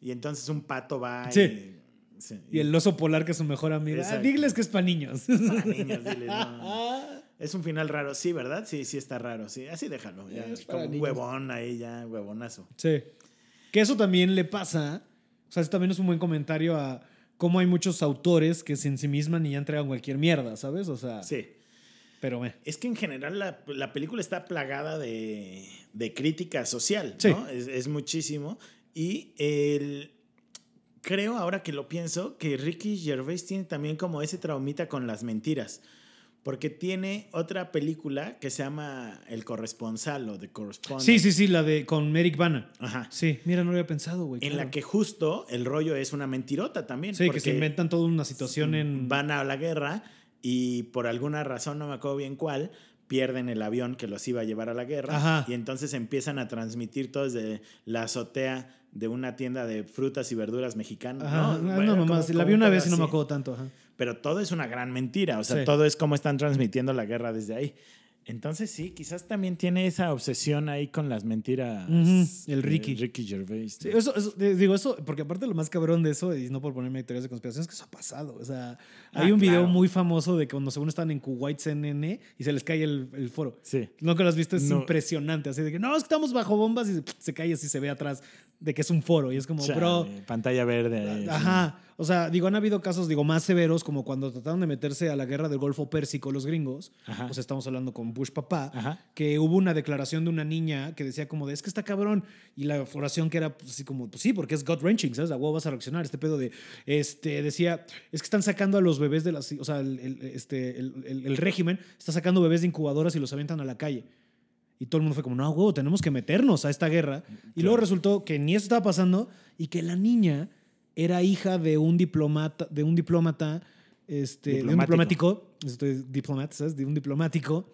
Y entonces un pato va Sí. y... sí, Y el oso polar, que es su mejor amigo. Ah, dígales que es para niños. Ah, niños, diles, [laughs] no. Es un final raro, sí, ¿verdad? Sí, sí está raro, sí. Así déjalo. Ya, Es como un huevón ahí, ya, huevonazo. Sí. Que eso también le pasa. O sea, eso también es un buen comentario a cómo hay muchos autores que se ensimisman y ya entregan cualquier mierda, ¿sabes? O sea, Sí. pero me. Es que en general la, la película está plagada de, de crítica social, Sí. ¿no? Es, es muchísimo. Y el, creo, ahora que lo pienso, que Ricky Gervais tiene también como ese traumita con las mentiras. Porque tiene otra película que se llama El Corresponsal o The Correspondent. Sí, sí, sí, la de con Merrick Bana. Ajá. Sí, mira, no lo había pensado, güey. En claro. la que justo el rollo es una mentirota también. Sí, que se inventan toda una situación en. Van a la guerra y por alguna razón, no me acuerdo bien cuál, pierden el avión que los iba a llevar a la guerra. Ajá. Y entonces empiezan a transmitir todo desde la azotea de una tienda de frutas y verduras mexicanas. Ajá, ¿no? no, Bueno, no, mamá, la vi una un vez y no me acuerdo tanto. Ajá. Pero todo es una gran mentira. O sea, Sí. todo es como están transmitiendo la guerra desde ahí. Entonces sí, quizás también tiene esa obsesión ahí con las mentiras. Ujú, el de Ricky. Ricky Gervais. Sí, eso, eso- digo eso, porque aparte lo más cabrón de eso, y no por ponerme teorías de conspiración, es que eso ha pasado. O sea, hay Ah, un video claro. muy famoso de cuando según están en Kuwait CNN y se les cae el, el foro. Sí. No que lo has visto, es No. impresionante. Así de que no, es que estamos bajo bombas y se, se cae así se ve atrás de que es un foro. Y es como, Chale, bro. Pantalla verde. sí. Ajá. O sea, digo, han habido casos, digo, más severos, como cuando trataron de meterse a la guerra del Golfo Pérsico los gringos. Ajá. Pues estamos hablando con Bush papá, Ajá. que hubo una declaración de una niña que decía como de, es que está cabrón. Y la oración que era pues, así como, pues sí, porque es gut wrenching, ¿sabes? A huevo vas a reaccionar. Este pedo de, este, decía, es que están sacando a los bebés de las, o sea, el, el- este, el, el- el régimen está sacando bebés de incubadoras y los avientan a la calle. Y todo el mundo fue como, no, huevo, tenemos que meternos a esta guerra. Y luego resultó que ni eso estaba pasando y que la niña era hija de un diplomata, de un diplomata, este, de un Diplomático. diplomático, estoy diplomat, ¿sabes? De un diplomático.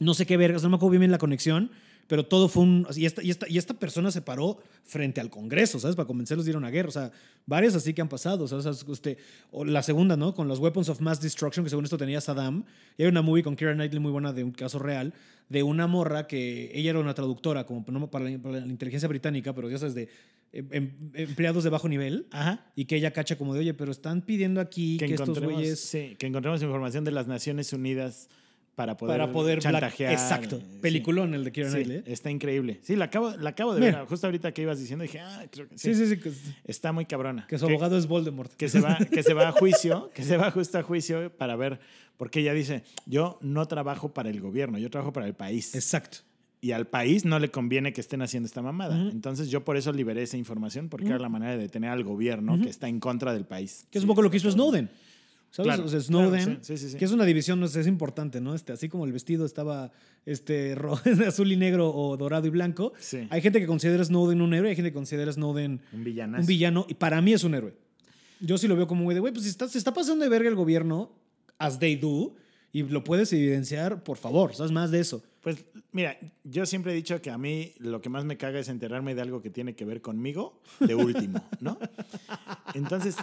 No sé qué vergas, no me acuerdo bien la conexión, pero todo fue un... Y esta, y, esta, y esta persona se paró frente al Congreso, ¿sabes? Para convencerlos de ir a una guerra. O sea, varias así que han pasado. O sea, este, o la segunda, ¿no? Con los Weapons of Mass Destruction, que según esto tenía Saddam. Y hay una movie con Keira Knightley muy buena de un caso real, de una morra que ella era una traductora como para la, para la inteligencia británica, pero ya sabes, de em- em- empleados de bajo nivel. Ajá. Y que ella cacha como de, oye, pero están pidiendo aquí que, Que estos güeyes... sí, que encontremos información de las Naciones Unidas para poder, para poder chantajear. Exacto. Sí. Peliculón el de Keira Sí, Knightley. ¿eh? está increíble. Sí, la acabo, la acabo de Mira. ver. Justo ahorita que ibas diciendo, dije, ah, creo que sí. Sí, sí, sí. Está muy cabrona. que su abogado es Voldemort. que se va, que se va a juicio, [laughs] que se va justo a juicio para ver, porque ella dice, yo no trabajo para el gobierno, yo trabajo para el país. Exacto. Y al país no le conviene que estén haciendo esta mamada. Entonces yo por eso liberé esa información, porque era la manera de detener al gobierno que está en contra del país. Que es un poco lo que hizo Snowden. ¿Sabes? Claro, o sea, Snowden, claro, sí, sí, sí, que es una división, no sé, es importante, ¿no? Este, así como el vestido estaba este, [laughs] azul y negro o dorado y blanco, Sí. hay gente que considera a Snowden un héroe, hay gente que considera a Snowden Un villanazo. un villano, y para mí es un héroe. Yo sí lo veo como un güey de, güey, pues si está, se está pasando de verga el gobierno, as they do, y lo puedes evidenciar, por favor, ¿sabes? Más de eso. Pues mira, yo siempre he dicho que a mí lo que más me caga es enterarme de algo que tiene que ver conmigo de último, ¿no? [laughs] Entonces,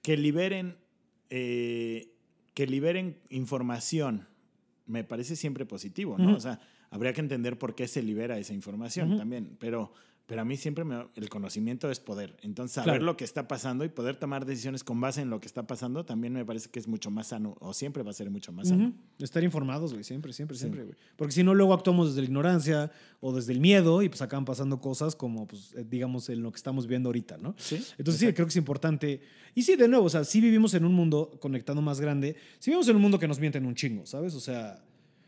que liberen, eh, que liberen información me parece siempre positivo, ¿no? O sea, habría que entender por qué se libera esa información también, pero, pero a mí siempre me- el conocimiento es poder. Entonces, saber Claro. lo que está pasando y poder tomar decisiones con base en lo que está pasando también me parece que es mucho más sano, o siempre va a ser mucho más sano. Estar informados, güey, siempre, siempre, siempre, güey. Porque si no, luego actuamos desde la ignorancia o desde el miedo y pues acaban pasando cosas como, pues, eh, digamos, en lo que estamos viendo ahorita, ¿no? Sí, Entonces sí, creo que es importante. Y sí, de nuevo, o sea, sí vivimos en un mundo, conectando más grande, sí vivimos en un mundo que nos mienten un chingo, ¿sabes? O sea,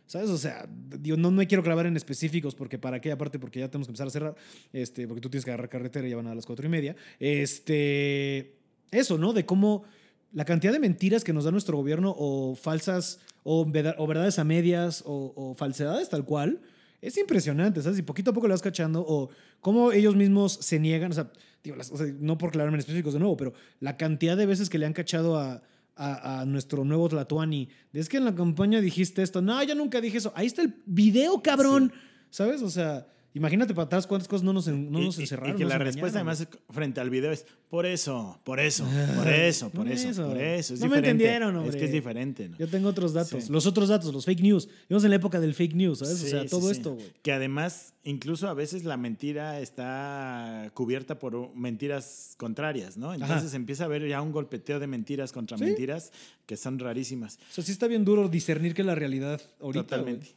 ¿sabes? O sea, no me quiero clavar en específicos porque para qué, aparte porque ya tenemos que empezar a cerrar, este, porque tú tienes que agarrar carretera y ya van a las cuatro y media. Este, eso, ¿no? De cómo la cantidad de mentiras que nos da nuestro gobierno o falsas o, verdades a medias o, o falsedades tal cual. Es impresionante, ¿sabes? Y poquito a poco le vas cachando o cómo ellos mismos se niegan, o sea, digo, las- o sea, no por clavarme en específicos de nuevo, pero la cantidad de veces que le han cachado a, a, a nuestro nuevo Tlatuani, es que en la campaña dijiste esto, no, yo nunca dije eso, ahí está el video, cabrón, ¿sabes? O sea, imagínate para atrás cuántas cosas no nos, no Y- nos y- encerraron. Y que la respuesta engañaron, además es- frente al video es por eso, por eso, por eso, por eso, eso. por eso. Es No me entendieron, Es hombre. que es diferente. ¿no? Yo tengo otros datos, Sí. los otros datos, los fake news. Vivimos en la época del fake news, ¿sabes? o sea, todo sí. esto, güey. Que además, incluso a veces la mentira está cubierta por mentiras contrarias, ¿no? Entonces empieza a haber ya un golpeteo de mentiras contra mentiras que son rarísimas. O sea, sí está bien duro discernir que es la realidad ahorita. Totalmente.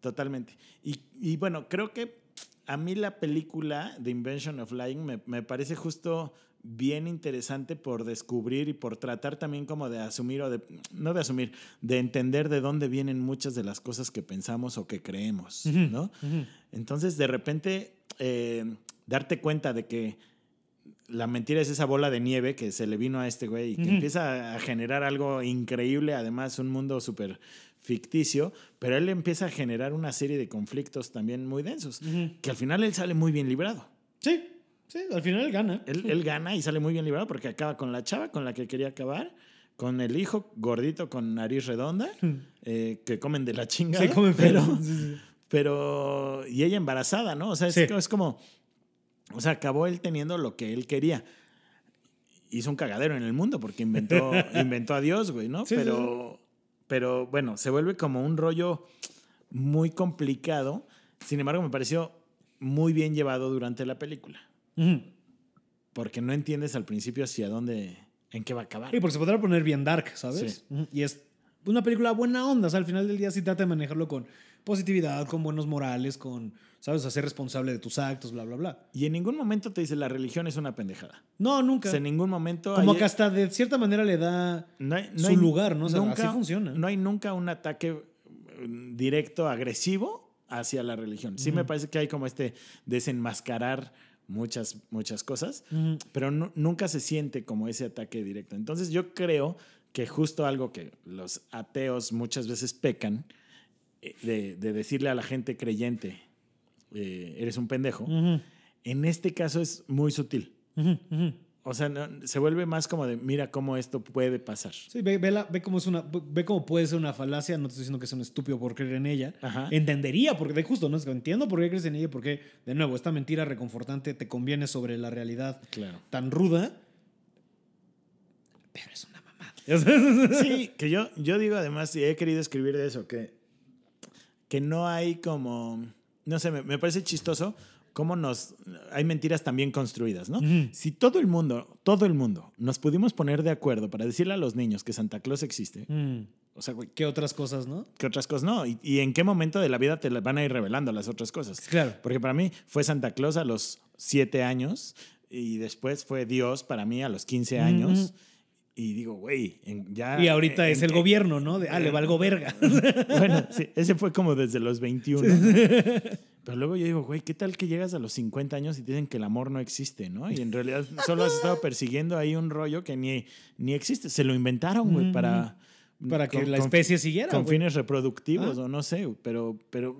Totalmente. Y, y bueno, creo que a mí la película The Invention of Lying me, me parece justo bien interesante por descubrir y por tratar también como de asumir o de, no de asumir, de entender de dónde vienen muchas de las cosas que pensamos o que creemos, ¿no? Entonces, de repente, eh, darte cuenta de que la mentira es esa bola de nieve que se le vino a este güey y que empieza a generar algo increíble, además un mundo súper ficticio, pero él empieza a generar una serie de conflictos también muy densos, que al final él sale muy bien librado. Sí, sí, al final él gana. Él, él gana y sale muy bien librado porque acaba con la chava con la que quería acabar, con el hijo gordito con nariz redonda, eh, que comen de la chingada. Se come pero, pero. Sí, sí. pero y ella embarazada, ¿no? O sea, es, Sí. es como, o sea, acabó él teniendo lo que él quería. Hizo un cagadero en el mundo porque inventó, [laughs] inventó a Dios, güey, ¿no? Sí, sí, pero, pero bueno, se vuelve como un rollo muy complicado. Sin embargo, me pareció muy bien llevado durante la película. Porque no entiendes al principio hacia dónde, en qué va a acabar. Sí, porque se podrá poner bien dark, ¿sabes? Sí. Y es una película buena onda. O sea, al final del día sí trata de manejarlo con positividad, con buenos morales, con, ¿sabes? A ser responsable de tus actos, bla, bla, bla. Y en ningún momento te dice la religión es una pendejada. No, nunca. O sea, en ningún momento. Como hay- que hasta de cierta manera le da no hay- no su hay lugar, ¿no? O sea, nunca- así funciona. No hay nunca un ataque eh, directo, agresivo hacia la religión. Sí me parece que hay como este desenmascarar muchas, muchas cosas, pero nu- nunca se siente como ese ataque directo. Entonces yo creo que justo algo que los ateos muchas veces pecan, de, de decirle a la gente creyente, eh, eres un pendejo, en este caso es muy sutil. O sea, no- se vuelve más como de, mira cómo esto puede pasar. Sí, ve, ve, la- ve cómo es una, ve cómo puede ser una falacia. No te estoy diciendo que es un estúpido por creer en ella. Ajá. Entendería, porque de justo, ¿no? Es que entiendo por qué crees en ella, porque, de nuevo, esta mentira reconfortante te conviene sobre la realidad Claro. tan ruda. Pero es una mamada. Sí, que yo, yo digo además, y he querido escribir de eso, que, que no hay como, no sé, me, me parece chistoso cómo nos, hay mentiras también construidas, ¿no? Si todo el mundo, todo el mundo, nos pudimos poner de acuerdo para decirle a los niños que Santa Claus existe, Mm. o sea, güey, ¿Qué otras cosas, no? ¿qué otras cosas no? ¿Y, y en qué momento de la vida te van a ir revelando las otras cosas? Claro. Porque para mí fue Santa Claus a los siete años y después fue Dios para mí a los 15 años. Y digo, güey, ya... Y ahorita en- es el en- gobierno, ¿no? De, ah, le valgo verga. [laughs] Bueno, sí, ese fue como desde los 21. ¿no? Pero luego yo digo, güey, ¿qué tal que llegas a los 50 años y te dicen que el amor no existe, ¿no? Y en realidad solo has estado persiguiendo ahí un rollo que ni, ni existe. Se lo inventaron, güey, para... Para que con- la especie siguiera. Con fines reproductivos Ah. o no sé, pero, pero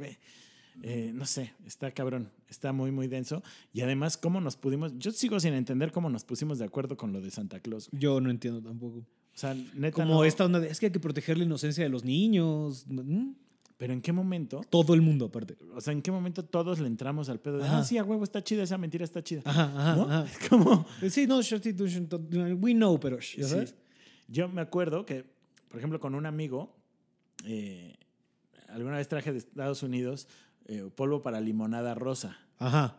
eh, no sé, está cabrón, está muy, muy denso. Y además, ¿cómo nos pudimos? Yo sigo sin entender cómo nos pusimos de acuerdo con lo de Santa Claus. güey. Yo no entiendo tampoco. O sea, neta. Como no- esta onda de, es que hay que proteger la inocencia de los niños. Mm. Pero ¿en qué momento? Todo el mundo, aparte. O sea, ¿en qué momento todos le entramos al pedo de, Ajá. ah, sí, a huevo, está chida, esa mentira está chida? Ajá, ajá, ¿No? ajá. Es [laughs] como... Sí, no, we know, pero, ¿ya Sí. Yo me acuerdo que, por ejemplo, con un amigo, eh, alguna vez traje de Estados Unidos eh, polvo para limonada rosa. Ajá.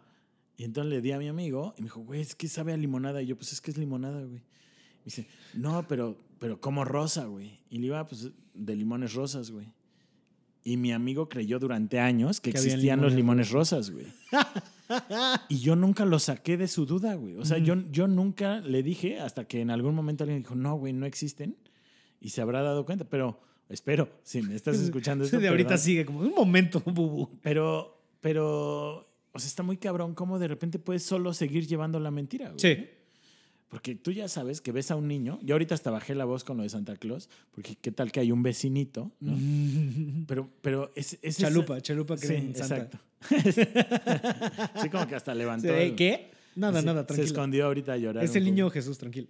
Y entonces le di a mi amigo y me dijo, güey, es que sabe a limonada. Y yo, pues es que es limonada, güey. Me dice, no, pero, pero como rosa, güey. Y le iba, pues, de limones rosas, güey. Y mi amigo creyó durante años que, existían los limones limones rosas, güey. y yo nunca lo saqué de su duda, güey. O sea, yo, yo nunca le dije hasta que en algún momento alguien dijo, no, güey, no existen. Y se habrá dado cuenta. Pero espero, si me estás [laughs] escuchando esto. de ahorita perdón. sigue como un momento, bubu. Pero, pero, o sea, está muy cabrón cómo de repente puedes solo seguir llevando la mentira, güey. Sí. Porque tú ya sabes que ves a un niño, yo ahorita hasta bajé la voz con lo de Santa Claus, porque qué tal que hay un vecinito, ¿no? [laughs] Pero, pero es, es esa- Chalupa, chalupa Sí, cree en Santa. exacto. [laughs] sí, como que hasta levantó. Sí, el- ¿Qué? Nada, se- nada, Se tranquilo. escondió ahorita a llorar. Es el niño Jesús, tranquilo.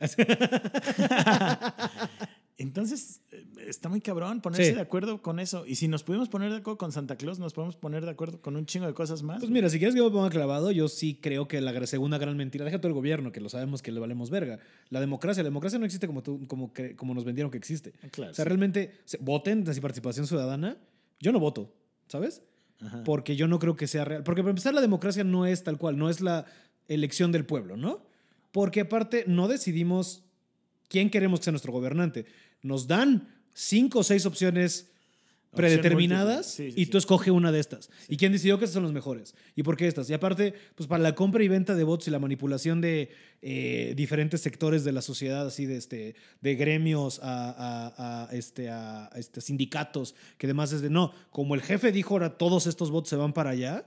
Entonces, eh, está muy cabrón ponerse Sí. de acuerdo con eso. Y si nos pudimos poner de acuerdo con Santa Claus, nos podemos poner de acuerdo con un chingo de cosas más. Pues mira, si quieres que yo me ponga clavado, yo sí creo que la segunda gran mentira, deja todo el gobierno, que lo sabemos que le valemos verga. La democracia, la democracia no existe como, tú, como, cre- como nos vendieron que existe. Claro, O sea, sí. realmente, voten, así participación ciudadana. Yo no voto, ¿sabes? Ajá. Porque yo no creo que sea real. Porque para empezar, la democracia no es tal cual, no es la elección del pueblo, ¿no? Porque aparte, no decidimos quién queremos que sea nuestro gobernante. Nos dan cinco o seis opciones predeterminadas. Sí, sí, y sí. tú escoge una de estas. ¿Y quién decidió que estas son las mejores? ¿Y por qué estas? Y aparte, pues para la compra y venta de votos y la manipulación de eh, diferentes sectores de la sociedad, así de, este, de gremios a, a- a, este, a, a, este, sindicatos, que además es de, no, como el jefe dijo, ahora todos estos votos se van para allá.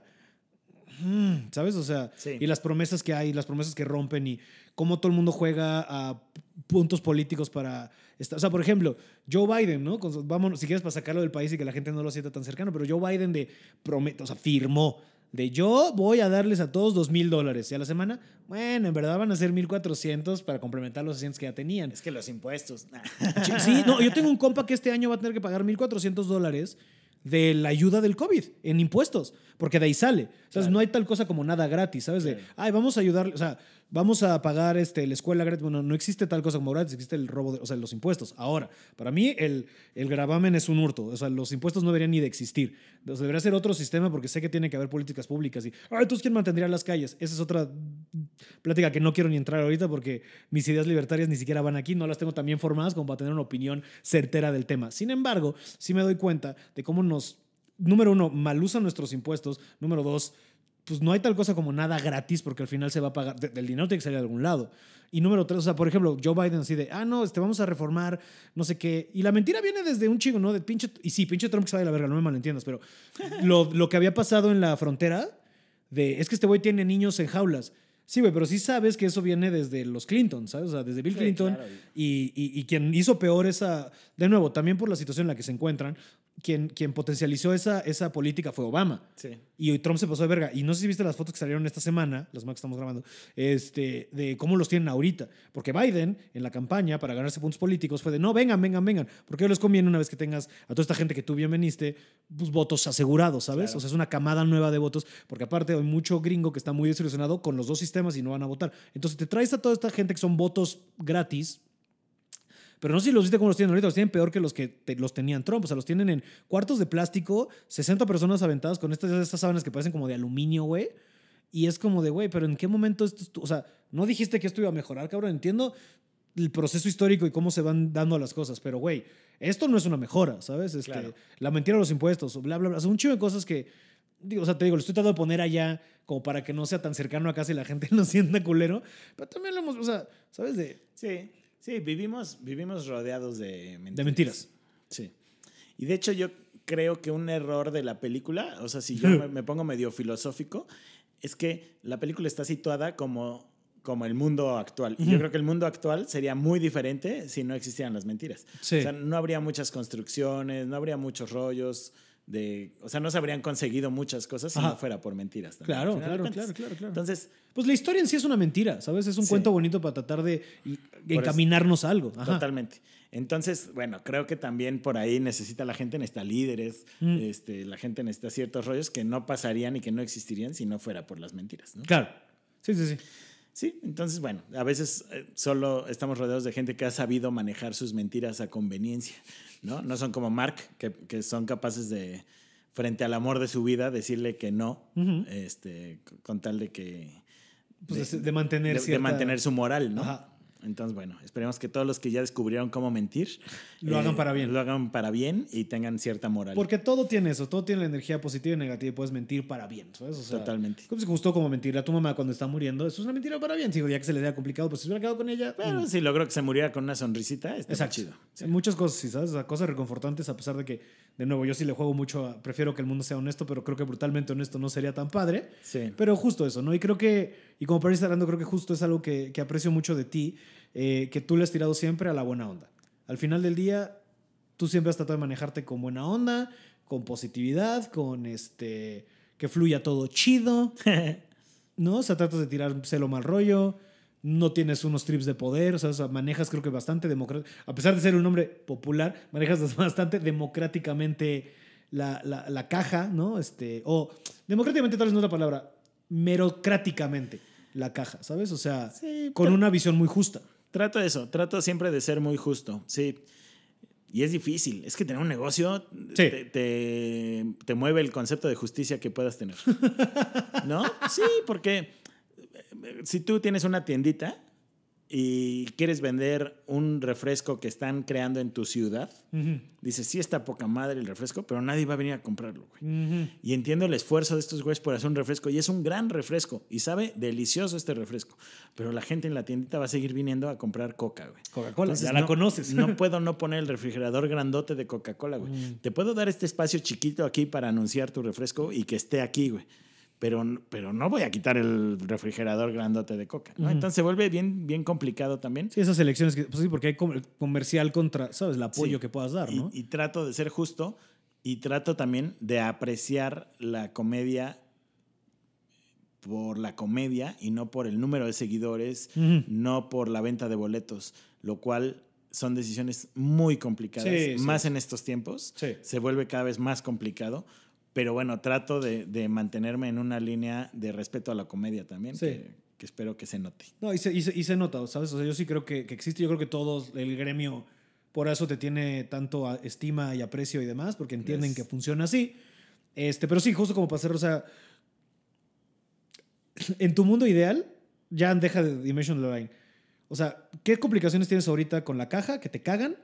Mm, ¿Sabes? O sea, Sí. y las promesas que hay, las promesas que rompen y cómo todo el mundo juega a puntos políticos para... esta- o sea, por ejemplo, Joe Biden, ¿no? Con vámonos, si quieres para sacarlo del país y que la gente no lo sienta tan cercano, pero Joe Biden de promete, o sea, firmó de yo voy a darles a todos dos mil dólares y a la semana, bueno, en verdad van a ser 1400 para complementar los asientos que ya tenían. Es que los impuestos. Sí, no, yo tengo un compa que este año va a tener que pagar 1.400 dólares de la ayuda del COVID en impuestos, porque de ahí sale. O sea, Claro. no hay tal cosa como nada gratis, ¿sabes? De, ay, vamos a ayudar, o sea, vamos a pagar este, la escuela gratis. Bueno, no existe tal cosa como gratis, existe el robo, de, o sea, los impuestos. Ahora, para mí el, el gravamen es un hurto, o sea, los impuestos no deberían ni de existir. O sea, debería ser otro sistema porque sé que tiene que haber políticas públicas y, ay, entonces, ¿quién mantendría las calles? Esa es otra plática que no quiero ni entrar ahorita porque mis ideas libertarias ni siquiera van aquí, no las tengo tan bien formadas como para tener una opinión certera del tema. Sin embargo, sí me doy cuenta de cómo nos número uno, mal usan nuestros impuestos. Número dos, pues no hay tal cosa como nada gratis porque al final se va a pagar, del dinero tiene que salir de algún lado. Y número tres, o sea, por ejemplo, Joe Biden así de, ah, no, este, vamos a reformar, no sé qué. Y la mentira viene desde un chingo, ¿no? De pinche, y sí, pinche Trump que sabe la verga, no me malentiendas, pero [laughs] lo, lo que había pasado en la frontera, de, es que este güey tiene niños en jaulas. Sí, güey, pero sí sabes que eso viene desde los Clinton, ¿sabes? O sea, desde Bill Sí, Clinton claro. y, y- y quien hizo peor esa, de nuevo, también por la situación en la que se encuentran, quien, quien potencializó esa, esa política fue Obama. Sí. Y Trump se pasó de verga. Y no sé si viste las fotos que salieron esta semana, las más que estamos grabando, este, de cómo los tienen ahorita. Porque Biden, en la campaña, para ganarse puntos políticos, fue de no, vengan, vengan, vengan. Porque les conviene una vez que tengas a toda esta gente que tú bien veniste, pues votos asegurados, ¿sabes? Claro. O sea, es una camada nueva de votos. Porque aparte hay mucho gringo que está muy desilusionado con los dos sistemas y no van a votar. Entonces te traes a toda esta gente que son votos gratis. Pero no sé si los viste cómo los tienen ahorita, los tienen peor que los que te- los tenían Trump. O sea, los tienen en cuartos de plástico, 60 personas aventadas con estas, estas sábanas que parecen como de aluminio, güey. Y es como de, güey, pero ¿en qué momento esto O sea, no dijiste que esto iba a mejorar, cabrón. Entiendo el proceso histórico y cómo se van dando las cosas, pero, güey, esto no es una mejora, ¿sabes? Este, Claro. La mentira de los impuestos, bla, bla, bla. O sea, un chingo de cosas que, digo, o sea, te digo, lo estoy tratando de poner allá como para que no sea tan cercano a casa y la gente [laughs] no sienta culero. Pero también lo hemos, o sea, ¿sabes? De, Sí, sí, vivimos, vivimos rodeados de mentiras. de mentiras. Sí. Y de hecho yo creo que un error de la película, o sea, si yo [laughs] me, me pongo medio filosófico, es que la película está situada como, como el mundo actual. Y yo creo que el mundo actual sería muy diferente si no existieran las mentiras. Sí. O sea, no habría muchas construcciones, no habría muchos rollos. De, o sea, no se habrían conseguido muchas cosas si Ajá. no fuera por mentiras. también, Claro, claro, claro, claro, claro. Entonces, Pues la historia en sí es una mentira, ¿sabes? Es un Sí. cuento bonito para tratar de eso- encaminarnos a algo. Ajá. Totalmente. Entonces, bueno, creo que también por ahí necesita la gente, necesita líderes, Mm. este, la gente necesita ciertos rollos que no pasarían y que no existirían si no fuera por las mentiras. ¿no? Claro. Sí, sí, sí. Sí, entonces, bueno, a veces eh, solo estamos rodeados de gente que ha sabido manejar sus mentiras a conveniencia, ¿no? No son como Mark, que, que son capaces de, frente al amor de su vida, decirle que no, este, con tal de que... Pues de, de mantener de- mantener su moral, ¿no? Ajá. Entonces, bueno, esperemos que todos los que ya descubrieron cómo mentir eh, Lo hagan para bien. Lo hagan para bien y tengan cierta moral. Porque todo tiene eso, todo tiene la energía positiva y negativa y puedes mentir para bien, ¿sabes? O sea, Totalmente. Como se justo como mentirle a tu mamá cuando está muriendo, eso es una mentira para bien. Digo, ya que se le da complicado, pues si hubiera quedado con ella. Pero mm. si logró que se muriera con una sonrisita, está chido. Sí, Muchas cosas, sí, ¿sabes? O sea, cosas reconfortantes, a pesar de que, de nuevo, yo sí le juego mucho, a- prefiero que el mundo sea honesto, pero creo que brutalmente honesto no sería tan padre. Sí. Pero justo eso, ¿no? Y creo que, y como para ir cerrando, creo que justo es algo que, que aprecio mucho de ti, eh, que tú le has tirado siempre a la buena onda. Al final del día, tú siempre has tratado de manejarte con buena onda, con positividad, con este, que fluya todo chido, [laughs] ¿no? O sea, tratas de tirar celo mal rollo, no tienes unos trips de poder, o sea, o sea, manejas creo que bastante democrático, a pesar de ser un hombre popular, manejas [laughs] bastante democráticamente la, la- la caja, ¿no? Este, o democráticamente tal vez no es la palabra, merocráticamente la caja, ¿sabes? O sea, Sí, con una visión muy justa. Trato eso, trato siempre de ser muy justo, sí. Y es difícil, es que tener un negocio Sí. te, te- te mueve el concepto de justicia que puedas tener. ¿No? [laughs] Sí, porque eh, si tú tienes una tiendita y quieres vender un refresco que están creando en tu ciudad, dices, sí está poca madre el refresco, pero nadie va a venir a comprarlo, güey. Y entiendo el esfuerzo de estos güeyes por hacer un refresco. Y es un gran refresco. Y sabe delicioso este refresco. Pero la gente en la tiendita va a seguir viniendo a comprar coca, güey. Coca-Cola, ya la no- conoces. No [laughs] puedo no poner el refrigerador grandote de Coca-Cola, güey. Mm. Te puedo dar este espacio chiquito aquí para anunciar tu refresco y que esté aquí, güey. Pero, pero no voy a quitar el refrigerador grandote de Coca, ¿no? Ujú. Entonces se vuelve bien, bien complicado también. Sí, esas elecciones, que, pues sí, porque hay com- comercial contra, ¿sabes? El apoyo Sí. que puedas dar, Y- ¿no? Y, trato de ser justo y trato también de apreciar la comedia por la comedia y no por el número de seguidores, Ujú. no por la venta de boletos, lo cual son decisiones muy complicadas, Sí, sí. más en estos tiempos. Sí. Se vuelve cada vez más complicado, pero bueno, trato de, de mantenerme en una línea de respeto a la comedia también, Sí. que, que espero que se note. No, y se, y se- y se nota, ¿sabes? O sea, yo sí creo que, que existe. Yo creo que todos, el gremio, por eso te tiene tanto a- estima y aprecio y demás, porque entienden Yes. que funciona así. Este, pero sí, justo como para hacer, o sea, en tu mundo ideal, ya deja de Dimension Line. O sea, ¿qué complicaciones tienes ahorita con la caja que te cagan,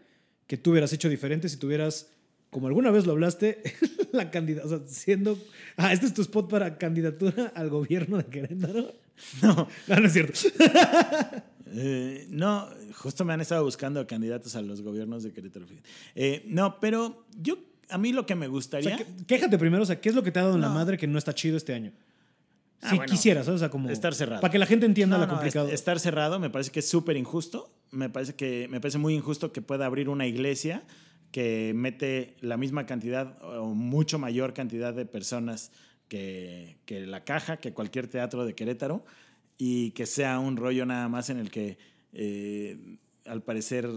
que tú hubieras hecho diferente si tuvieras como alguna vez lo hablaste, [laughs] la candidata, o sea, siendo, ah, este es tu spot para candidatura al gobierno de Querétaro. No, [laughs] No, no es cierto. [laughs] Eh, no, justo me han estado buscando candidatos a los gobiernos de Querétaro. Eh, no, pero yo, a mí lo que me O gustaría. sea, que- quéjate primero, o sea, ¿qué es lo que te ha dado en la madre que no está chido este año? Ah, si bueno, quisieras, ¿sabes? O sea, como. estar cerrado. Para que la gente entienda No, lo complicado. est- estar cerrado me parece que es súper injusto. Me parece que me parece muy injusto que pueda abrir una iglesia que mete la misma cantidad o mucho mayor cantidad de personas que, que la caja, que cualquier teatro de Querétaro, y que sea un rollo nada más en el que eh, al parecer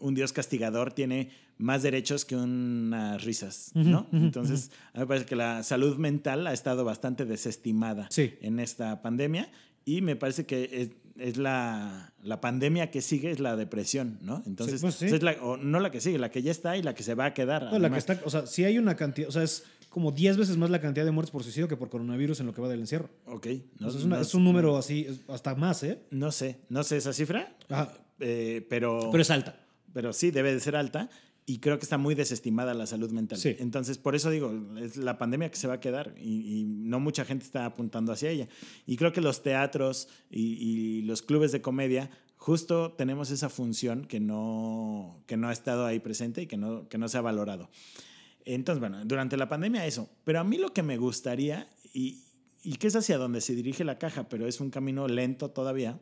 un dios castigador tiene más derechos que unas risas, ¿no? Entonces, a mí me parece que la salud mental ha estado bastante desestimada Sí. en esta pandemia y me parece que es, la, la pandemia que sigue es la depresión, ¿no? Entonces, Sí, pues sí. es la- o no la que sigue, la que ya está y la que se va a quedar. No, la que está, o sea, si hay una cantidad, o sea, es como 10 veces más la cantidad de muertes por suicidio que por coronavirus en lo que va del encierro. Ok. O No, sea, es, una- no- es un número así, hasta más, ¿eh? No sé, no sé esa cifra, Ajá. eh, pero, Pero es alta. pero sí debe de ser alta y creo que está muy desestimada la salud mental. Sí. Entonces, por eso digo, es la pandemia que se va a quedar y, y no mucha gente está apuntando hacia ella. Y creo que los teatros y, y los clubes de comedia justo tenemos esa función que no, que no ha estado ahí presente y que no, que no se ha valorado. Entonces, bueno, durante la pandemia eso. Pero a mí lo que me gustaría, y, y que es hacia donde se dirige la caja, pero es un camino lento todavía,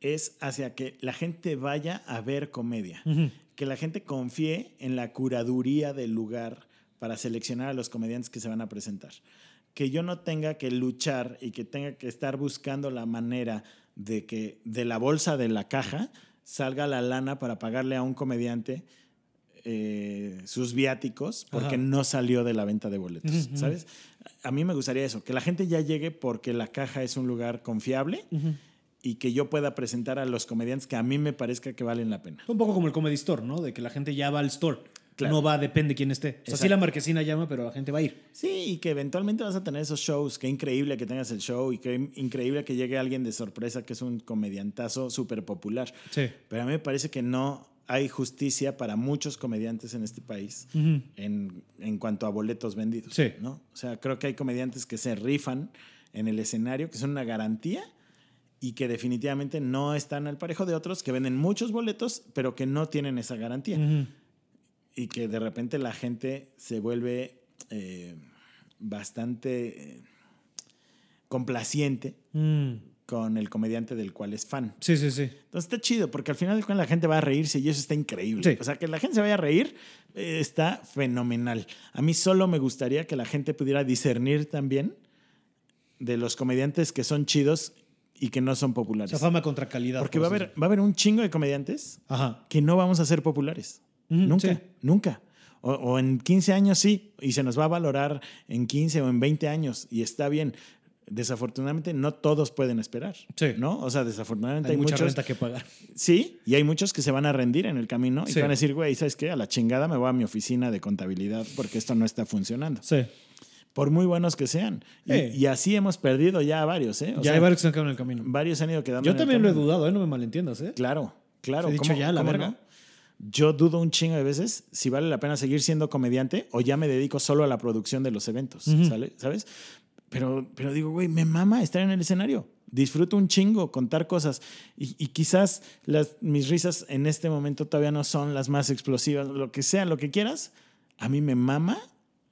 es hacia que la gente vaya a ver comedia. Ujú. Que la gente confíe en la curaduría del lugar para seleccionar a los comediantes que se van a presentar. Que yo no tenga que luchar y que tenga que estar buscando la manera de que de la bolsa de la caja salga la lana para pagarle a un comediante eh, sus viáticos porque Ajá. no salió de la venta de boletos. ¿sabes? A mí me gustaría eso, que la gente ya llegue porque la caja es un lugar confiable Ujú. Y que yo pueda presentar a los comediantes que a mí me parezca que valen la pena. Un poco como el Comedy Store, ¿no? De que la gente ya va al store. Claro. No va, depende quién esté. O sea, sí Exacto. la marquesina llama, pero la gente va a ir. Sí, y que eventualmente vas a tener esos shows. Qué increíble que tengas el show y qué increíble que llegue alguien de sorpresa que es un comediantazo súper popular. Sí. Pero a mí me parece que no hay justicia para muchos comediantes en este país Ujú. en, en cuanto a boletos vendidos. Sí. ¿no? O sea, creo que hay comediantes que se rifan en el escenario, que son una garantía y que definitivamente no están al parejo de otros que venden muchos boletos, pero que no tienen esa garantía. Ujú. Y que de repente la gente se vuelve eh, bastante eh, complaciente Mm. con el comediante del cual es fan. Sí, sí, sí. Entonces está chido, porque al final la gente va a reírse y eso está increíble. Sí. O sea, que la gente se vaya a reír eh, está fenomenal. A mí solo me gustaría que la gente pudiera discernir también de los comediantes que son chidos y que no son O populares. sea, fama contra calidad. Porque por va a, haber, va a haber un chingo de comediantes Ajá. que no vamos a ser populares. Nunca, sí. nunca. O, o en 15 años sí, y se nos va a valorar en 15 o en 20 años, y está bien. Desafortunadamente no todos pueden esperar. Sí. ¿No? O sea, desafortunadamente Hay, hay, mucha muchos. renta que pagar. Sí, y hay muchos que se van a rendir en el camino y Sí. van a decir, güey, ¿sabes qué? A la chingada me voy a mi oficina de contabilidad porque esto no está funcionando. Sí. Por muy buenos que sean. Y, Eh. y así hemos perdido ya a varios, ¿eh? O ya sea, hay varios que se han quedado en el camino. varios han ido quedando. Yo en el también lo he dudado, ¿eh? No me malentiendas, ¿eh? Claro, claro. He dicho ¿Cómo- ya, la verga. no? Yo dudo un chingo de veces si vale la pena seguir siendo comediante o ya me dedico solo a la producción de los eventos, Ujú. ¿sale? ¿sabes? Pero, pero digo, güey, me mama estar en el escenario. Disfruto un chingo contar cosas y, y quizás las, mis risas en este momento todavía no son las más explosivas, lo que sea, lo que quieras. A mí me mama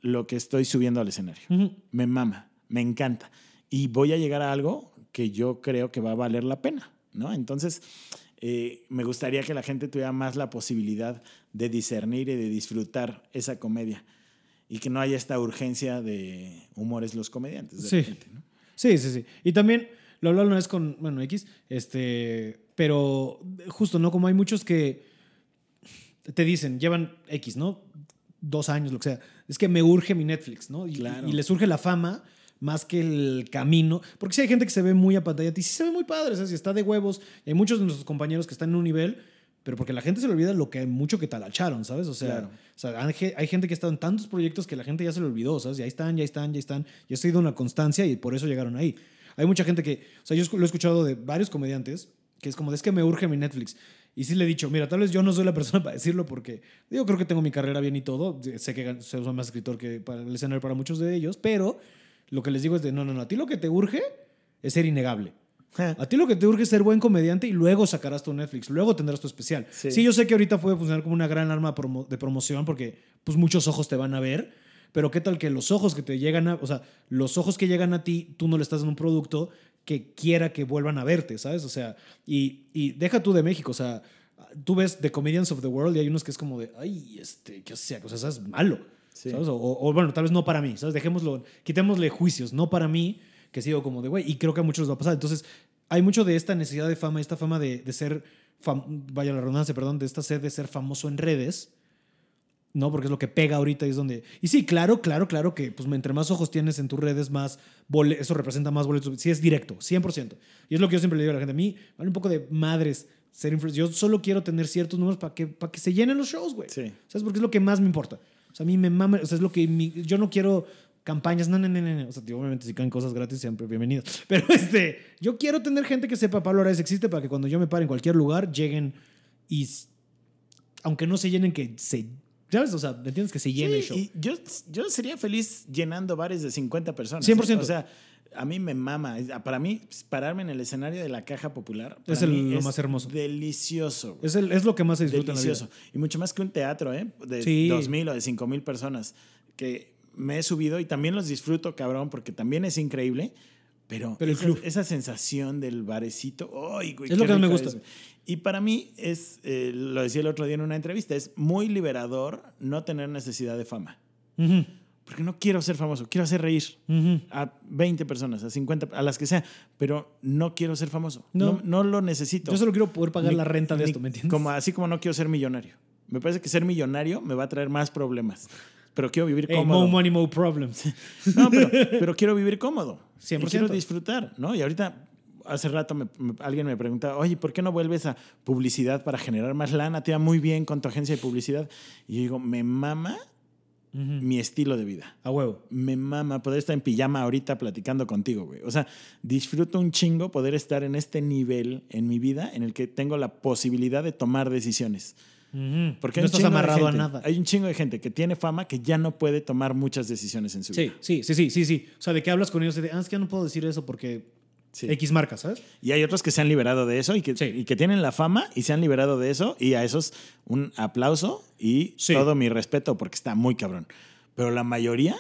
lo que estoy subiendo al escenario. Me mama, me encanta. Y voy a llegar a algo que yo creo que va a valer la pena, ¿no? Entonces, eh, me gustaría que la gente tuviera más la posibilidad de discernir y de disfrutar esa comedia. Y que no haya esta urgencia de humores los comediantes. de Sí. repente, ¿no? Sí, sí, sí. Y también lo hablaba una vez con, bueno, X, este, pero justo, ¿no? Como hay muchos que te dicen, llevan X, ¿no? Dos años, lo que sea. Es que me urge mi Netflix, ¿no? Y, Claro. y les urge la fama más que el camino. Porque sí hay gente que se ve muy a pantalla y sí se ve muy padre, o sea, si está de huevos. Y hay muchos de nuestros compañeros que están en un nivel, pero porque la gente se le olvida lo que mucho que talacharon, ¿sabes? O sea, Claro. o sea, hay ge- hay gente que ha estado en tantos proyectos que la gente ya se le olvidó, ¿sabes? Y ahí están, ya están, ya están. Y ha sido una constancia y por eso llegaron ahí. Hay mucha gente que, o sea, yo lo he escuchado de varios comediantes que es como, es que me urge mi Netflix. Y sí le he dicho, mira, tal vez yo no soy la persona [laughs] para decirlo porque yo creo que tengo mi carrera bien y todo. Sé que soy más escritor que para el escenario para muchos de ellos, pero lo que les digo es de, no, no, no, a ti lo que te urge es ser innegable. A ti lo que te urge es ser buen comediante y luego sacarás tu Netflix, luego tendrás tu especial. Sí, yo sé que ahorita puede funcionar como una gran arma de promoción porque pues muchos ojos te van a ver, pero qué tal que los ojos que te llegan a, o sea, los ojos que llegan a ti, tú no le estás dando un producto que quiera que vuelvan a verte, ¿sabes? O sea, y, y deja tú de México, o sea, tú ves The Comedians of the World y hay unos que es como de, ay, este, qué sea, o sea, es malo. ¿sabes? O, bueno, tal vez no para mí, ¿sabes? Dejémoslo, quitémosle juicios, no para mí, que sigo como de, güey, y creo que a muchos les va a pasar. Entonces, hay mucho de esta necesidad de fama, esta fama de, de ser, vaya la redundancia, perdón, de esta sed de ser famoso en redes, ¿no? Porque es lo que pega ahorita y es donde... Y sí, claro, claro, claro que pues entre más ojos tienes en tus redes, más eso representa más boletos. Sí, es directo, 100%. Y es lo que yo siempre le digo a la gente. A mí, vale un poco de madres ser influencer. Yo solo quiero tener ciertos números para que, para que se llenen los shows, güey. Sí. ¿Sabes? Porque es lo que más me importa. O sea, a mí me mama, o sea, es lo que yo no quiero campañas, no, no, no, no. O sea, obviamente si caen cosas gratis, siempre bienvenidos. [laughs] Pero este, yo quiero tener gente que sepa Pablo Araiz existe para que cuando yo me pare en cualquier lugar, lleguen y, aunque no se llenen, que se ¿Sabes? O sea, ¿me entiendes? Que se llene el show. Y yo, yo sería feliz llenando bares de 50 personas. 100%. O sea, a mí me mama. Para mí, pues, pararme en el escenario de la caja popular es lo más hermoso. Delicioso. Es, el, es lo que más se disfruta Delicioso. En la vida. Y mucho más que un teatro, ¿eh? De sí. 2.000 o de 5.000 personas. Que me he subido y también los disfruto, cabrón, porque también es increíble. Pero, pero esa, esa, sensación del barecito, ¡ay, güey! Es lo que más me gusta. Y para mí es, eh, lo decía el otro día en una entrevista, es muy liberador no tener necesidad de fama. Porque no quiero ser famoso, quiero hacer reír a 20 personas, a 50, a las que sea, pero no quiero ser famoso. No, no, lo necesito. Yo solo quiero poder pagar la renta de esto, ¿me entiendes? Como, así como no quiero ser millonario. Me parece que ser millonario me va a traer más problemas. Pero quiero vivir cómodo. Hey, money, more problems. [laughs] no, pero, pero, [laughs] quiero vivir cómodo. 100%. quiero disfrutar, ¿no? Y ahorita hace rato alguien me pregunta, oye, ¿por qué no vuelves a publicidad para generar más lana? Te va muy bien con tu agencia de publicidad. Y yo digo, me mama mi estilo de vida. A huevo. Me mama poder estar en pijama ahorita platicando contigo, güey. O sea, disfruto un chingo poder estar en este nivel en mi vida en el que tengo la posibilidad de tomar decisiones. Porque no estás amarrado a nada. Hay un chingo de gente que tiene fama que ya no puede tomar muchas decisiones en su vida. Sí, sí, sí, sí, sí. O sea, de que hablas con ellos y de, ah, es que ya no puedo decir eso porque X marcas, ¿sabes? Y hay otros que se han liberado de eso y que, y que tienen la fama y se han liberado de eso y a esos un aplauso y todo mi respeto porque está muy cabrón. Pero la mayoría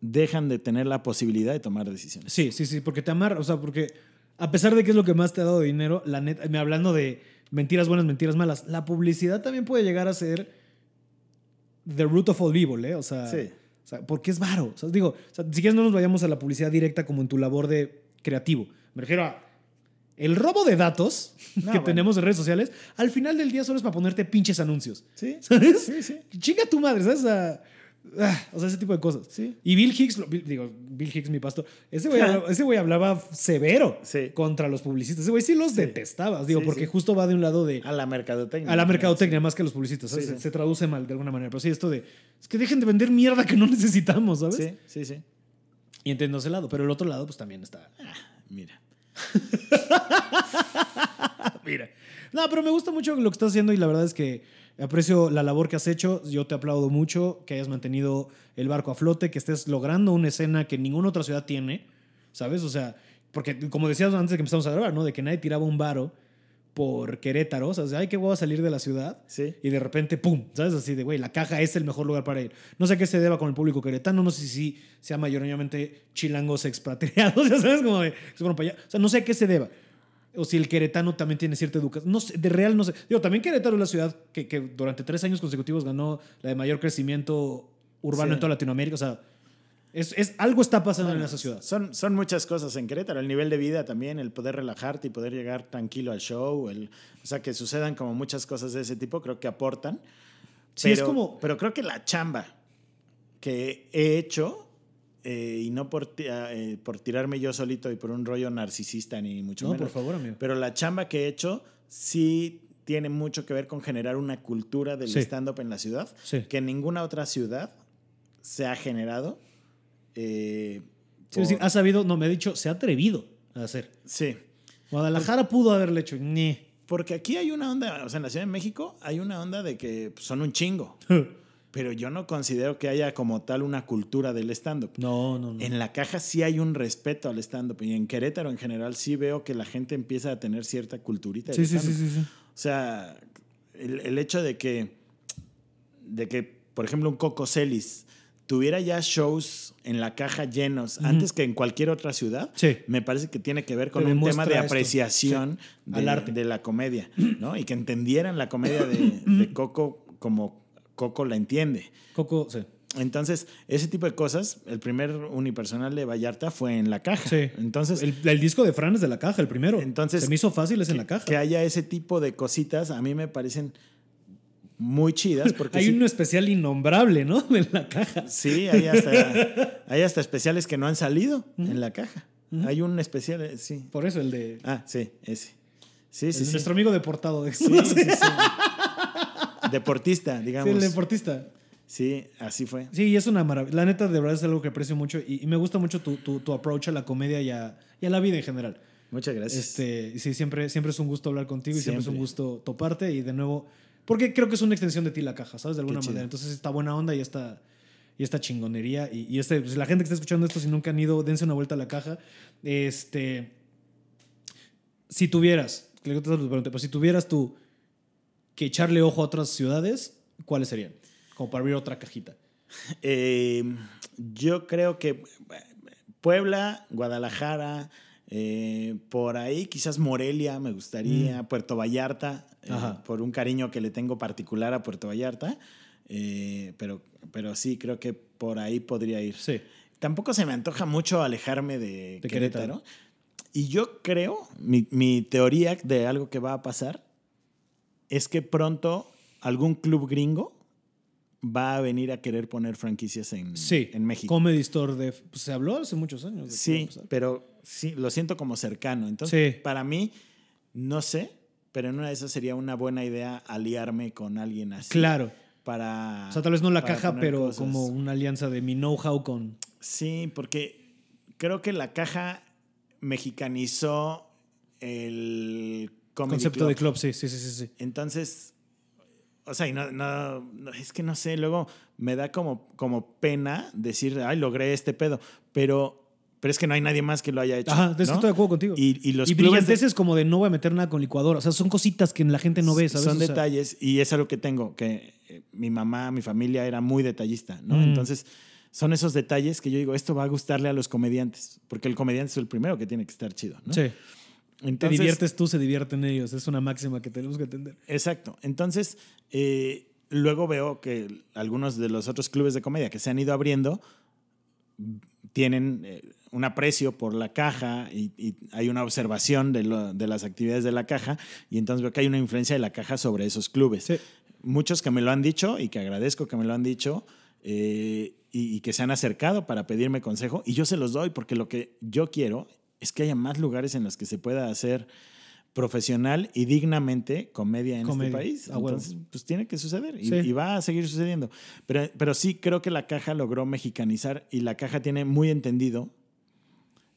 dejan de tener la posibilidad de tomar decisiones. Sí, sí, sí, porque te amarra, o sea, porque a pesar de que es lo que más te ha dado dinero, la neta, me hablando de mentiras buenas, mentiras malas, la publicidad también puede llegar a ser the root of all evil, ¿eh? O sea, sí. o sea porque es varo. O sea, digo, o sea, si quieres no nos vayamos a la publicidad directa como en tu labor de creativo. Me refiero a el robo de datos [laughs] que tenemos en redes sociales, al final del día solo es para ponerte pinches anuncios. Sí. [laughs] ¿Sabes? Sí, sí. Chinga tu madre, ¿sabes? Ah, o sea, ese tipo de cosas. Sí. Y Bill Hicks, digo, Bill Hicks, mi pastor, ese güey, [laughs] ese güey hablaba severo contra los publicistas. Ese güey sí los detestaba, digo, porque justo va de un lado de... A la mercadotecnia. A la mercadotecnia, más que a los publicistas. Se, se, traduce mal de alguna manera. Pero sí, esto de... Es que dejen de vender mierda que no [laughs] necesitamos, ¿sabes? Sí, sí, sí. Y entiendo ese lado. Pero el otro lado, pues también está... Ah, mira. [laughs] Mira. No, pero me gusta mucho lo que estás haciendo y la verdad es que aprecio la labor que has hecho. Yo te aplaudo mucho que hayas mantenido el barco a flote, que estés logrando una escena que ninguna otra ciudad tiene, ¿sabes? O sea, porque como decías antes de que empezamos a grabar, ¿no? De que nadie tiraba un varo por Querétaro, o sea, ay, qué a salir de la ciudad. Sí. Y de repente, ¡pum! ¿Sabes? Así de, güey, la caja es el mejor lugar para ir. No sé qué se deba con el público queretano, no sé si sea mayoritariamente chilangos expatriados, [laughs] ya sabes, como de, se para allá. O sea, no sé qué se deba. O si el queretano también tiene cierta educación. No sé, de real no sé. Digo, también Querétaro es la ciudad que, que durante tres años consecutivos ganó la de mayor crecimiento urbano en toda Latinoamérica. O sea, es, es, algo está pasando en esa ciudad. Son, son muchas cosas en Querétaro. El nivel de vida también, el poder relajarte y poder llegar tranquilo al show. El, o sea, que sucedan como muchas cosas de ese tipo, creo que aportan. Sí, es como. Pero creo que la chamba que he hecho, eh, y no por, eh, por tirarme yo solito y por un rollo narcisista ni mucho no, menos. por favor, amigo. Pero la chamba que he hecho sí tiene mucho que ver con generar una cultura del stand-up en la ciudad sí. que ninguna otra ciudad se ha generado eh, por... ha sabido, no, me ha dicho, se ha atrevido a hacer. Sí. Guadalajara pudo haberle hecho, ni. Porque aquí hay una onda, o sea, en la Ciudad de México hay una onda de que pues, son un chingo. [laughs] pero yo no considero que haya como tal una cultura del stand-up. No, no, no. En la caja sí hay un respeto al stand-up y en Querétaro en general sí veo que la gente empieza a tener cierta culturita. Sí, sí, sí, sí, sí. O sea, el, el hecho de que, de que, por ejemplo, un Coco Celis tuviera ya shows en la caja llenos antes que en cualquier otra ciudad, Sí. me parece que tiene que ver con Te un tema de apreciación Sí. de, Al arte. de la comedia, ¿no? Y que entendieran la comedia de, de Coco como Coco la entiende. Coco, sí. Entonces, ese tipo de cosas, el primer unipersonal de Vallarta fue en la caja. Sí. Entonces, El, el disco de Fran es de la caja, el primero. Entonces, Se me hizo fácil, es en la caja. que haya ese tipo de cositas, a mí me parecen muy chidas porque Hay sí, un especial innombrable, ¿no? [laughs] En la caja. sí, hay hasta, hay hasta especiales que no han salido en la caja. Hay un especial, eh, sí. Por eso, el de. Ah, sí, ese. Sí, el sí. Nuestro amigo deportado. De [laughs] Sí, sí, sí. [laughs] Deportista, Sí, digamos. el deportista. Sí, así fue. Sí, es una maravilla. La neta, de verdad es algo que aprecio mucho y, y me gusta mucho tu, tu, tu approach a la comedia y a, y a la vida en general. Muchas gracias. Este, sí, siempre, siempre es un gusto hablar contigo y siempre, es un gusto toparte y de nuevo, porque creo que es una extensión de ti la caja, ¿sabes? De alguna manera. Entonces, esta buena onda y esta, y esta chingonería. Y, y este, pues, la gente que está escuchando esto, si nunca han ido, dense una vuelta a la caja. Este, si tuvieras, tu pero si tuvieras tú que echarle ojo a otras ciudades, ¿cuáles serían? Como para abrir otra cajita. Eh, yo creo que Puebla, Guadalajara, eh, por ahí quizás Morelia me gustaría, Puerto Vallarta, eh, por un cariño que le tengo particular a Puerto Vallarta, eh, pero, pero sí creo que por ahí podría ir. Sí. Tampoco se me antoja mucho alejarme de, De Querétaro. Querétaro. Y yo creo, mi, mi teoría de algo que va a pasar es que pronto algún club gringo va a venir a querer poner franquicias en, Sí. en México. Comedy Store de. pues, se habló hace muchos años. de Sí, pero sí, lo siento como cercano. Entonces, Sí. para mí, no sé, pero en una de esas sería una buena idea aliarme con alguien así. Claro. Para. O sea, tal vez no la caja, pero cosas. como una alianza de mi know-how con. Sí, porque creo que la caja mexicanizó el comedy concepto club. de club, sí, sí, sí, sí. Entonces, o sea, y no, no, no, es que no sé, luego me da como, como pena decir, ay, logré este pedo, pero, pero es que no hay nadie más que lo haya hecho. Ajá, de eso ¿no? estoy de acuerdo contigo. Y, y los y clubes de- brillanteces como de no voy a meter nada con licuadora. O sea, son cositas que la gente no ve, ¿sabes? Son O sea, detalles y es algo que tengo, que eh, mi mamá, mi familia era muy detallista, ¿no? Mm. Entonces, son esos detalles que yo digo, esto va a gustarle a los comediantes, porque el comediante es el primero que tiene que estar chido, ¿no? Sí. Te Entonces, diviertes tú, se divierten ellos. Es una máxima que tenemos que entender. Exacto. Entonces, eh, luego veo que algunos de los otros clubes de comedia que se han ido abriendo tienen eh, un aprecio por la caja y, y hay una observación de, lo- de las actividades de la caja y entonces veo que hay una influencia de la caja sobre esos clubes. Sí. Muchos que me lo han dicho y que agradezco que me lo han dicho eh, y, y que se han acercado para pedirme consejo y yo se los doy porque lo que yo quiero es que haya más lugares en los que se pueda hacer profesional y dignamente comedia en Comedia, este país. a huevo. Entonces, pues tiene que suceder y, Sí. y va a seguir sucediendo. Pero, pero sí creo que la caja logró mexicanizar y la caja tiene muy entendido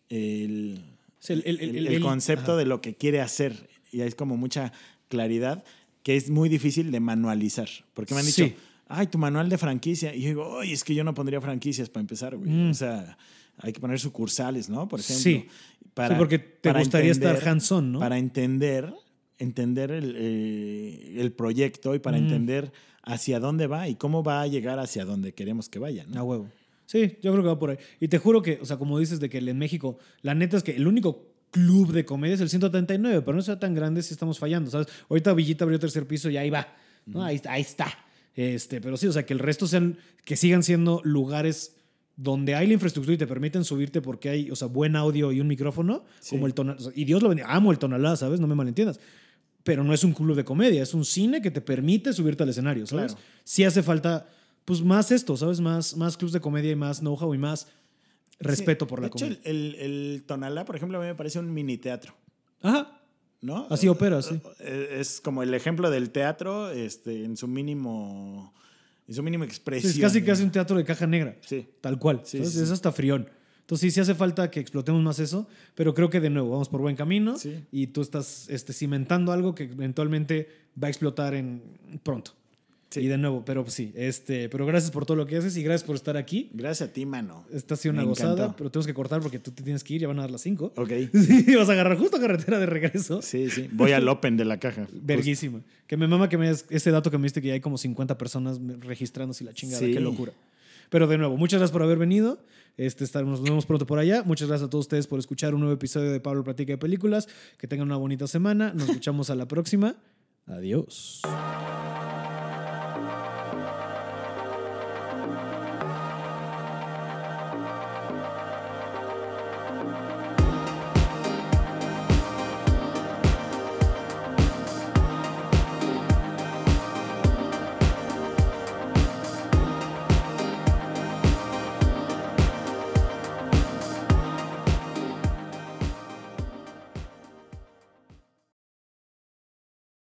el, Sí, el- el- el- el- el- el el- concepto ajá. de lo que quiere hacer y hay como mucha claridad que es muy difícil de manualizar. Porque me han dicho, Sí. ay, tu manual de franquicia. Y yo digo, oye, es que yo no pondría franquicias para empezar, güey. Mm. O sea, hay que poner sucursales, ¿no? Por ejemplo. Sí. Sí, porque te gustaría estar hands-on, ¿no? Para entender, entender el, eh, el proyecto y para Mm. entender hacia dónde va y cómo va a llegar hacia donde queremos que vaya, ¿no? A huevo. Sí, yo creo que va por ahí. Y te juro que, o sea, como dices de que en México, la neta es que el único club de comedia es el 139, pero no sea tan grande si estamos fallando, ¿sabes? Ahorita Villita abrió tercer piso y ahí va, ¿no? Ahí, ahí está. Este, pero sí, o sea, que el resto sean, que sigan siendo lugares donde hay la infraestructura y te permiten subirte porque hay, o sea, buen audio y un micrófono, Sí. como el tonal. o sea, y Dios lo bendiga, amo el tonalá, ¿sabes? No me malentiendas. Pero no es un club de comedia, es un cine que te permite subirte al escenario, ¿sabes? Claro. Sí hace falta, pues, más esto, ¿sabes? Más, más clubs de comedia y más know-how y más respeto Sí. por la De hecho, comedia. el, el, el Tonalá, por ejemplo, a mí me parece un mini teatro. Ajá. ¿no? Así opera, sí. Eh, Es como el ejemplo del teatro este, en su mínimo, mínima Sí, expresión. es casi casi un teatro de caja negra. Sí. Tal cual. Sí, sí, Es hasta frión. Entonces sí, sí hace falta que explotemos más eso, pero creo que de nuevo vamos por buen camino Sí. y tú estás este, cimentando algo que eventualmente va a explotar en pronto. Sí. Y de nuevo, pero pues sí, este, pero gracias por todo lo que haces y gracias por estar aquí. Gracias a ti, mano. Esta ha sido una Me gozada, encantó. pero tenemos que cortar porque tú te tienes que ir, ya van a dar las 5. Ok. [laughs] Sí, vas a agarrar justo carretera de regreso. Sí, sí. Voy al Open de la caja. Verguísima. Que me mama que me des ese dato que me diste que ya hay como 50 personas registrándose la chingada. Sí. Qué locura. Pero de nuevo, muchas gracias por haber venido. Este, estaremos- nos vemos pronto por allá. Muchas gracias a todos ustedes por escuchar un nuevo episodio de Pablo Platica de Películas. Que tengan una bonita semana. Nos escuchamos a la próxima. Adiós.